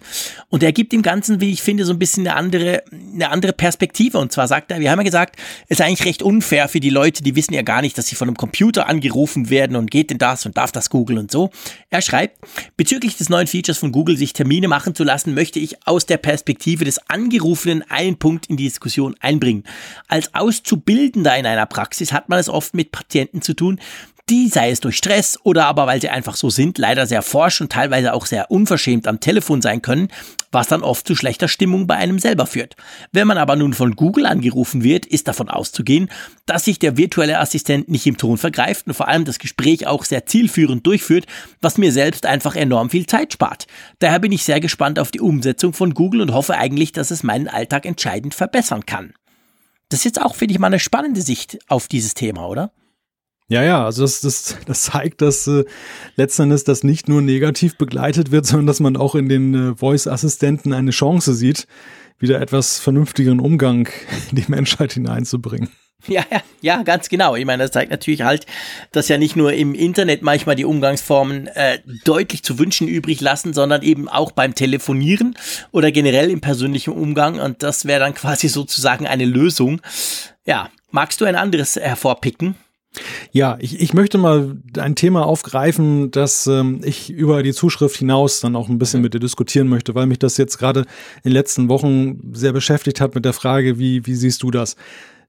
Und er gibt dem Ganzen, wie ich finde, so ein bisschen eine andere, eine andere Perspektive. Und zwar sagt er, wir haben ja gesagt, es ist eigentlich recht unfair für die Leute, die wissen ja gar nicht, dass sie von einem Computer angerufen werden und geht denn das und darf das Google und so. Er schreibt, bezüglich des neuen Features von Google, sich Termine machen zu lassen, möchte ich aus der Perspektive des Angerufenen einen Punkt in die Diskussion einbringen. Als Auszubildender in einer Praxis hat man es oft mit Patienten zu tun, die, sei es durch Stress oder aber weil sie einfach so sind, leider sehr forsch und teilweise auch sehr unverschämt am Telefon sein können, was dann oft zu schlechter Stimmung bei einem selber führt. Wenn man aber nun von Google angerufen wird, ist davon auszugehen, dass sich der virtuelle Assistent nicht im Ton vergreift und vor allem das Gespräch auch sehr zielführend durchführt, was mir selbst einfach enorm viel Zeit spart. Daher bin ich sehr gespannt auf die Umsetzung von Google und hoffe eigentlich, dass es meinen Alltag entscheidend verbessern kann. Das ist jetzt auch, finde ich, mal eine spannende Sicht auf dieses Thema, oder? Ja, ja, also das, das, das zeigt, dass äh, letztendlich das nicht nur negativ begleitet wird, sondern dass man auch in den äh, Voice-Assistenten eine Chance sieht, wieder etwas vernünftigeren Umgang in die Menschheit hineinzubringen. Ja, ja, ja, ganz genau. Ich meine, das zeigt natürlich halt, dass ja nicht nur im Internet manchmal die Umgangsformen äh, deutlich zu wünschen übrig lassen, sondern eben auch beim Telefonieren oder generell im persönlichen Umgang. Und das wäre dann quasi sozusagen eine Lösung. Ja, magst du ein anderes hervorpicken? Ja, ich, ich möchte mal ein Thema aufgreifen, das ähm, ich über die Zuschrift hinaus dann auch ein bisschen mit dir diskutieren möchte, weil mich das jetzt gerade in den letzten Wochen sehr beschäftigt hat mit der Frage, wie, wie siehst du das?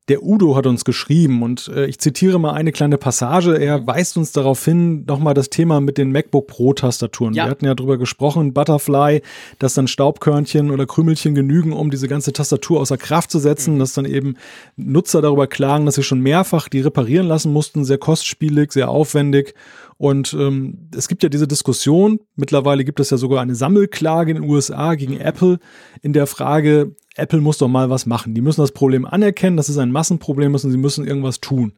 Der Udo hat uns geschrieben und äh, ich zitiere mal eine kleine Passage. Er weist uns darauf hin, nochmal das Thema mit den MacBook Pro Tastaturen. Ja. Wir hatten ja drüber gesprochen, Butterfly, dass dann Staubkörnchen oder Krümelchen genügen, um diese ganze Tastatur außer Kraft zu setzen, mhm. dass dann eben Nutzer darüber klagen, dass sie schon mehrfach die reparieren lassen mussten, sehr kostspielig, sehr aufwendig. Und ähm, es gibt ja diese Diskussion, mittlerweile gibt es ja sogar eine Sammelklage in den USA gegen Apple in der Frage, Apple muss doch mal was machen. Die müssen das Problem anerkennen, dass es ein Massenproblem ist und sie müssen irgendwas tun.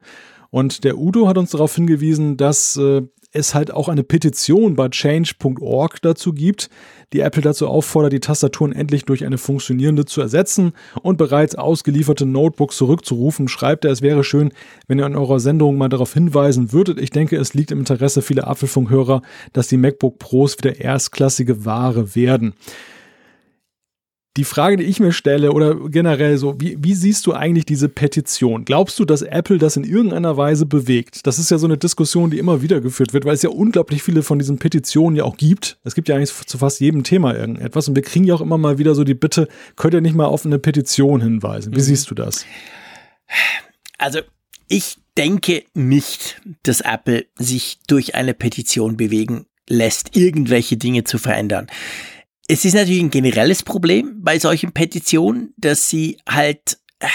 Und der Udo hat uns darauf hingewiesen, dass äh, es halt auch eine Petition bei change.org dazu gibt, die Apple dazu auffordert, die Tastaturen endlich durch eine funktionierende zu ersetzen und bereits ausgelieferte Notebooks zurückzurufen, schreibt er, es wäre schön, wenn ihr in eurer Sendung mal darauf hinweisen würdet. Ich denke, es liegt im Interesse vieler Apfelfunkhörer, dass die MacBook Pros wieder erstklassige Ware werden die Frage, die ich mir stelle, oder generell so, wie, wie siehst du eigentlich diese Petition? Glaubst du, dass Apple das in irgendeiner Weise bewegt? Das ist ja so eine Diskussion, die immer wieder geführt wird, weil es ja unglaublich viele von diesen Petitionen ja auch gibt. Es gibt ja eigentlich zu fast jedem Thema irgendetwas und wir kriegen ja auch immer mal wieder so die Bitte, könnt ihr nicht mal auf eine Petition hinweisen? Wie mhm. siehst du das? Also, ich denke nicht, dass Apple sich durch eine Petition bewegen lässt, irgendwelche Dinge zu verändern. Es ist natürlich ein generelles Problem bei solchen Petitionen, dass sie halt äh,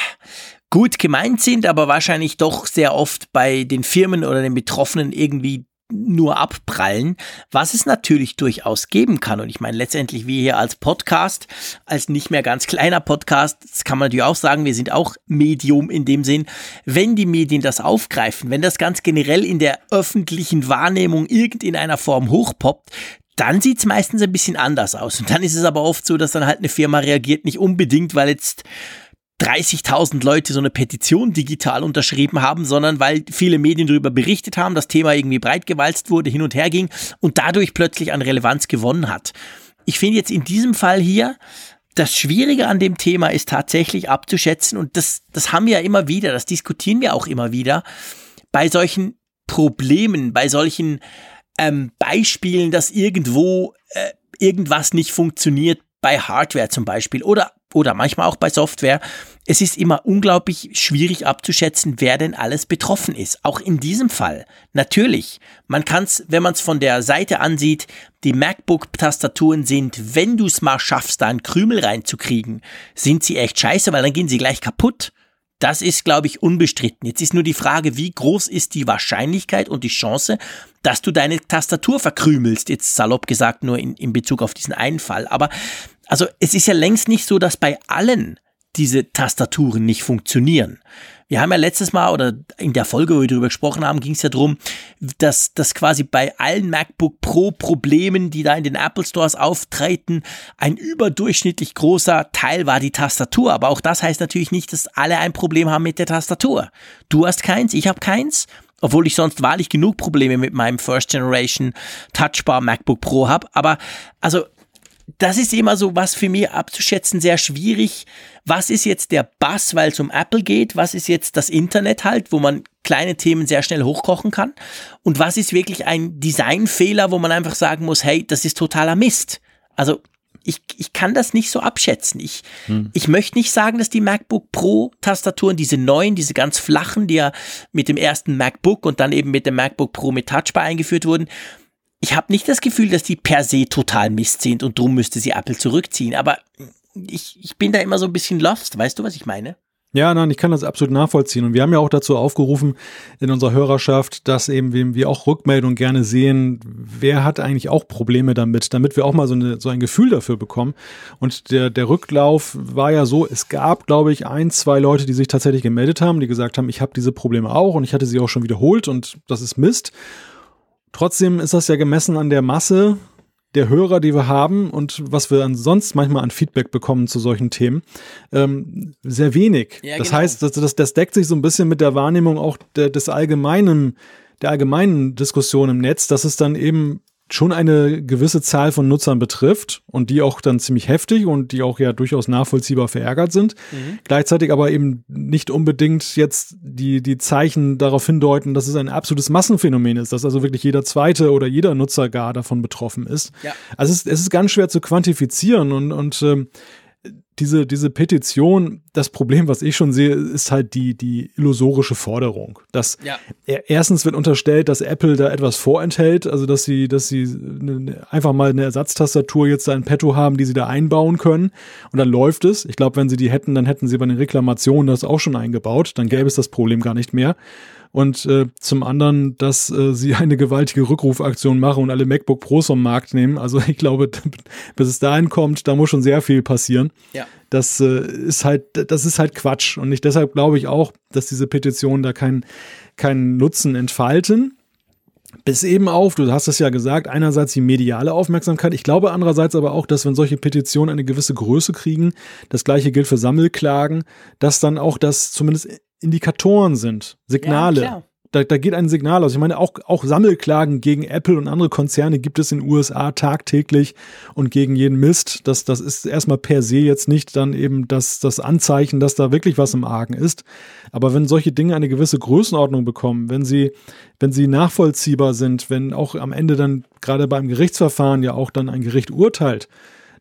gut gemeint sind, aber wahrscheinlich doch sehr oft bei den Firmen oder den Betroffenen irgendwie nur abprallen, was es natürlich durchaus geben kann. Und ich meine, letztendlich wir hier als Podcast, als nicht mehr ganz kleiner Podcast, das kann man natürlich auch sagen, wir sind auch Medium in dem Sinn, wenn die Medien das aufgreifen, wenn das ganz generell in der öffentlichen Wahrnehmung irgendeiner Form hochpoppt, dann sieht's meistens ein bisschen anders aus. Und dann ist es aber oft so, dass dann halt eine Firma reagiert, nicht unbedingt, weil jetzt 30.000 Leute so eine Petition digital unterschrieben haben, sondern weil viele Medien darüber berichtet haben, das Thema irgendwie breitgewalzt wurde, hin und her ging und dadurch plötzlich an Relevanz gewonnen hat. Ich finde jetzt in diesem Fall hier, das Schwierige an dem Thema ist tatsächlich abzuschätzen und das, das haben wir ja immer wieder, das diskutieren wir auch immer wieder, bei solchen Problemen, bei solchen ähm, Beispielen, dass irgendwo äh, irgendwas nicht funktioniert, bei Hardware zum Beispiel oder, oder manchmal auch bei Software. Es ist immer unglaublich schwierig abzuschätzen, wer denn alles betroffen ist. Auch in diesem Fall. Natürlich, man kann es, wenn man es von der Seite ansieht, die MacBook-Tastaturen sind, wenn du es mal schaffst, da einen Krümel reinzukriegen, sind sie echt scheiße, weil dann gehen sie gleich kaputt. Das ist, glaube ich, unbestritten. Jetzt ist nur die Frage, wie groß ist die Wahrscheinlichkeit und die Chance, dass du deine Tastatur verkrümelst, jetzt salopp gesagt nur in, in Bezug auf diesen einen Fall. Aber also es ist ja längst nicht so, dass bei allen diese Tastaturen nicht funktionieren. Wir haben ja letztes Mal oder in der Folge, wo wir darüber gesprochen haben, ging es ja darum, dass, dass quasi bei allen MacBook Pro Problemen, die da in den Apple Stores auftreten, ein überdurchschnittlich großer Teil war die Tastatur. Aber auch das heißt natürlich nicht, dass alle ein Problem haben mit der Tastatur. Du hast keins, ich habe keins obwohl ich sonst wahrlich genug Probleme mit meinem First Generation Touchbar MacBook Pro habe. Aber also das ist immer so was für mich abzuschätzen sehr schwierig. Was ist jetzt der Bass, weil es um Apple geht? Was ist jetzt das Internet halt, wo man kleine Themen sehr schnell hochkochen kann? Und was ist wirklich ein Designfehler, wo man einfach sagen muss, hey, das ist totaler Mist? Also ich, ich kann das nicht so abschätzen. Ich, hm. ich möchte nicht sagen, dass die MacBook Pro Tastaturen, diese neuen, diese ganz flachen, die ja mit dem ersten MacBook und dann eben mit dem MacBook Pro mit Touchbar eingeführt wurden, ich habe nicht das Gefühl, dass die per se total Mist sind und drum müsste sie Apple zurückziehen. Aber ich, ich bin da immer so ein bisschen lost. Weißt du, was ich meine? Ja, nein, ich kann das absolut nachvollziehen. Und wir haben ja auch dazu aufgerufen in unserer Hörerschaft, dass eben wir auch Rückmeldungen gerne sehen, wer hat eigentlich auch Probleme damit, damit wir auch mal so, eine, so ein Gefühl dafür bekommen. Und der, der Rücklauf war ja so, es gab, glaube ich, ein, zwei Leute, die sich tatsächlich gemeldet haben, die gesagt haben, ich habe diese Probleme auch und ich hatte sie auch schon wiederholt und das ist Mist. Trotzdem ist das ja gemessen an der Masse der Hörer, die wir haben und was wir ansonsten manchmal an Feedback bekommen zu solchen Themen, ähm, sehr wenig. Ja, das genau. heißt, das, das, das, deckt sich so ein bisschen mit der Wahrnehmung auch der, des allgemeinen, der allgemeinen Diskussion im Netz, dass es dann eben schon eine gewisse Zahl von Nutzern betrifft und die auch dann ziemlich heftig und die auch ja durchaus nachvollziehbar verärgert sind. Mhm. Gleichzeitig aber eben nicht unbedingt jetzt die, die Zeichen darauf hindeuten, dass es ein absolutes Massenphänomen ist, dass also wirklich jeder zweite oder jeder Nutzer gar davon betroffen ist. Ja. Also es ist, es ist ganz schwer zu quantifizieren und, und ähm, diese, diese Petition, das Problem, was ich schon sehe, ist halt die, die illusorische Forderung. Dass ja. erstens wird unterstellt, dass Apple da etwas vorenthält, also dass sie, dass sie eine, einfach mal eine Ersatztastatur jetzt da in petto haben, die sie da einbauen können. Und dann läuft es. Ich glaube, wenn sie die hätten, dann hätten sie bei den Reklamationen das auch schon eingebaut. Dann gäbe es das Problem gar nicht mehr und äh, zum anderen, dass äh, sie eine gewaltige Rückrufaktion machen und alle MacBook Pros vom Markt nehmen. Also ich glaube, bis es dahin kommt, da muss schon sehr viel passieren. Ja. Das äh, ist halt, das ist halt Quatsch. Und ich deshalb glaube ich auch, dass diese Petitionen da keinen keinen Nutzen entfalten. bis eben auf, du hast es ja gesagt, einerseits die mediale Aufmerksamkeit. Ich glaube andererseits aber auch, dass wenn solche Petitionen eine gewisse Größe kriegen, das gleiche gilt für Sammelklagen, dass dann auch das zumindest Indikatoren sind, Signale. Ja, da, da geht ein Signal aus. Ich meine, auch, auch Sammelklagen gegen Apple und andere Konzerne gibt es in den USA tagtäglich und gegen jeden Mist. Das, das ist erstmal per se jetzt nicht dann eben das, das Anzeichen, dass da wirklich was im Argen ist. Aber wenn solche Dinge eine gewisse Größenordnung bekommen, wenn sie, wenn sie nachvollziehbar sind, wenn auch am Ende dann gerade beim Gerichtsverfahren ja auch dann ein Gericht urteilt,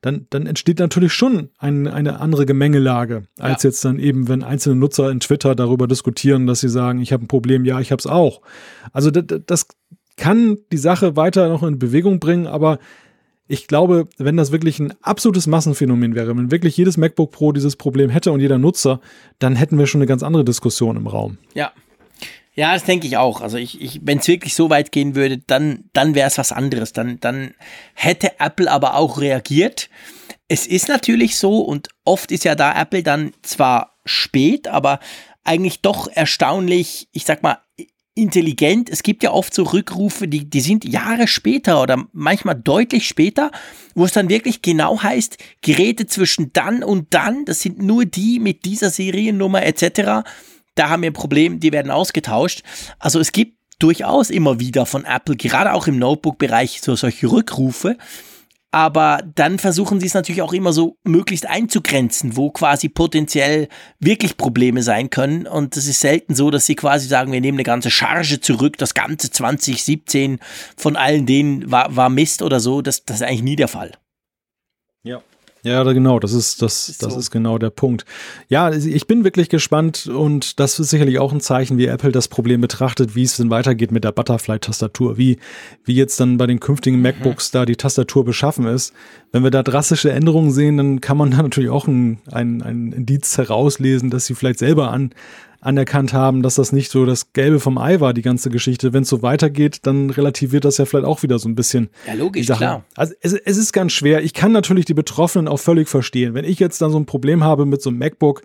dann, dann entsteht natürlich schon ein, eine andere Gemengelage, als ja. jetzt dann eben, wenn einzelne Nutzer in Twitter darüber diskutieren, dass sie sagen, ich habe ein Problem, ja, ich habe es auch. Also das, das kann die Sache weiter noch in Bewegung bringen, aber ich glaube, wenn das wirklich ein absolutes Massenphänomen wäre, wenn wirklich jedes MacBook Pro dieses Problem hätte und jeder Nutzer, dann hätten wir schon eine ganz andere Diskussion im Raum. Ja, ja, das denke ich auch. Also ich, ich wenn es wirklich so weit gehen würde, dann, dann wäre es was anderes. Dann, dann hätte Apple aber auch reagiert. Es ist natürlich so und oft ist ja da Apple dann zwar spät, aber eigentlich doch erstaunlich, ich sag mal, intelligent. Es gibt ja oft so Rückrufe, die, die sind Jahre später oder manchmal deutlich später, wo es dann wirklich genau heißt, Geräte zwischen dann und dann, das sind nur die mit dieser Seriennummer etc da haben wir ein Problem, die werden ausgetauscht. Also es gibt durchaus immer wieder von Apple, gerade auch im Notebook-Bereich, so solche Rückrufe. Aber dann versuchen sie es natürlich auch immer so möglichst einzugrenzen, wo quasi potenziell wirklich Probleme sein können. Und es ist selten so, dass sie quasi sagen, wir nehmen eine ganze Charge zurück, das ganze 2017 von allen denen war, war Mist oder so. Das, das ist eigentlich nie der Fall. Ja. Ja, genau, das ist, das, ist das so. ist genau der Punkt. Ja, ich bin wirklich gespannt und das ist sicherlich auch ein Zeichen, wie Apple das Problem betrachtet, wie es denn weitergeht mit der Butterfly-Tastatur, wie, wie jetzt dann bei den künftigen mhm. MacBooks da die Tastatur beschaffen ist. Wenn wir da drastische Änderungen sehen, dann kann man da natürlich auch ein, ein, ein Indiz herauslesen, dass sie vielleicht selber an, anerkannt haben, dass das nicht so das Gelbe vom Ei war, die ganze Geschichte. Wenn es so weitergeht, dann relativiert das ja vielleicht auch wieder so ein bisschen. Ja, logisch, klar. Also es, es ist ganz schwer. Ich kann natürlich die Betroffenen auch völlig verstehen. Wenn ich jetzt dann so ein Problem habe mit so einem MacBook,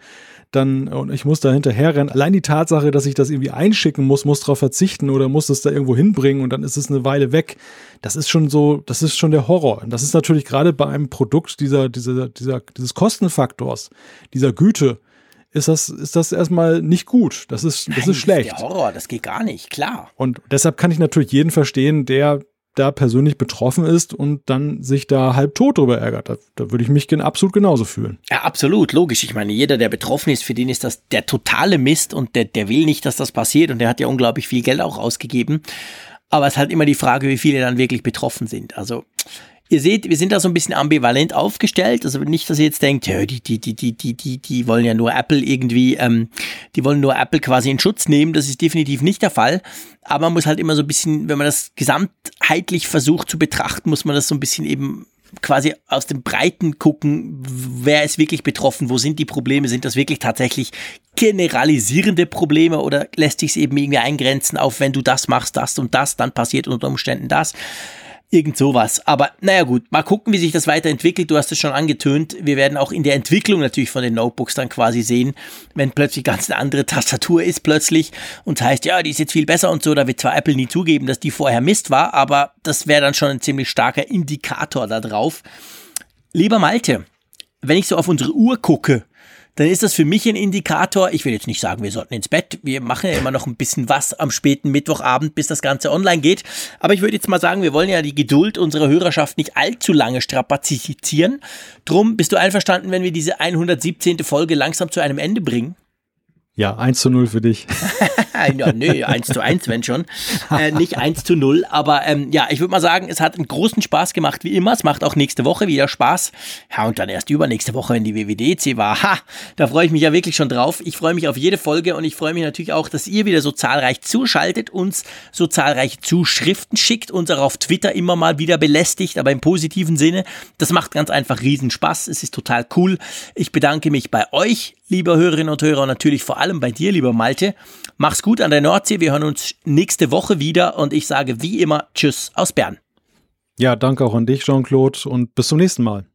dann, und ich muss da hinterherrennen. Allein die Tatsache, dass ich das irgendwie einschicken muss, muss darauf verzichten oder muss es da irgendwo hinbringen und dann ist es eine Weile weg. Das ist schon so, das ist schon der Horror. Und das ist natürlich gerade bei einem Produkt dieser, dieser, dieser, dieses Kostenfaktors, dieser Güte, ist das, ist das erstmal nicht gut. Das ist, das Nein, ist schlecht. Das ist der Horror, das geht gar nicht, klar. Und deshalb kann ich natürlich jeden verstehen, der da persönlich betroffen ist und dann sich da halb tot drüber ärgert. Da, da würde ich mich absolut genauso fühlen. Ja, absolut, logisch. Ich meine, jeder, der betroffen ist, für den ist das der totale Mist und der, der will nicht, dass das passiert und der hat ja unglaublich viel Geld auch ausgegeben. Aber es ist halt immer die Frage, wie viele dann wirklich betroffen sind. Also Ihr seht, wir sind da so ein bisschen ambivalent aufgestellt. Also nicht, dass ihr jetzt denkt, ja, die, die, die, die, die, die, die wollen ja nur Apple irgendwie, ähm, die wollen nur Apple quasi in Schutz nehmen. Das ist definitiv nicht der Fall. Aber man muss halt immer so ein bisschen, wenn man das gesamtheitlich versucht zu betrachten, muss man das so ein bisschen eben quasi aus dem Breiten gucken, wer ist wirklich betroffen, wo sind die Probleme, sind das wirklich tatsächlich generalisierende Probleme oder lässt sich es eben irgendwie eingrenzen auf, wenn du das machst, das und das, dann passiert unter Umständen das. Irgend sowas. Aber naja gut, mal gucken, wie sich das weiterentwickelt. Du hast es schon angetönt. Wir werden auch in der Entwicklung natürlich von den Notebooks dann quasi sehen, wenn plötzlich ganz eine andere Tastatur ist plötzlich und heißt, ja, die ist jetzt viel besser und so. Da wird zwar Apple nie zugeben, dass die vorher Mist war, aber das wäre dann schon ein ziemlich starker Indikator da drauf. Lieber Malte, wenn ich so auf unsere Uhr gucke, dann ist das für mich ein Indikator. Ich will jetzt nicht sagen, wir sollten ins Bett. Wir machen ja immer noch ein bisschen was am späten Mittwochabend, bis das Ganze online geht. Aber ich würde jetzt mal sagen, wir wollen ja die Geduld unserer Hörerschaft nicht allzu lange strapazieren. Drum bist du einverstanden, wenn wir diese 117. Folge langsam zu einem Ende bringen? Ja, 1 zu 0 für dich. ja, nö, 1 zu 1, wenn schon. Äh, nicht 1 zu 0, aber ähm, ja, ich würde mal sagen, es hat einen großen Spaß gemacht, wie immer. Es macht auch nächste Woche wieder Spaß. Ja, und dann erst übernächste Woche, wenn die WWDC war. Ha, da freue ich mich ja wirklich schon drauf. Ich freue mich auf jede Folge und ich freue mich natürlich auch, dass ihr wieder so zahlreich zuschaltet, uns so zahlreiche Zuschriften schickt, uns auch auf Twitter immer mal wieder belästigt, aber im positiven Sinne. Das macht ganz einfach riesen Spaß. Es ist total cool. Ich bedanke mich bei euch, liebe Hörerinnen und Hörer, und natürlich vor allem bei dir, lieber Malte. Mach's gut an der Nordsee. Wir hören uns nächste Woche wieder und ich sage wie immer Tschüss aus Bern. Ja, danke auch an dich, Jean-Claude, und bis zum nächsten Mal.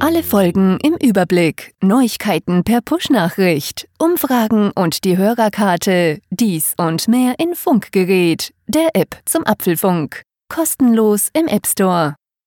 Alle Folgen im Überblick, Neuigkeiten per Push-Nachricht, Umfragen und die Hörerkarte. Dies und mehr in Funkgerät, der App zum Apfelfunk. Kostenlos im App Store.